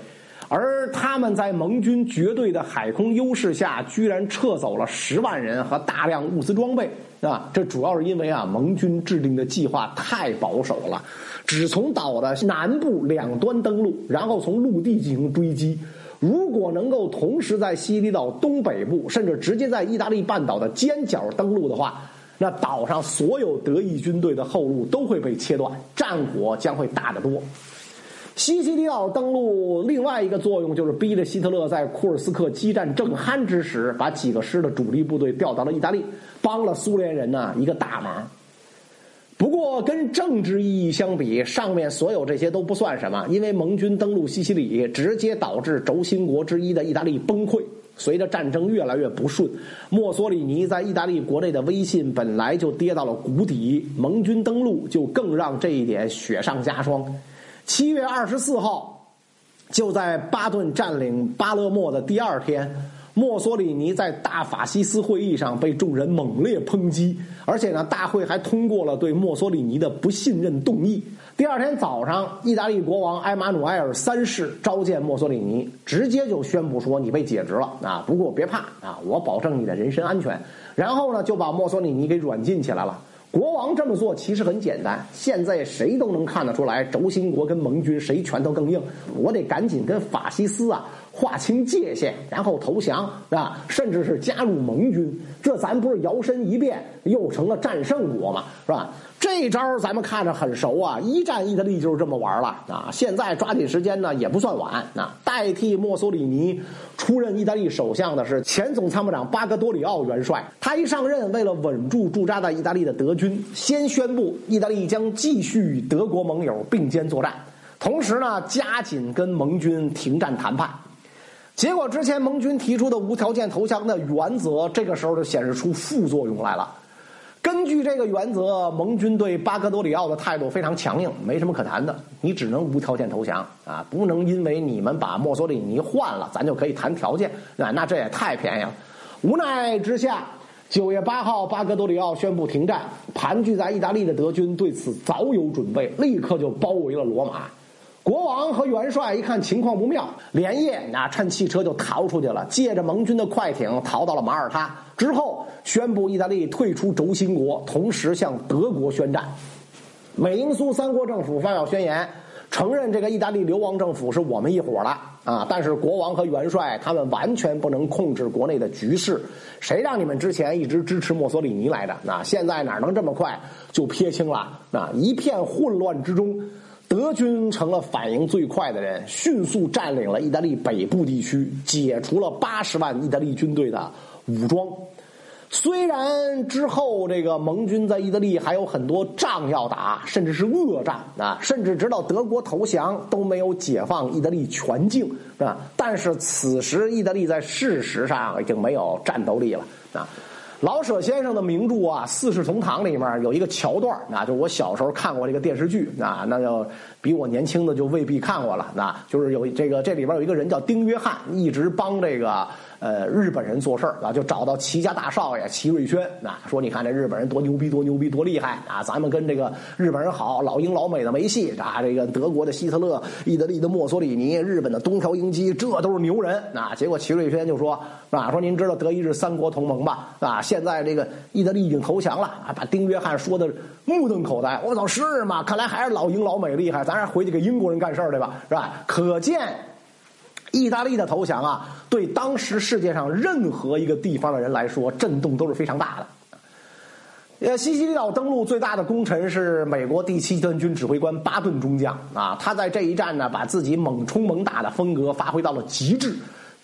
而他们在盟军绝对的海空优势下，居然撤走了十万人和大量物资装备，啊，这主要是因为啊，盟军制定的计划太保守了，只从岛的南部两端登陆，然后从陆地进行追击。如果能够同时在西西里岛东北部，甚至直接在意大利半岛的尖角登陆的话，那岛上所有德意军队的后路都会被切断，战果将会大得多。西西里岛登陆另外一个作用就是逼着希特勒在库尔斯克激战正酣之时，把几个师的主力部队调到了意大利，帮了苏联人呢一个大忙。不过，跟政治意义相比，上面所有这些都不算什么，因为盟军登陆西西里，直接导致轴心国之一的意大利崩溃。随着战争越来越不顺，墨索里尼在意大利国内的威信本来就跌到了谷底，盟军登陆就更让这一点雪上加霜。七月二十四号，就在巴顿占领巴勒莫的第二天。墨索里尼在大法西斯会议上被众人猛烈抨击，而且呢，大会还通过了对墨索里尼的不信任动议。第二天早上，意大利国王埃马努埃尔三世召见墨索里尼，直接就宣布说：“你被解职了啊！不过别怕啊，我保证你的人身安全。”然后呢，就把墨索里尼给软禁起来了。国王这么做其实很简单，现在谁都能看得出来，轴心国跟盟军谁拳头更硬，我得赶紧跟法西斯啊。划清界限，然后投降，是吧？甚至是加入盟军，这咱不是摇身一变又成了战胜国嘛？是吧？这招咱们看着很熟啊！一战意大利就是这么玩了啊！现在抓紧时间呢，也不算晚啊！代替墨索里尼出任意大利首相的是前总参谋长巴格多里奥元帅。他一上任，为了稳住驻扎在意大利的德军，先宣布意大利将继续与德国盟友并肩作战，同时呢，加紧跟盟军停战谈判。结果，之前盟军提出的无条件投降的原则，这个时候就显示出副作用来了。根据这个原则，盟军对巴格多里奥的态度非常强硬，没什么可谈的，你只能无条件投降啊，不能因为你们把墨索里尼换了，咱就可以谈条件啊，那这也太便宜了。无奈之下，九月八号，巴格多里奥宣布停战，盘踞在意大利的德军对此早有准备，立刻就包围了罗马。国王和元帅一看情况不妙，连夜啊趁汽车就逃出去了，借着盟军的快艇逃到了马耳他。之后宣布意大利退出轴心国，同时向德国宣战。美英苏三国政府发表宣言，承认这个意大利流亡政府是我们一伙的啊。但是国王和元帅他们完全不能控制国内的局势，谁让你们之前一直支持墨索里尼来着？那现在哪能这么快就撇清了？啊，一片混乱之中。德军成了反应最快的人，迅速占领了意大利北部地区，解除了八十万意大利军队的武装。虽然之后这个盟军在意大利还有很多仗要打，甚至是恶战啊，甚至直到德国投降都没有解放意大利全境，是吧？但是此时意大利在事实上已经没有战斗力了啊。老舍先生的名著啊，《四世同堂》里面有一个桥段啊，就我小时候看过这个电视剧啊，那就比我年轻的就未必看过了。那就是有这个这里边有一个人叫丁约翰，一直帮这个。呃，日本人做事儿啊，就找到齐家大少爷齐瑞轩啊，说你看这日本人多牛逼，多牛逼，多厉害啊！咱们跟这个日本人好，老英老美的没戏啊！这个德国的希特勒、意大利的墨索里尼、日本的东条英机，这都是牛人啊！结果齐瑞轩就说啊，说您知道德意日三国同盟吧？啊，现在这个意大利已经投降了啊！把丁约翰说的目瞪口呆，我操，是吗？看来还是老英老美厉害，咱还回去给英国人干事儿去吧，是吧？可见。意大利的投降啊，对当时世界上任何一个地方的人来说，震动都是非常大的。呃，西西里岛登陆最大的功臣是美国第七集团军指挥官巴顿中将啊，他在这一战呢，把自己猛冲猛打的风格发挥到了极致，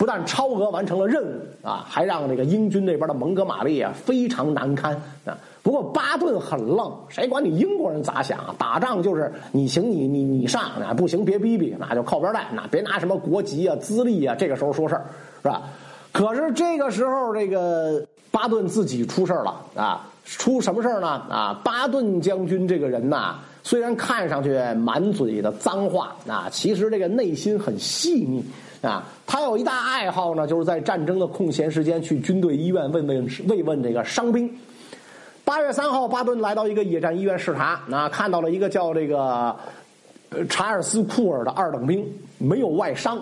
不但超额完成了任务啊，还让这个英军那边的蒙哥马利啊非常难堪啊。不过巴顿很愣，谁管你英国人咋想啊？打仗就是你行你你你上啊，不行别逼逼，那就靠边站，那别拿什么国籍啊、资历啊，这个时候说事儿是吧？可是这个时候，这个巴顿自己出事了啊！出什么事呢？啊，巴顿将军这个人呐，虽然看上去满嘴的脏话啊，其实这个内心很细腻啊。他有一大爱好呢，就是在战争的空闲时间去军队医院问问慰问这个伤兵。八月三号，巴顿来到一个野战医院视察，那看到了一个叫这个查尔斯库尔的二等兵，没有外伤，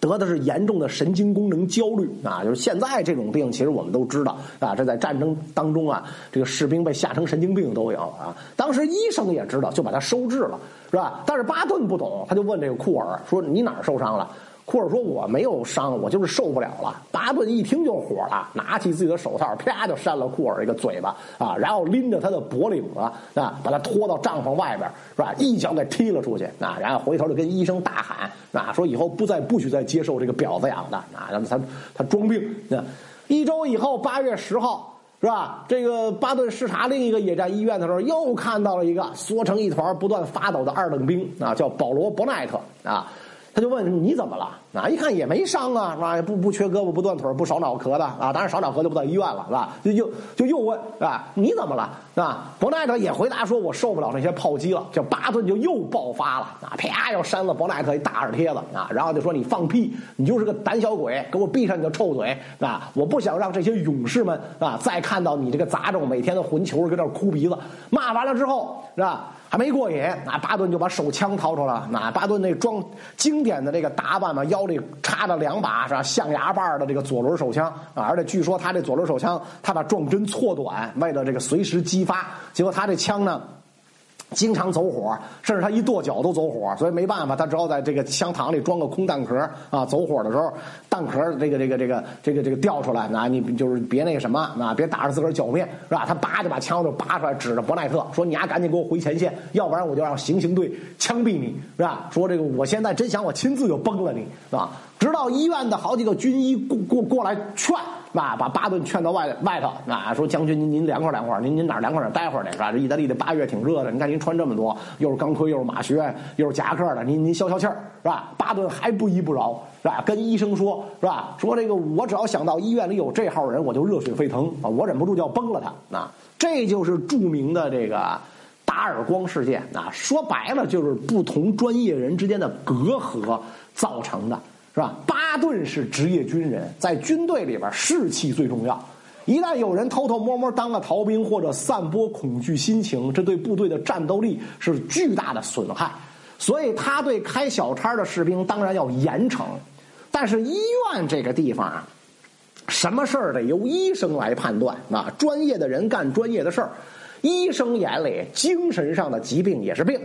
得的是严重的神经功能焦虑啊！就是现在这种病，其实我们都知道啊，这在战争当中啊，这个士兵被吓成神经病都有啊。当时医生也知道，就把他收治了，是吧？但是巴顿不懂，他就问这个库尔说：“你哪儿受伤了？”库尔说：“我没有伤，我就是受不了了。”巴顿一听就火了，拿起自己的手套，啪就扇了库尔一个嘴巴啊，然后拎着他的脖领子啊，把他拖到帐篷外边，是吧？一脚给踢了出去啊，然后回头就跟医生大喊啊，说以后不再不许再接受这个婊子养的啊，让他他装病啊。一周以后，八月十号，是吧？这个巴顿视察另一个野战医院的时候，又看到了一个缩成一团、不断发抖的二等兵啊，叫保罗·伯奈特啊。他就问你怎么了？啊，一看也没伤啊，是吧？不不缺胳膊不断腿不少脑壳的啊，当然少脑壳就不到医院了，是吧？就又就又问啊，你怎么了？是吧？伯奈特也回答说，我受不了那些炮击了。这巴顿就又爆发了啊，啪又扇了伯奈特一大耳贴子啊，然后就说你放屁，你就是个胆小鬼，给我闭上你的臭嘴啊！我不想让这些勇士们啊再看到你这个杂种每天的混球搁这哭鼻子。骂完了之后，是吧？还没过瘾，那巴顿就把手枪掏出来了。那巴顿那装经典的这个打扮嘛，腰里插着两把是吧象牙把的这个左轮手枪啊，而且据说他这左轮手枪，他把撞针错短，为了这个随时激发。结果他这枪呢。经常走火，甚至他一跺脚都走火，所以没办法，他只好在这个枪膛里装个空弹壳啊。走火的时候，弹壳这个这个这个这个这个掉出来，那你就是别那个什么啊，别打着自个儿脚面是吧？他叭就把枪就拔出来，指着伯奈特说：“你丫赶紧给我回前线，要不然我就让行刑队枪毙你，是吧？”说这个我现在真想我亲自就崩了你，是吧？直到医院的好几个军医过过过来劝。啊，把巴顿劝到外外头，啊，说将军您您凉快凉快，您您哪凉快哪待会儿去是吧？这意大利的八月挺热的，你看您穿这么多，又是钢盔又是马靴又是夹克的，您您消消气儿是吧？巴顿还不依不饶是吧？跟医生说是吧？说这个我只要想到医院里有这号人，我就热血沸腾啊！我忍不住就要崩了他啊！这就是著名的这个打耳光事件啊！说白了就是不同专业人之间的隔阂造成的。是吧？巴顿是职业军人，在军队里边士气最重要。一旦有人偷偷摸摸当了逃兵，或者散播恐惧心情，这对部队的战斗力是巨大的损害。所以他对开小差的士兵当然要严惩。但是医院这个地方啊，什么事儿得由医生来判断啊，专业的人干专业的事儿。医生眼里，精神上的疾病也是病。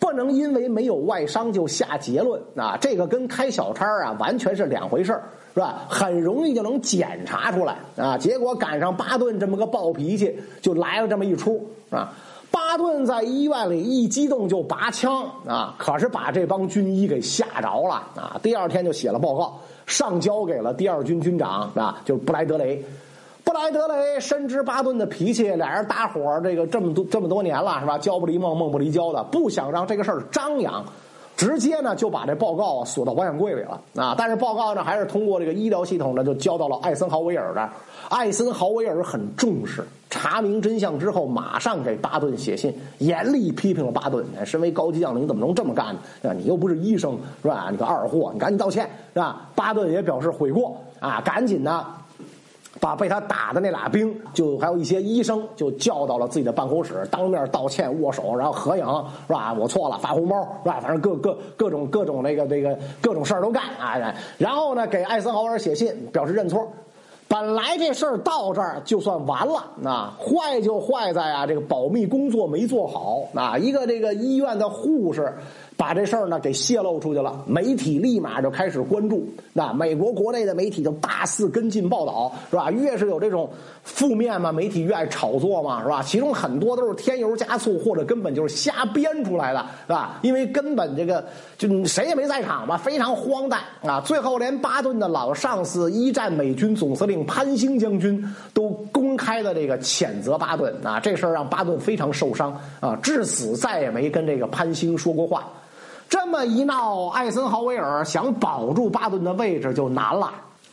不能因为没有外伤就下结论啊！这个跟开小差啊完全是两回事是吧？很容易就能检查出来啊！结果赶上巴顿这么个暴脾气，就来了这么一出啊！巴顿在医院里一激动就拔枪啊，可是把这帮军医给吓着了啊！第二天就写了报告，上交给了第二军军长啊，就布莱德雷。布莱德雷深知巴顿的脾气，俩人搭伙这个这么多这么多年了，是吧？交不离梦，梦不离交的，不想让这个事儿张扬，直接呢就把这报告啊锁到保险柜里了啊。但是报告呢还是通过这个医疗系统呢就交到了艾森豪威尔这儿。艾森豪威尔很重视，查明真相之后，马上给巴顿写信，严厉批评了巴顿。身为高级将领，怎么能这么干呢？你又不是医生，是吧？你个二货，你赶紧道歉，是吧？巴顿也表示悔过啊，赶紧的。把被他打的那俩兵，就还有一些医生，就叫到了自己的办公室，当面道歉、握手，然后合影，是吧？我错了，发红包，是吧？反正各各各种各种那个那个各种事儿都干啊！然后呢，给艾森豪威尔写信表示认错。本来这事儿到这儿就算完了，那坏就坏在啊，这个保密工作没做好啊！一个这个医院的护士。把这事儿呢给泄露出去了，媒体立马就开始关注。那美国国内的媒体就大肆跟进报道，是吧？越是有这种负面嘛，媒体越爱炒作嘛，是吧？其中很多都是添油加醋，或者根本就是瞎编出来的，是吧？因为根本这个就谁也没在场嘛，非常荒诞啊！最后连巴顿的老上司一战美军总司令潘兴将军都公开的这个谴责巴顿啊，这事儿让巴顿非常受伤啊，至死再也没跟这个潘兴说过话。这么一闹，艾森豪威尔想保住巴顿的位置就难了，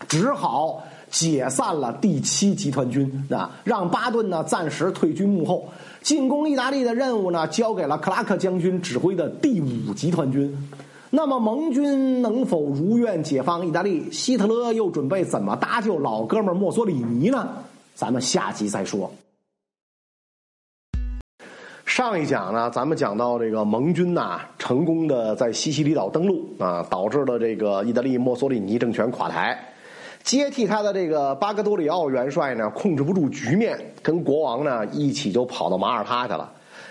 只好解散了第七集团军啊，让巴顿呢暂时退居幕后，进攻意大利的任务呢交给了克拉克将军指挥的第五集团军。那么盟军能否如愿解放意大利？希特勒又准备怎么搭救老哥们墨索里尼呢？咱们下集再说。上一讲呢，咱们讲到这个盟军呐，成功的在西西里岛登陆啊，导致了这个意大利墨索里尼政权垮台，接替他的这个巴格多里奥元帅呢，控制不住局面，跟国王呢一起就跑到马耳他去了，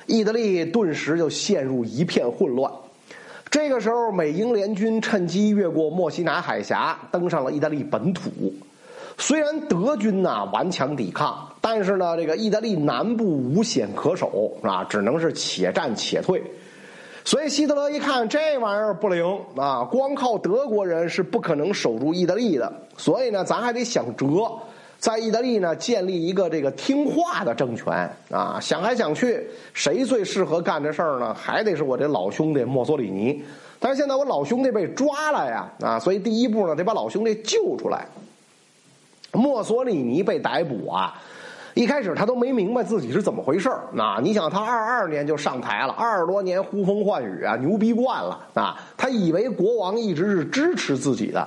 意大利顿时就陷入一片混乱。这个时候，美英联军趁机越过墨西拿海峡，登上了意大利本土。虽然德军呐顽强抵抗，但是呢，这个意大利南部无险可守，啊，只能是且战且退。所以希特勒一看这玩意儿不灵啊，光靠德国人是不可能守住意大利的。所以呢，咱还得想辙，在意大利呢建立一个这个听话的政权啊。想来想去，谁最适合干这事儿呢？还得是我这老兄弟墨索里尼。但是现在我老兄弟被抓了呀，啊，所以第一步呢，得把老兄弟救出来。墨索里尼被逮捕啊！一开始他都没明白自己是怎么回事儿。那你想，他二二年就上台了，二十多年呼风唤雨啊，牛逼惯了啊！他以为国王一直是支持自己的，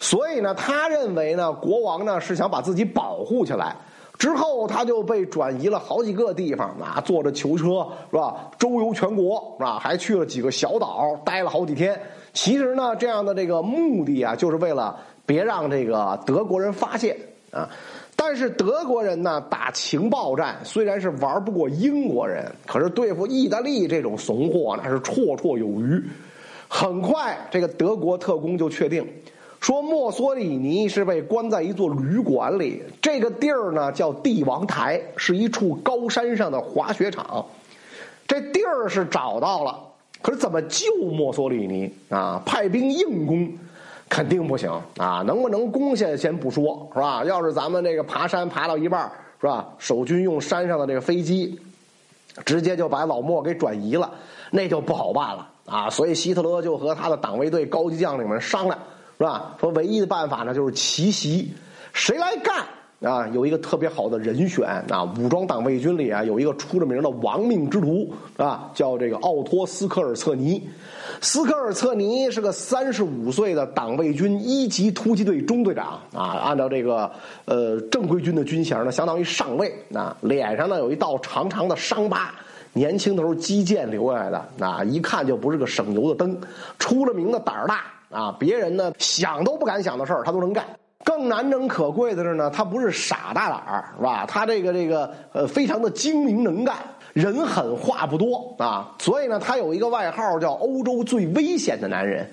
所以呢，他认为呢，国王呢是想把自己保护起来。之后他就被转移了好几个地方啊，坐着囚车是吧？周游全国是吧？还去了几个小岛，待了好几天。其实呢，这样的这个目的啊，就是为了。别让这个德国人发现啊！但是德国人呢，打情报战虽然是玩不过英国人，可是对付意大利这种怂货那是绰绰有余。很快，这个德国特工就确定，说墨索里尼是被关在一座旅馆里，这个地儿呢叫帝王台，是一处高山上的滑雪场。这地儿是找到了，可是怎么救墨索里尼啊？派兵硬攻。肯定不行啊！能不能攻下先不说，是吧？要是咱们这个爬山爬到一半，是吧？守军用山上的这个飞机，直接就把老莫给转移了，那就不好办了啊！所以希特勒就和他的党卫队高级将领们商量，是吧？说唯一的办法呢，就是奇袭，谁来干？啊，有一个特别好的人选啊！武装党卫军里啊，有一个出了名的亡命之徒啊，叫这个奥托斯科尔策尼。斯科尔策尼是个三十五岁的党卫军一级突击队中队长啊，按照这个呃正规军的军衔呢，相当于上尉啊。脸上呢有一道长长的伤疤，年轻的时候击剑留下来的啊，一看就不是个省油的灯。出了名的胆儿大啊，别人呢想都不敢想的事儿，他都能干。更难能可贵的是呢，他不是傻大胆儿，是吧？他这个这个呃，非常的精明能干，人狠话不多啊。所以呢，他有一个外号叫“欧洲最危险的男人”。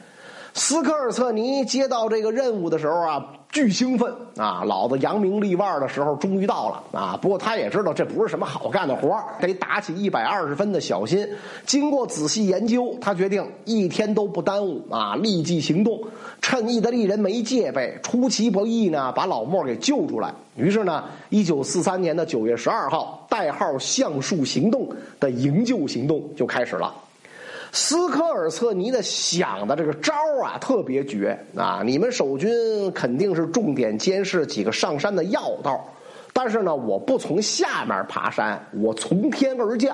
斯科尔策尼接到这个任务的时候啊。巨兴奋啊！老子扬名立万的时候终于到了啊！不过他也知道这不是什么好干的活得打起一百二十分的小心。经过仔细研究，他决定一天都不耽误啊，立即行动，趁意大利人没戒备，出其不意呢，把老莫给救出来。于是呢，一九四三年的九月十二号，代号“橡树行动”的营救行动就开始了。斯科尔策尼的想的这个招啊，特别绝啊！你们守军肯定是重点监视几个上山的要道，但是呢，我不从下面爬山，我从天而降。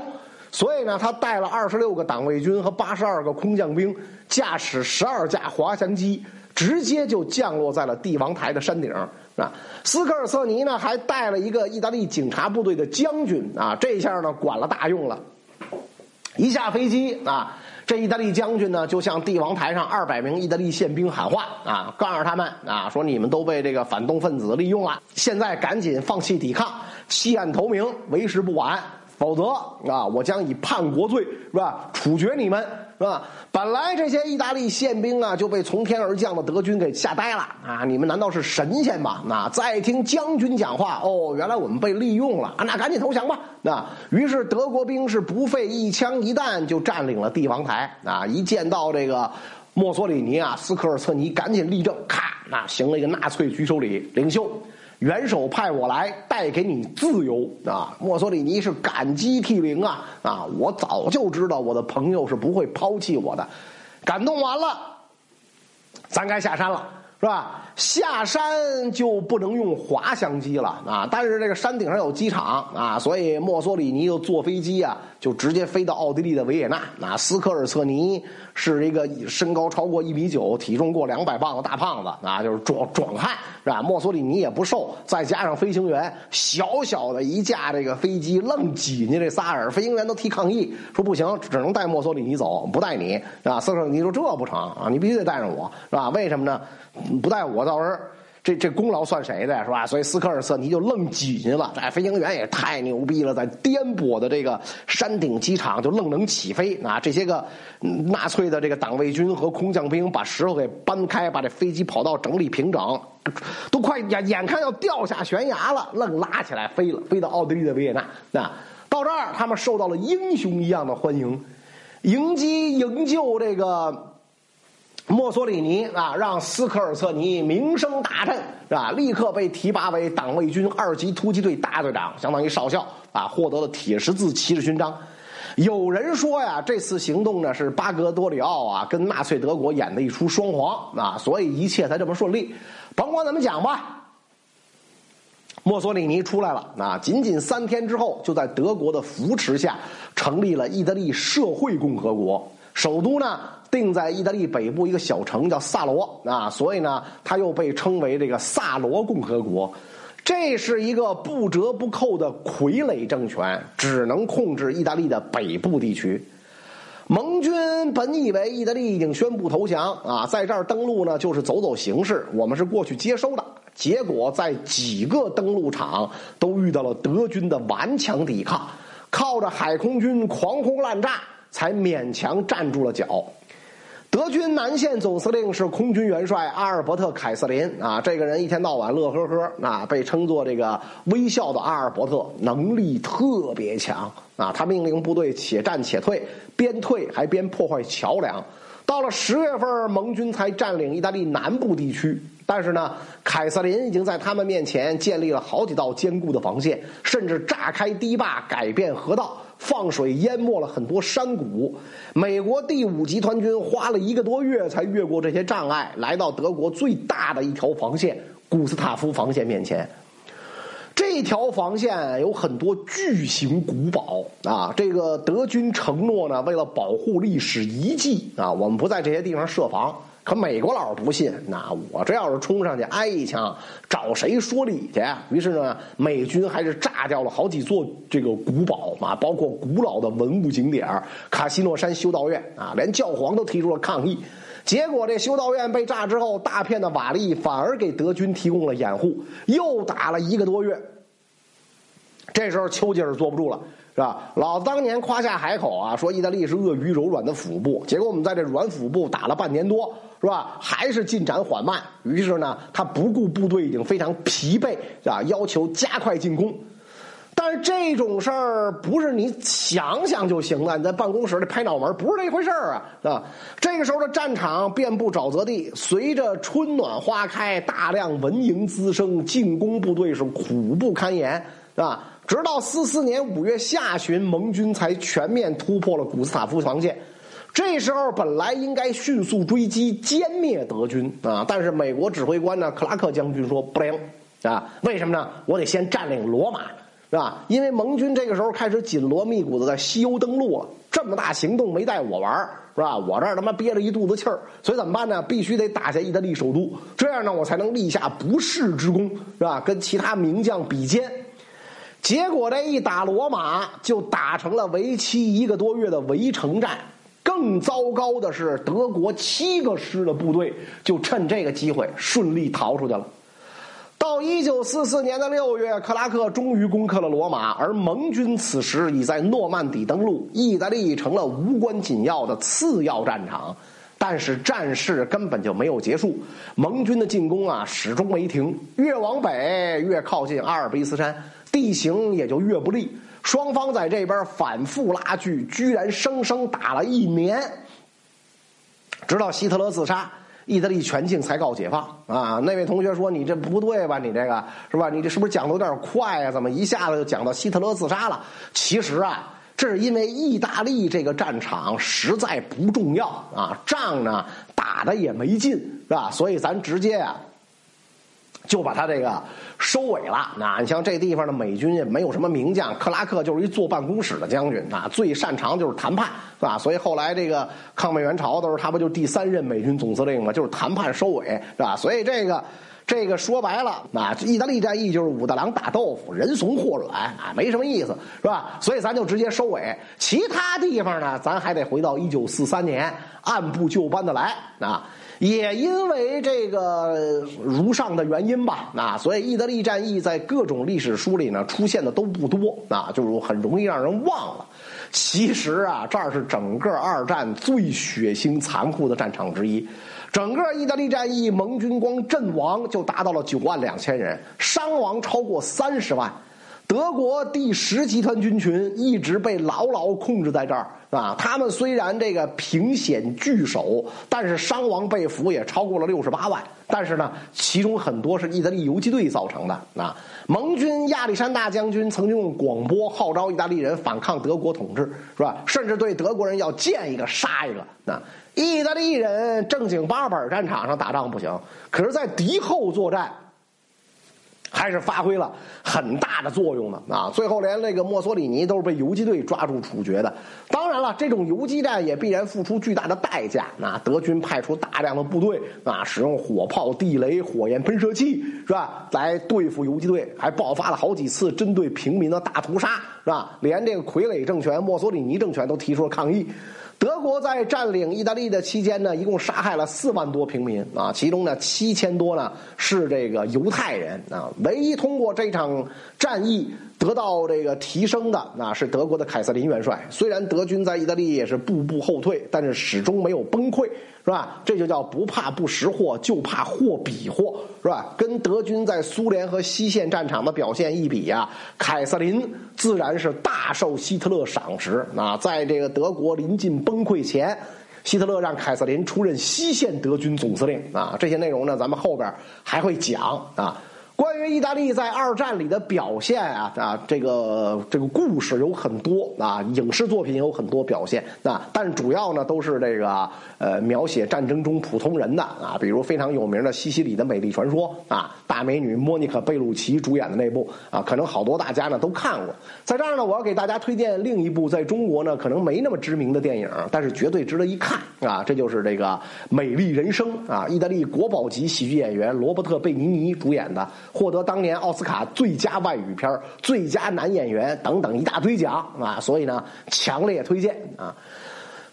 所以呢，他带了二十六个党卫军和八十二个空降兵，驾驶十二架滑翔机，直接就降落在了帝王台的山顶啊！斯科尔瑟尼呢，还带了一个意大利警察部队的将军啊，这下呢，管了大用了。一下飞机啊！这意大利将军呢，就向帝王台上二百名意大利宪兵喊话啊，告诉他们啊，说你们都被这个反动分子利用了，现在赶紧放弃抵抗，弃暗投明，为时不晚。否则啊，我将以叛国罪是吧处决你们是吧？本来这些意大利宪兵啊就被从天而降的德军给吓呆了啊！你们难道是神仙吗？那再听将军讲话哦，原来我们被利用了啊！那赶紧投降吧！那于是德国兵是不费一枪一弹就占领了帝王台啊！一见到这个墨索里尼啊，斯科尔策尼赶紧立正，咔，那行了一个纳粹举手礼，领袖。元首派我来带给你自由啊！墨索里尼是感激涕零啊啊！我早就知道我的朋友是不会抛弃我的，感动完了，咱该下山了。是吧？下山就不能用滑翔机了啊！但是这个山顶上有机场啊，所以墨索里尼就坐飞机啊，就直接飞到奥地利的维也纳。啊斯科尔策尼是一个身高超过一米九、体重过两百磅的大胖子啊，就是壮壮汉是吧？墨索里尼也不瘦，再加上飞行员小小的一架这个飞机愣挤进这仨人，飞行员都提抗议说不行，只能带墨索里尼走，不带你啊！斯科尔策尼说这不成啊，你必须得带上我是吧？为什么呢？不带我，到时候这这功劳算谁的是吧？所以斯科尔瑟尼就愣挤进了。哎飞行员也太牛逼了，在颠簸的这个山顶机场就愣能起飞啊！这些个纳粹的这个党卫军和空降兵把石头给搬开，把这飞机跑道整理平整，都快眼眼看要掉下悬崖了，愣拉起来飞了，飞到奥地利的维也纳。那到这儿，他们受到了英雄一样的欢迎，迎击营救这个。墨索里尼啊，让斯科尔策尼名声大振，是吧？立刻被提拔为党卫军二级突击队大队长，相当于少校啊，获得了铁十字骑士勋章。有人说呀，这次行动呢是巴格多里奥啊跟纳粹德国演的一出双簧啊，所以一切才这么顺利。甭管怎么讲吧，墨索里尼出来了啊，仅仅三天之后，就在德国的扶持下成立了意大利社会共和国，首都呢。定在意大利北部一个小城叫萨罗啊，所以呢，它又被称为这个萨罗共和国。这是一个不折不扣的傀儡政权，只能控制意大利的北部地区。盟军本以为意大利已经宣布投降啊，在这儿登陆呢，就是走走形式，我们是过去接收的。结果在几个登陆场都遇到了德军的顽强抵抗，靠着海空军狂轰滥炸，才勉强站住了脚。德军南线总司令是空军元帅阿尔伯特·凯瑟琳啊，这个人一天到晚乐呵呵啊，被称作这个微笑的阿尔伯特，能力特别强啊。他命令部队且战且退，边退还边破坏桥梁。到了十月份，盟军才占领意大利南部地区，但是呢，凯瑟琳已经在他们面前建立了好几道坚固的防线，甚至炸开堤坝，改变河道。放水淹没了很多山谷，美国第五集团军花了一个多月才越过这些障碍，来到德国最大的一条防线——古斯塔夫防线面前。这条防线有很多巨型古堡啊！这个德军承诺呢，为了保护历史遗迹啊，我们不在这些地方设防。可美国佬不信，那我这要是冲上去挨一枪，找谁说理去？于是呢，美军还是炸掉了好几座这个古堡嘛，包括古老的文物景点卡西诺山修道院啊，连教皇都提出了抗议。结果这修道院被炸之后，大片的瓦砾反而给德军提供了掩护，又打了一个多月。这时候丘吉尔坐不住了。是吧？老子当年夸下海口啊，说意大利是鳄鱼柔软的腹部，结果我们在这软腹部打了半年多，是吧？还是进展缓慢。于是呢，他不顾部队已经非常疲惫，啊，要求加快进攻。但是这种事儿不是你想想就行了，你在办公室里拍脑门，不是这回事儿啊！啊，这个时候的战场遍布沼泽地，随着春暖花开，大量蚊蝇滋生，进攻部队是苦不堪言，是吧？直到四四年五月下旬，盟军才全面突破了古斯塔夫防线。这时候本来应该迅速追击歼灭德军啊，但是美国指挥官呢，克拉克将军说不灵啊，为什么呢？我得先占领罗马，是吧？因为盟军这个时候开始紧锣密鼓的在西欧登陆了，这么大行动没带我玩是吧？我这儿他妈憋着一肚子气儿，所以怎么办呢？必须得打下意大利首都，这样呢，我才能立下不世之功，是吧？跟其他名将比肩。结果这一打罗马，就打成了为期一个多月的围城战。更糟糕的是，德国七个师的部队就趁这个机会顺利逃出去了。到一九四四年的六月，克拉克终于攻克了罗马，而盟军此时已在诺曼底登陆，意大利成了无关紧要的次要战场。但是战事根本就没有结束，盟军的进攻啊始终没停，越往北越靠近阿尔卑斯山。地形也就越不利，双方在这边反复拉锯，居然生生打了一年，直到希特勒自杀，意大利全境才告解放啊！那位同学说：“你这不对吧？你这个是吧？你这是不是讲的有点快啊？怎么一下子就讲到希特勒自杀了？”其实啊，这是因为意大利这个战场实在不重要啊，仗呢打的也没劲，是吧？所以咱直接啊。就把他这个收尾了。那你像这地方的美军也没有什么名将，克拉克就是一坐办公室的将军啊，最擅长就是谈判，是吧？所以后来这个抗美援朝的时候，他不就第三任美军总司令吗？就是谈判收尾，是吧？所以这个这个说白了，啊，意大利战役就是武大郎打豆腐，人怂货软啊，没什么意思，是吧？所以咱就直接收尾。其他地方呢，咱还得回到一九四三年，按部就班的来啊。也因为这个如上的原因吧，啊，所以意大利战役在各种历史书里呢出现的都不多，啊，就是很容易让人忘了。其实啊，这儿是整个二战最血腥残酷的战场之一。整个意大利战役，盟军光阵亡就达到了九万两千人，伤亡超过三十万。德国第十集团军群一直被牢牢控制在这儿啊！他们虽然这个凭险据守，但是伤亡被俘也超过了六十八万。但是呢，其中很多是意大利游击队造成的啊！盟军亚历山大将军曾经用广播号召意大利人反抗德国统治，是吧？甚至对德国人要见一个杀一个啊！意大利人正经八本战场上打仗不行，可是在敌后作战。还是发挥了很大的作用的啊！最后连那个墨索里尼都是被游击队抓住处决的。当然了，这种游击战也必然付出巨大的代价。那德军派出大量的部队啊，使用火炮、地雷、火焰喷射器，是吧？来对付游击队，还爆发了好几次针对平民的大屠杀，是吧？连这个傀儡政权墨索里尼政权都提出了抗议。德国在占领意大利的期间呢，一共杀害了四万多平民啊，其中呢七千多呢是这个犹太人啊。唯一通过这场战役。得到这个提升的那是德国的凯瑟琳元帅。虽然德军在意大利也是步步后退，但是始终没有崩溃，是吧？这就叫不怕不识货，就怕货比货，是吧？跟德军在苏联和西线战场的表现一比呀，凯瑟琳自然是大受希特勒赏识。那在这个德国临近崩溃前，希特勒让凯瑟琳出任西线德军总司令。啊，这些内容呢，咱们后边还会讲啊。关于意大利在二战里的表现啊啊，这个这个故事有很多啊，影视作品有很多表现啊，但主要呢都是这个呃描写战争中普通人的啊，比如非常有名的西西里的美丽传说啊，大美女莫妮卡贝鲁奇主演的那部啊，可能好多大家呢都看过。在这儿呢，我要给大家推荐另一部在中国呢可能没那么知名的电影，但是绝对值得一看啊，这就是这个《美丽人生》啊，意大利国宝级喜剧演员罗伯特贝尼尼主演的。获得当年奥斯卡最佳外语片、最佳男演员等等一大堆奖啊！所以呢，强烈推荐啊！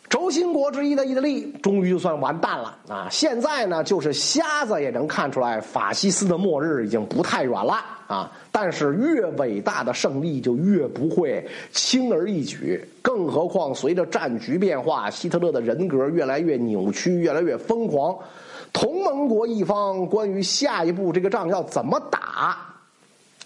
轴心国之一的意大利终于就算完蛋了啊！现在呢，就是瞎子也能看出来，法西斯的末日已经不太远了啊！但是越伟大的胜利就越不会轻而易举，更何况随着战局变化，希特勒的人格越来越扭曲，越来越疯狂。同盟国一方关于下一步这个仗要怎么打，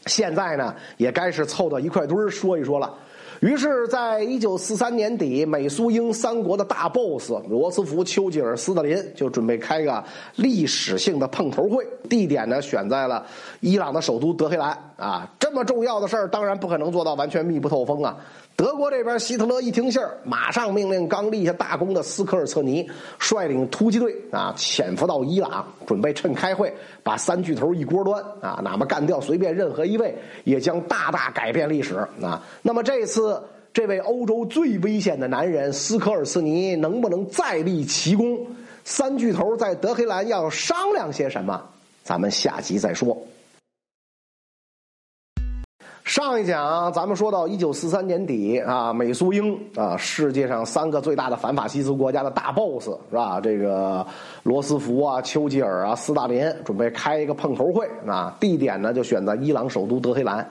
现在呢也该是凑到一块堆儿说一说了。于是，在一九四三年底，美苏英三国的大 boss 罗斯福、丘吉尔、斯大林就准备开个历史性的碰头会，地点呢选在了伊朗的首都德黑兰。啊，这么重要的事儿，当然不可能做到完全密不透风啊。德国这边，希特勒一听信儿，马上命令刚立下大功的斯科尔策尼率领突击队啊，潜伏到伊朗，准备趁开会把三巨头一锅端啊，哪怕干掉随便任何一位，也将大大改变历史啊。那么这次，这位欧洲最危险的男人斯科尔策尼能不能再立奇功？三巨头在德黑兰要商量些什么？咱们下集再说。上一讲咱们说到一九四三年底啊，美苏英啊，世界上三个最大的反法西斯国家的大 boss 是吧？这个罗斯福啊、丘吉尔啊、斯大林准备开一个碰头会啊，地点呢就选在伊朗首都德黑兰。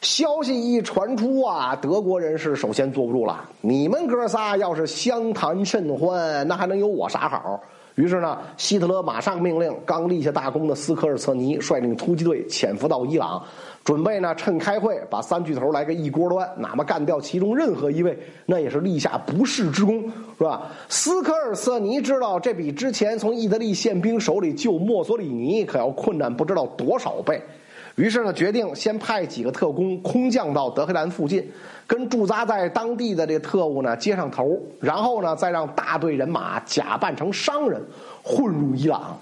消息一传出啊，德国人是首先坐不住了。你们哥仨要是相谈甚欢，那还能有我啥好？于是呢，希特勒马上命令刚立下大功的斯科尔策尼率领突击队潜伏到伊朗。准备呢，趁开会把三巨头来个一锅端，哪怕干掉其中任何一位，那也是立下不世之功，是吧？斯科尔瑟尼知道这比之前从意大利宪兵手里救墨索里尼可要困难不知道多少倍，于是呢，决定先派几个特工空降到德黑兰附近，跟驻扎在当地的这特务呢接上头，然后呢，再让大队人马假扮成商人混入伊朗。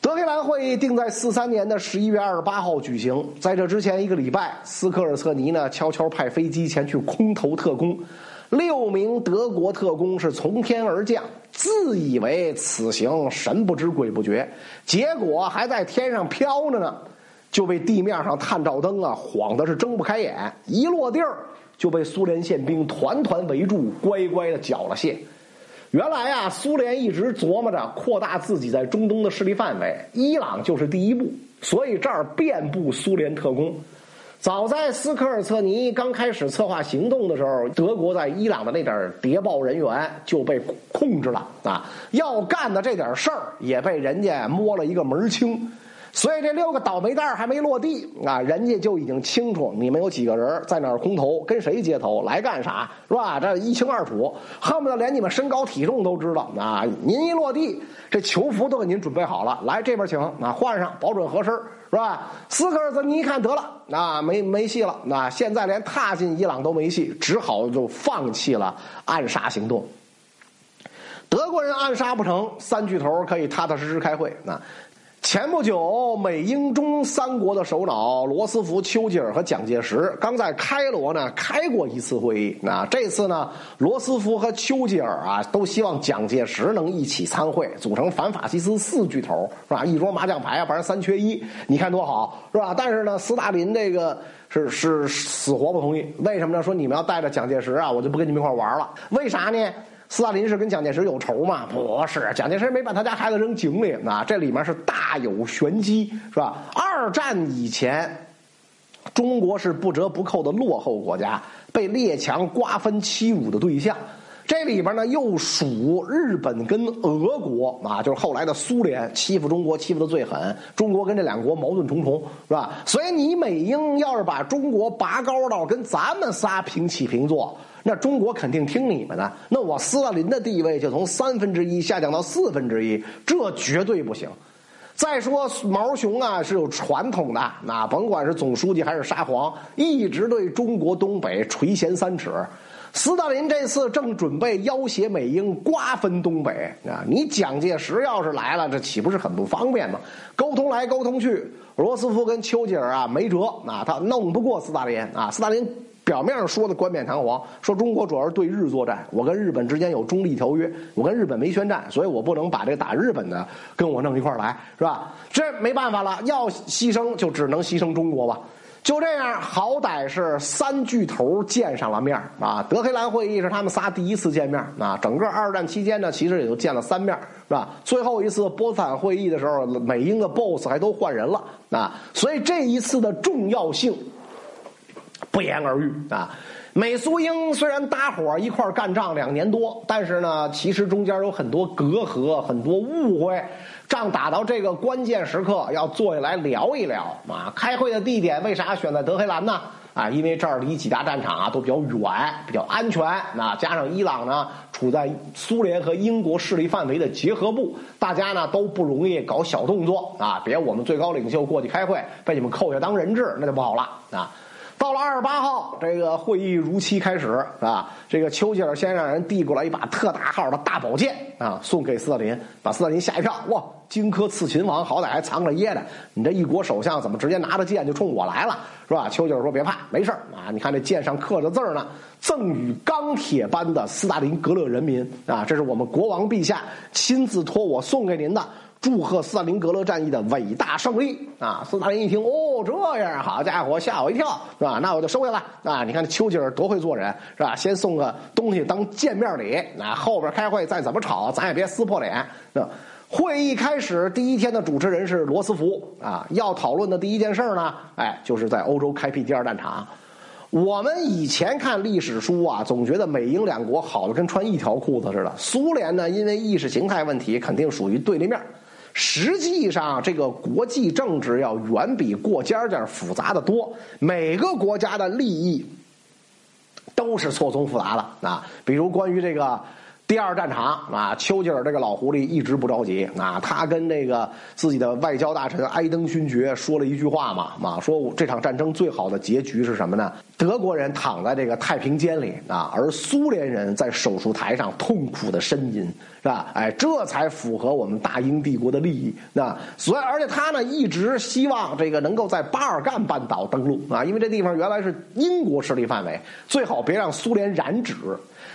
德黑兰会议定在四三年的十一月二十八号举行。在这之前一个礼拜，斯科尔策尼呢悄悄派飞机前去空投特工，六名德国特工是从天而降，自以为此行神不知鬼不觉，结果还在天上飘着呢，就被地面上探照灯啊晃的是睁不开眼，一落地儿就被苏联宪兵团团围住，乖乖的缴了械。原来啊，苏联一直琢磨着扩大自己在中东的势力范围，伊朗就是第一步，所以这儿遍布苏联特工。早在斯科尔策尼刚开始策划行动的时候，德国在伊朗的那点谍报人员就被控制了啊，要干的这点事儿也被人家摸了一个门清。所以这六个倒霉蛋还没落地啊，人家就已经清楚你们有几个人在哪儿空投，跟谁接头，来干啥，是吧？这一清二楚，恨不得连你们身高体重都知道啊！您一落地，这囚服都给您准备好了，来这边请啊，换上，保准合身，是吧？斯科尔斯，你一看得了，啊，没没戏了，那现在连踏进伊朗都没戏，只好就放弃了暗杀行动。德国人暗杀不成，三巨头可以踏踏实实开会啊。前不久，美英中三国的首脑罗斯福、丘吉尔和蒋介石刚在开罗呢开过一次会议。那这次呢，罗斯福和丘吉尔啊都希望蒋介石能一起参会，组成反法西斯四巨头，是吧？一桌麻将牌啊，反正三缺一，你看多好，是吧？但是呢，斯大林这个是是死活不同意。为什么呢？说你们要带着蒋介石啊，我就不跟你们一块玩了。为啥呢？斯大林是跟蒋介石有仇吗？不是，蒋介石没把他家孩子扔井里啊，这里面是大有玄机，是吧？二战以前，中国是不折不扣的落后国家，被列强瓜分欺辱的对象。这里边呢，又属日本跟俄国啊，就是后来的苏联欺负中国，欺负的最狠。中国跟这两国矛盾重重，是吧？所以你美英要是把中国拔高到跟咱们仨平起平坐。那中国肯定听你们的，那我斯大林的地位就从三分之一下降到四分之一，这绝对不行。再说毛熊啊是有传统的，那甭管是总书记还是沙皇，一直对中国东北垂涎三尺。斯大林这次正准备要挟美英瓜分东北啊，你蒋介石要是来了，这岂不是很不方便吗？沟通来沟通去，罗斯福跟丘吉尔啊没辙啊，他弄不过斯大林啊，斯大林。表面上说的冠冕堂皇，说中国主要是对日作战，我跟日本之间有中立条约，我跟日本没宣战，所以我不能把这打日本的跟我弄一块来，是吧？这没办法了，要牺牲就只能牺牲中国吧。就这样，好歹是三巨头见上了面啊。德黑兰会议是他们仨第一次见面啊。整个二战期间呢，其实也就见了三面，是吧？最后一次波茨坦会议的时候，美英的 BOSS 还都换人了啊。所以这一次的重要性。不言而喻啊！美苏英虽然搭伙一块干仗两年多，但是呢，其实中间有很多隔阂、很多误会。仗打到这个关键时刻，要坐下来聊一聊啊！开会的地点为啥选在德黑兰呢？啊，因为这儿离几大战场啊都比较远，比较安全。那加上伊朗呢，处在苏联和英国势力范围的结合部，大家呢都不容易搞小动作啊！别我们最高领袖过去开会，被你们扣下当人质，那就不好了啊！到了二十八号，这个会议如期开始啊！这个丘吉尔先让人递过来一把特大号的大宝剑啊，送给斯大林，把斯大林吓一跳。哇，荆轲刺秦王，好歹还藏着掖着，你这一国首相怎么直接拿着剑就冲我来了，是吧？丘吉尔说：“别怕，没事啊！你看这剑上刻着字呢，赠与钢铁般的斯大林格勒人民啊，这是我们国王陛下亲自托我送给您的。”祝贺斯大林格勒战役的伟大胜利啊！斯大林一听，哦，这样，好家伙，吓我一跳，是吧？那我就收下了啊！你看这丘吉尔多会做人，是吧？先送个东西当见面礼，那后边开会再怎么吵，咱也别撕破脸。那会议开始第一天的主持人是罗斯福啊，要讨论的第一件事呢，哎，就是在欧洲开辟第二战场。我们以前看历史书啊，总觉得美英两国好的跟穿一条裤子似的。苏联呢，因为意识形态问题，肯定属于对立面。实际上，这个国际政治要远比过家家复杂的多。每个国家的利益都是错综复杂的啊。比如关于这个第二战场啊，丘吉尔这个老狐狸一直不着急啊。他跟那个自己的外交大臣埃登勋爵说了一句话嘛，嘛说这场战争最好的结局是什么呢？德国人躺在这个太平间里啊，而苏联人在手术台上痛苦的呻吟。是吧？哎，这才符合我们大英帝国的利益。那所以，而且他呢，一直希望这个能够在巴尔干半岛登陆啊，因为这地方原来是英国势力范围，最好别让苏联染指。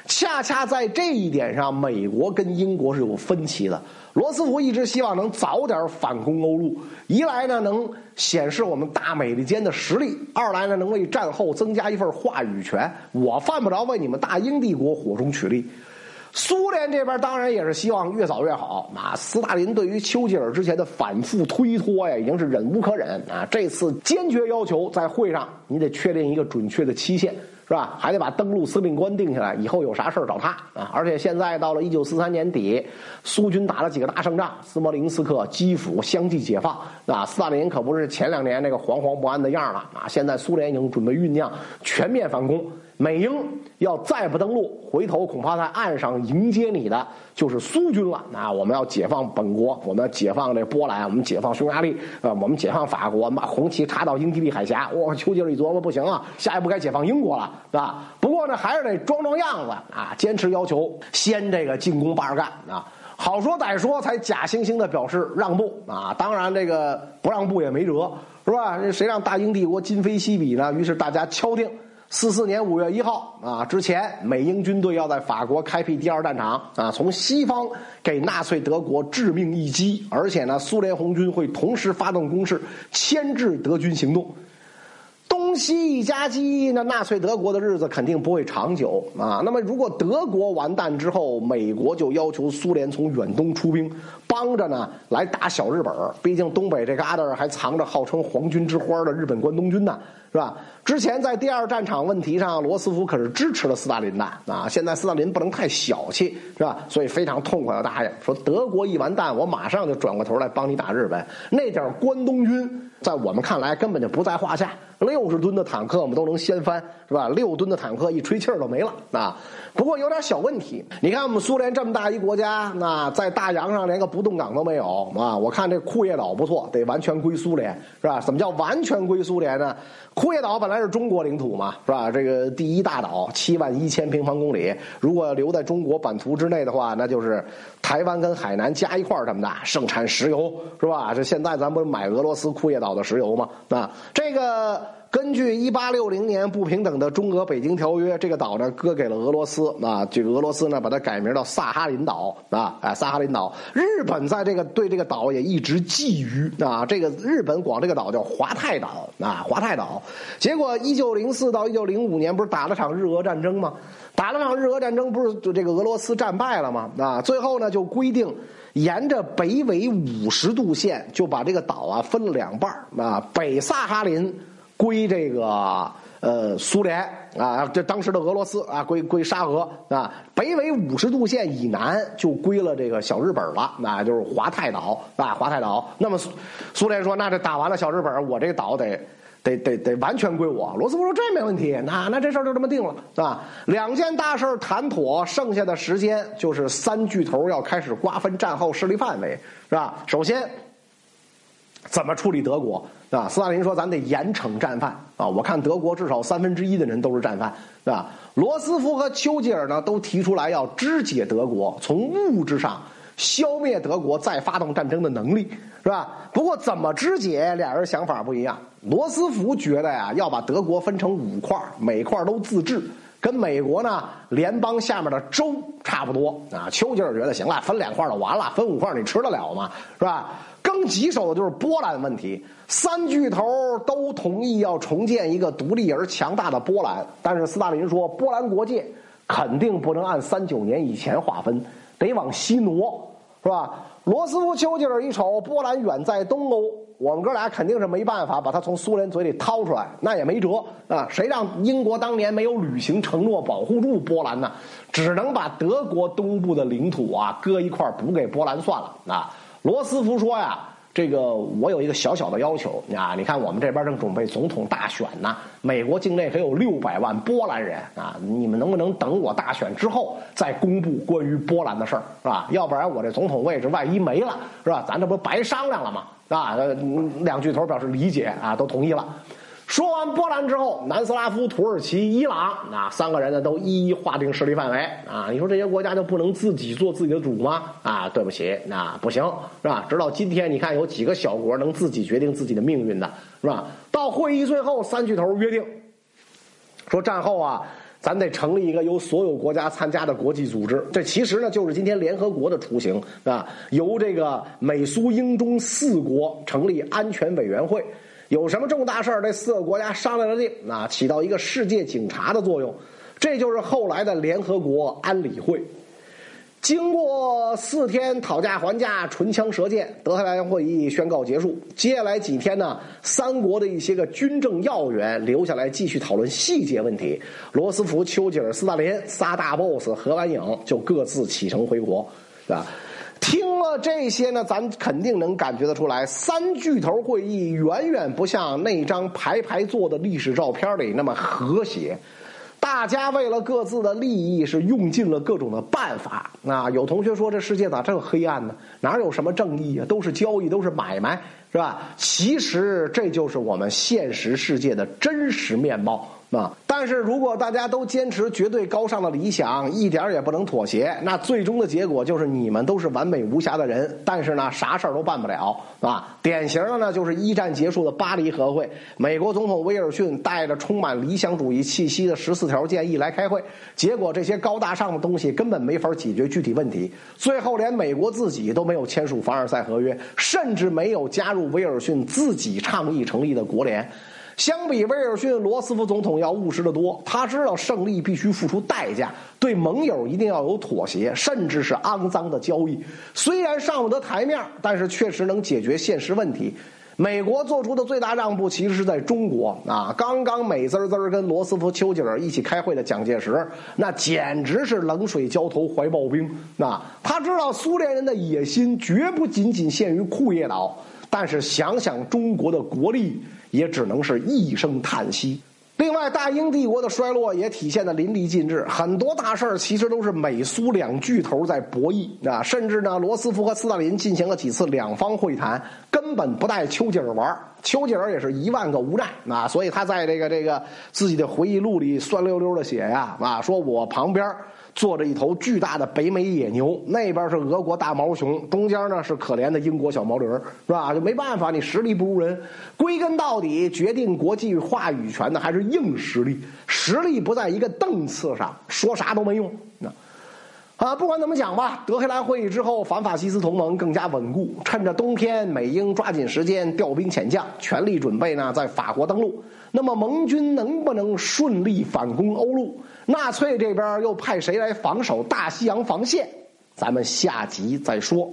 恰恰在这一点上，美国跟英国是有分歧的。罗斯福一直希望能早点反攻欧陆，一来呢能显示我们大美利坚的实力，二来呢能为战后增加一份话语权。我犯不着为你们大英帝国火中取栗。苏联这边当然也是希望越早越好啊。斯大林对于丘吉尔之前的反复推脱呀，已经是忍无可忍啊。这次坚决要求在会上，你得确定一个准确的期限。是吧？还得把登陆司令官定下来，以后有啥事儿找他啊！而且现在到了一九四三年底，苏军打了几个大胜仗，斯摩林斯克、基辅相继解放。啊，斯大林可不是前两年那个惶惶不安的样了啊！现在苏联已经准备酝酿全面反攻。美英要再不登陆，回头恐怕在岸上迎接你的就是苏军了。那我们要解放本国，我们要解放这波兰，我们解放匈牙利，啊，我们解放法国，我们把红旗插到英吉利海峡。哇，丘吉尔一琢磨，不行啊，下一步该解放英国了，是吧？不过呢，还是得装装样子啊，坚持要求先这个进攻巴尔干啊。好说歹说，才假惺惺的表示让步啊。当然，这个不让步也没辙，是吧？谁让大英帝国今非昔比呢？于是大家敲定。四四年五月一号啊，之前美英军队要在法国开辟第二战场啊，从西方给纳粹德国致命一击，而且呢，苏联红军会同时发动攻势，牵制德军行动。东西一夹击，那纳粹德国的日子肯定不会长久啊。那么，如果德国完蛋之后，美国就要求苏联从远东出兵，帮着呢来打小日本毕竟东北这旮瘩还藏着号称“皇军之花”的日本关东军呢。是吧？之前在第二战场问题上，罗斯福可是支持了斯大林的啊。现在斯大林不能太小气，是吧？所以非常痛快的答应说：德国一完蛋，我马上就转过头来帮你打日本。那点关东军，在我们看来根本就不在话下。六十吨的坦克我们都能掀翻，是吧？六吨的坦克一吹气儿都没了啊。不过有点小问题，你看我们苏联这么大一国家，那在大洋上连个不动港都没有啊。我看这库页岛不错，得完全归苏联，是吧？怎么叫完全归苏联呢？库页岛本来是中国领土嘛，是吧？这个第一大岛，七万一千平方公里，如果留在中国版图之内的话，那就是台湾跟海南加一块儿这么大，盛产石油，是吧？这现在咱不是买俄罗斯库页岛的石油吗？啊，这个。根据一八六零年不平等的中俄北京条约，这个岛呢割给了俄罗斯啊，这个俄罗斯呢把它改名叫萨哈林岛啊，哎，萨哈林岛。日本在这个对这个岛也一直觊觎啊，这个日本管这个岛叫华泰岛啊，华泰岛。结果一九零四到一九零五年不是打了场日俄战争吗？打了场日俄战争不是就这个俄罗斯战败了吗？啊，最后呢就规定沿着北纬五十度线就把这个岛啊分两半啊，北萨哈林。归这个呃苏联啊，这当时的俄罗斯啊，归归沙俄啊，北纬五十度线以南就归了这个小日本了，那就是华泰岛啊，华泰岛。那么苏苏联说，那这打完了小日本，我这个岛得得得得完全归我。罗斯福说这没问题，那那这事儿就这么定了，是吧？两件大事谈妥，剩下的时间就是三巨头要开始瓜分战后势力范围，是吧？首先怎么处理德国？啊，斯大林说：“咱得严惩战犯啊！我看德国至少三分之一的人都是战犯，是吧？”罗斯福和丘吉尔呢，都提出来要肢解德国，从物质上消灭德国再发动战争的能力，是吧？不过怎么肢解，俩人想法不一样。罗斯福觉得呀，要把德国分成五块，每块都自治，跟美国呢联邦下面的州差不多啊。丘吉尔觉得行了，分两块就完了，分五块你吃得了吗？是吧？更棘手的就是波兰问题，三巨头都同意要重建一个独立而强大的波兰，但是斯大林说，波兰国界肯定不能按三九年以前划分，得往西挪，是吧？罗斯福、丘吉尔一瞅，波兰远在东欧，我们哥俩肯定是没办法把它从苏联嘴里掏出来，那也没辙啊！谁让英国当年没有履行承诺保护住波兰呢？只能把德国东部的领土啊割一块补给波兰算了啊！罗斯福说呀：“这个我有一个小小的要求啊，你看我们这边正准备总统大选呢，美国境内可有六百万波兰人啊，你们能不能等我大选之后再公布关于波兰的事儿，是吧？要不然我这总统位置万一没了，是吧？咱这不白商量了吗？啊，两巨头表示理解啊，都同意了。”说完波兰之后，南斯拉夫、土耳其、伊朗啊，三个人呢都一一划定势力范围啊。你说这些国家就不能自己做自己的主吗？啊，对不起，那不行，是吧？直到今天，你看有几个小国能自己决定自己的命运的，是吧？到会议最后，三巨头约定说，战后啊，咱得成立一个由所有国家参加的国际组织。这其实呢，就是今天联合国的雏形啊，由这个美苏英中四国成立安全委员会。有什么重大事儿，这四个国家商量着定，啊，起到一个世界警察的作用，这就是后来的联合国安理会。经过四天讨价还价、唇枪舌剑，德黑兰会议宣告结束。接下来几天呢，三国的一些个军政要员留下来继续讨论细节问题。罗斯福、丘吉尔、斯大林仨大 boss 合完影就各自启程回国，是吧？听了这些呢，咱肯定能感觉得出来，三巨头会议远远不像那张排排坐的历史照片里那么和谐。大家为了各自的利益是用尽了各种的办法。那有同学说这世界咋这么黑暗呢？哪有什么正义啊？都是交易，都是买卖，是吧？其实这就是我们现实世界的真实面貌。啊！但是如果大家都坚持绝对高尚的理想，一点也不能妥协，那最终的结果就是你们都是完美无瑕的人，但是呢，啥事儿都办不了啊！典型的呢，就是一战结束的巴黎和会，美国总统威尔逊带着充满理想主义气息的十四条建议来开会，结果这些高大上的东西根本没法解决具体问题，最后连美国自己都没有签署凡尔赛合约，甚至没有加入威尔逊自己倡议成立的国联。相比威尔逊，罗斯福总统要务实的多。他知道胜利必须付出代价，对盟友一定要有妥协，甚至是肮脏的交易。虽然上不得台面，但是确实能解决现实问题。美国做出的最大让步，其实是在中国啊！刚刚美滋滋跟罗斯福、丘吉尔一起开会的蒋介石，那简直是冷水浇头、怀抱兵。那他知道苏联人的野心绝不仅仅限于库页岛，但是想想中国的国力。也只能是一声叹息。另外，大英帝国的衰落也体现的淋漓尽致。很多大事儿其实都是美苏两巨头在博弈啊，甚至呢，罗斯福和斯大林进行了几次两方会谈，根本不带丘吉尔玩丘吉尔也是一万个无奈啊，所以他在这个这个自己的回忆录里酸溜溜的写呀啊，说我旁边。坐着一头巨大的北美野牛，那边是俄国大毛熊，中间呢是可怜的英国小毛驴是吧？就没办法，你实力不如人。归根到底，决定国际话语权的还是硬实力，实力不在一个档次上，说啥都没用。那啊，不管怎么讲吧，德黑兰会议之后，反法西斯同盟更加稳固。趁着冬天，美英抓紧时间调兵遣将，全力准备呢在法国登陆。那么盟军能不能顺利反攻欧陆？纳粹这边又派谁来防守大西洋防线？咱们下集再说。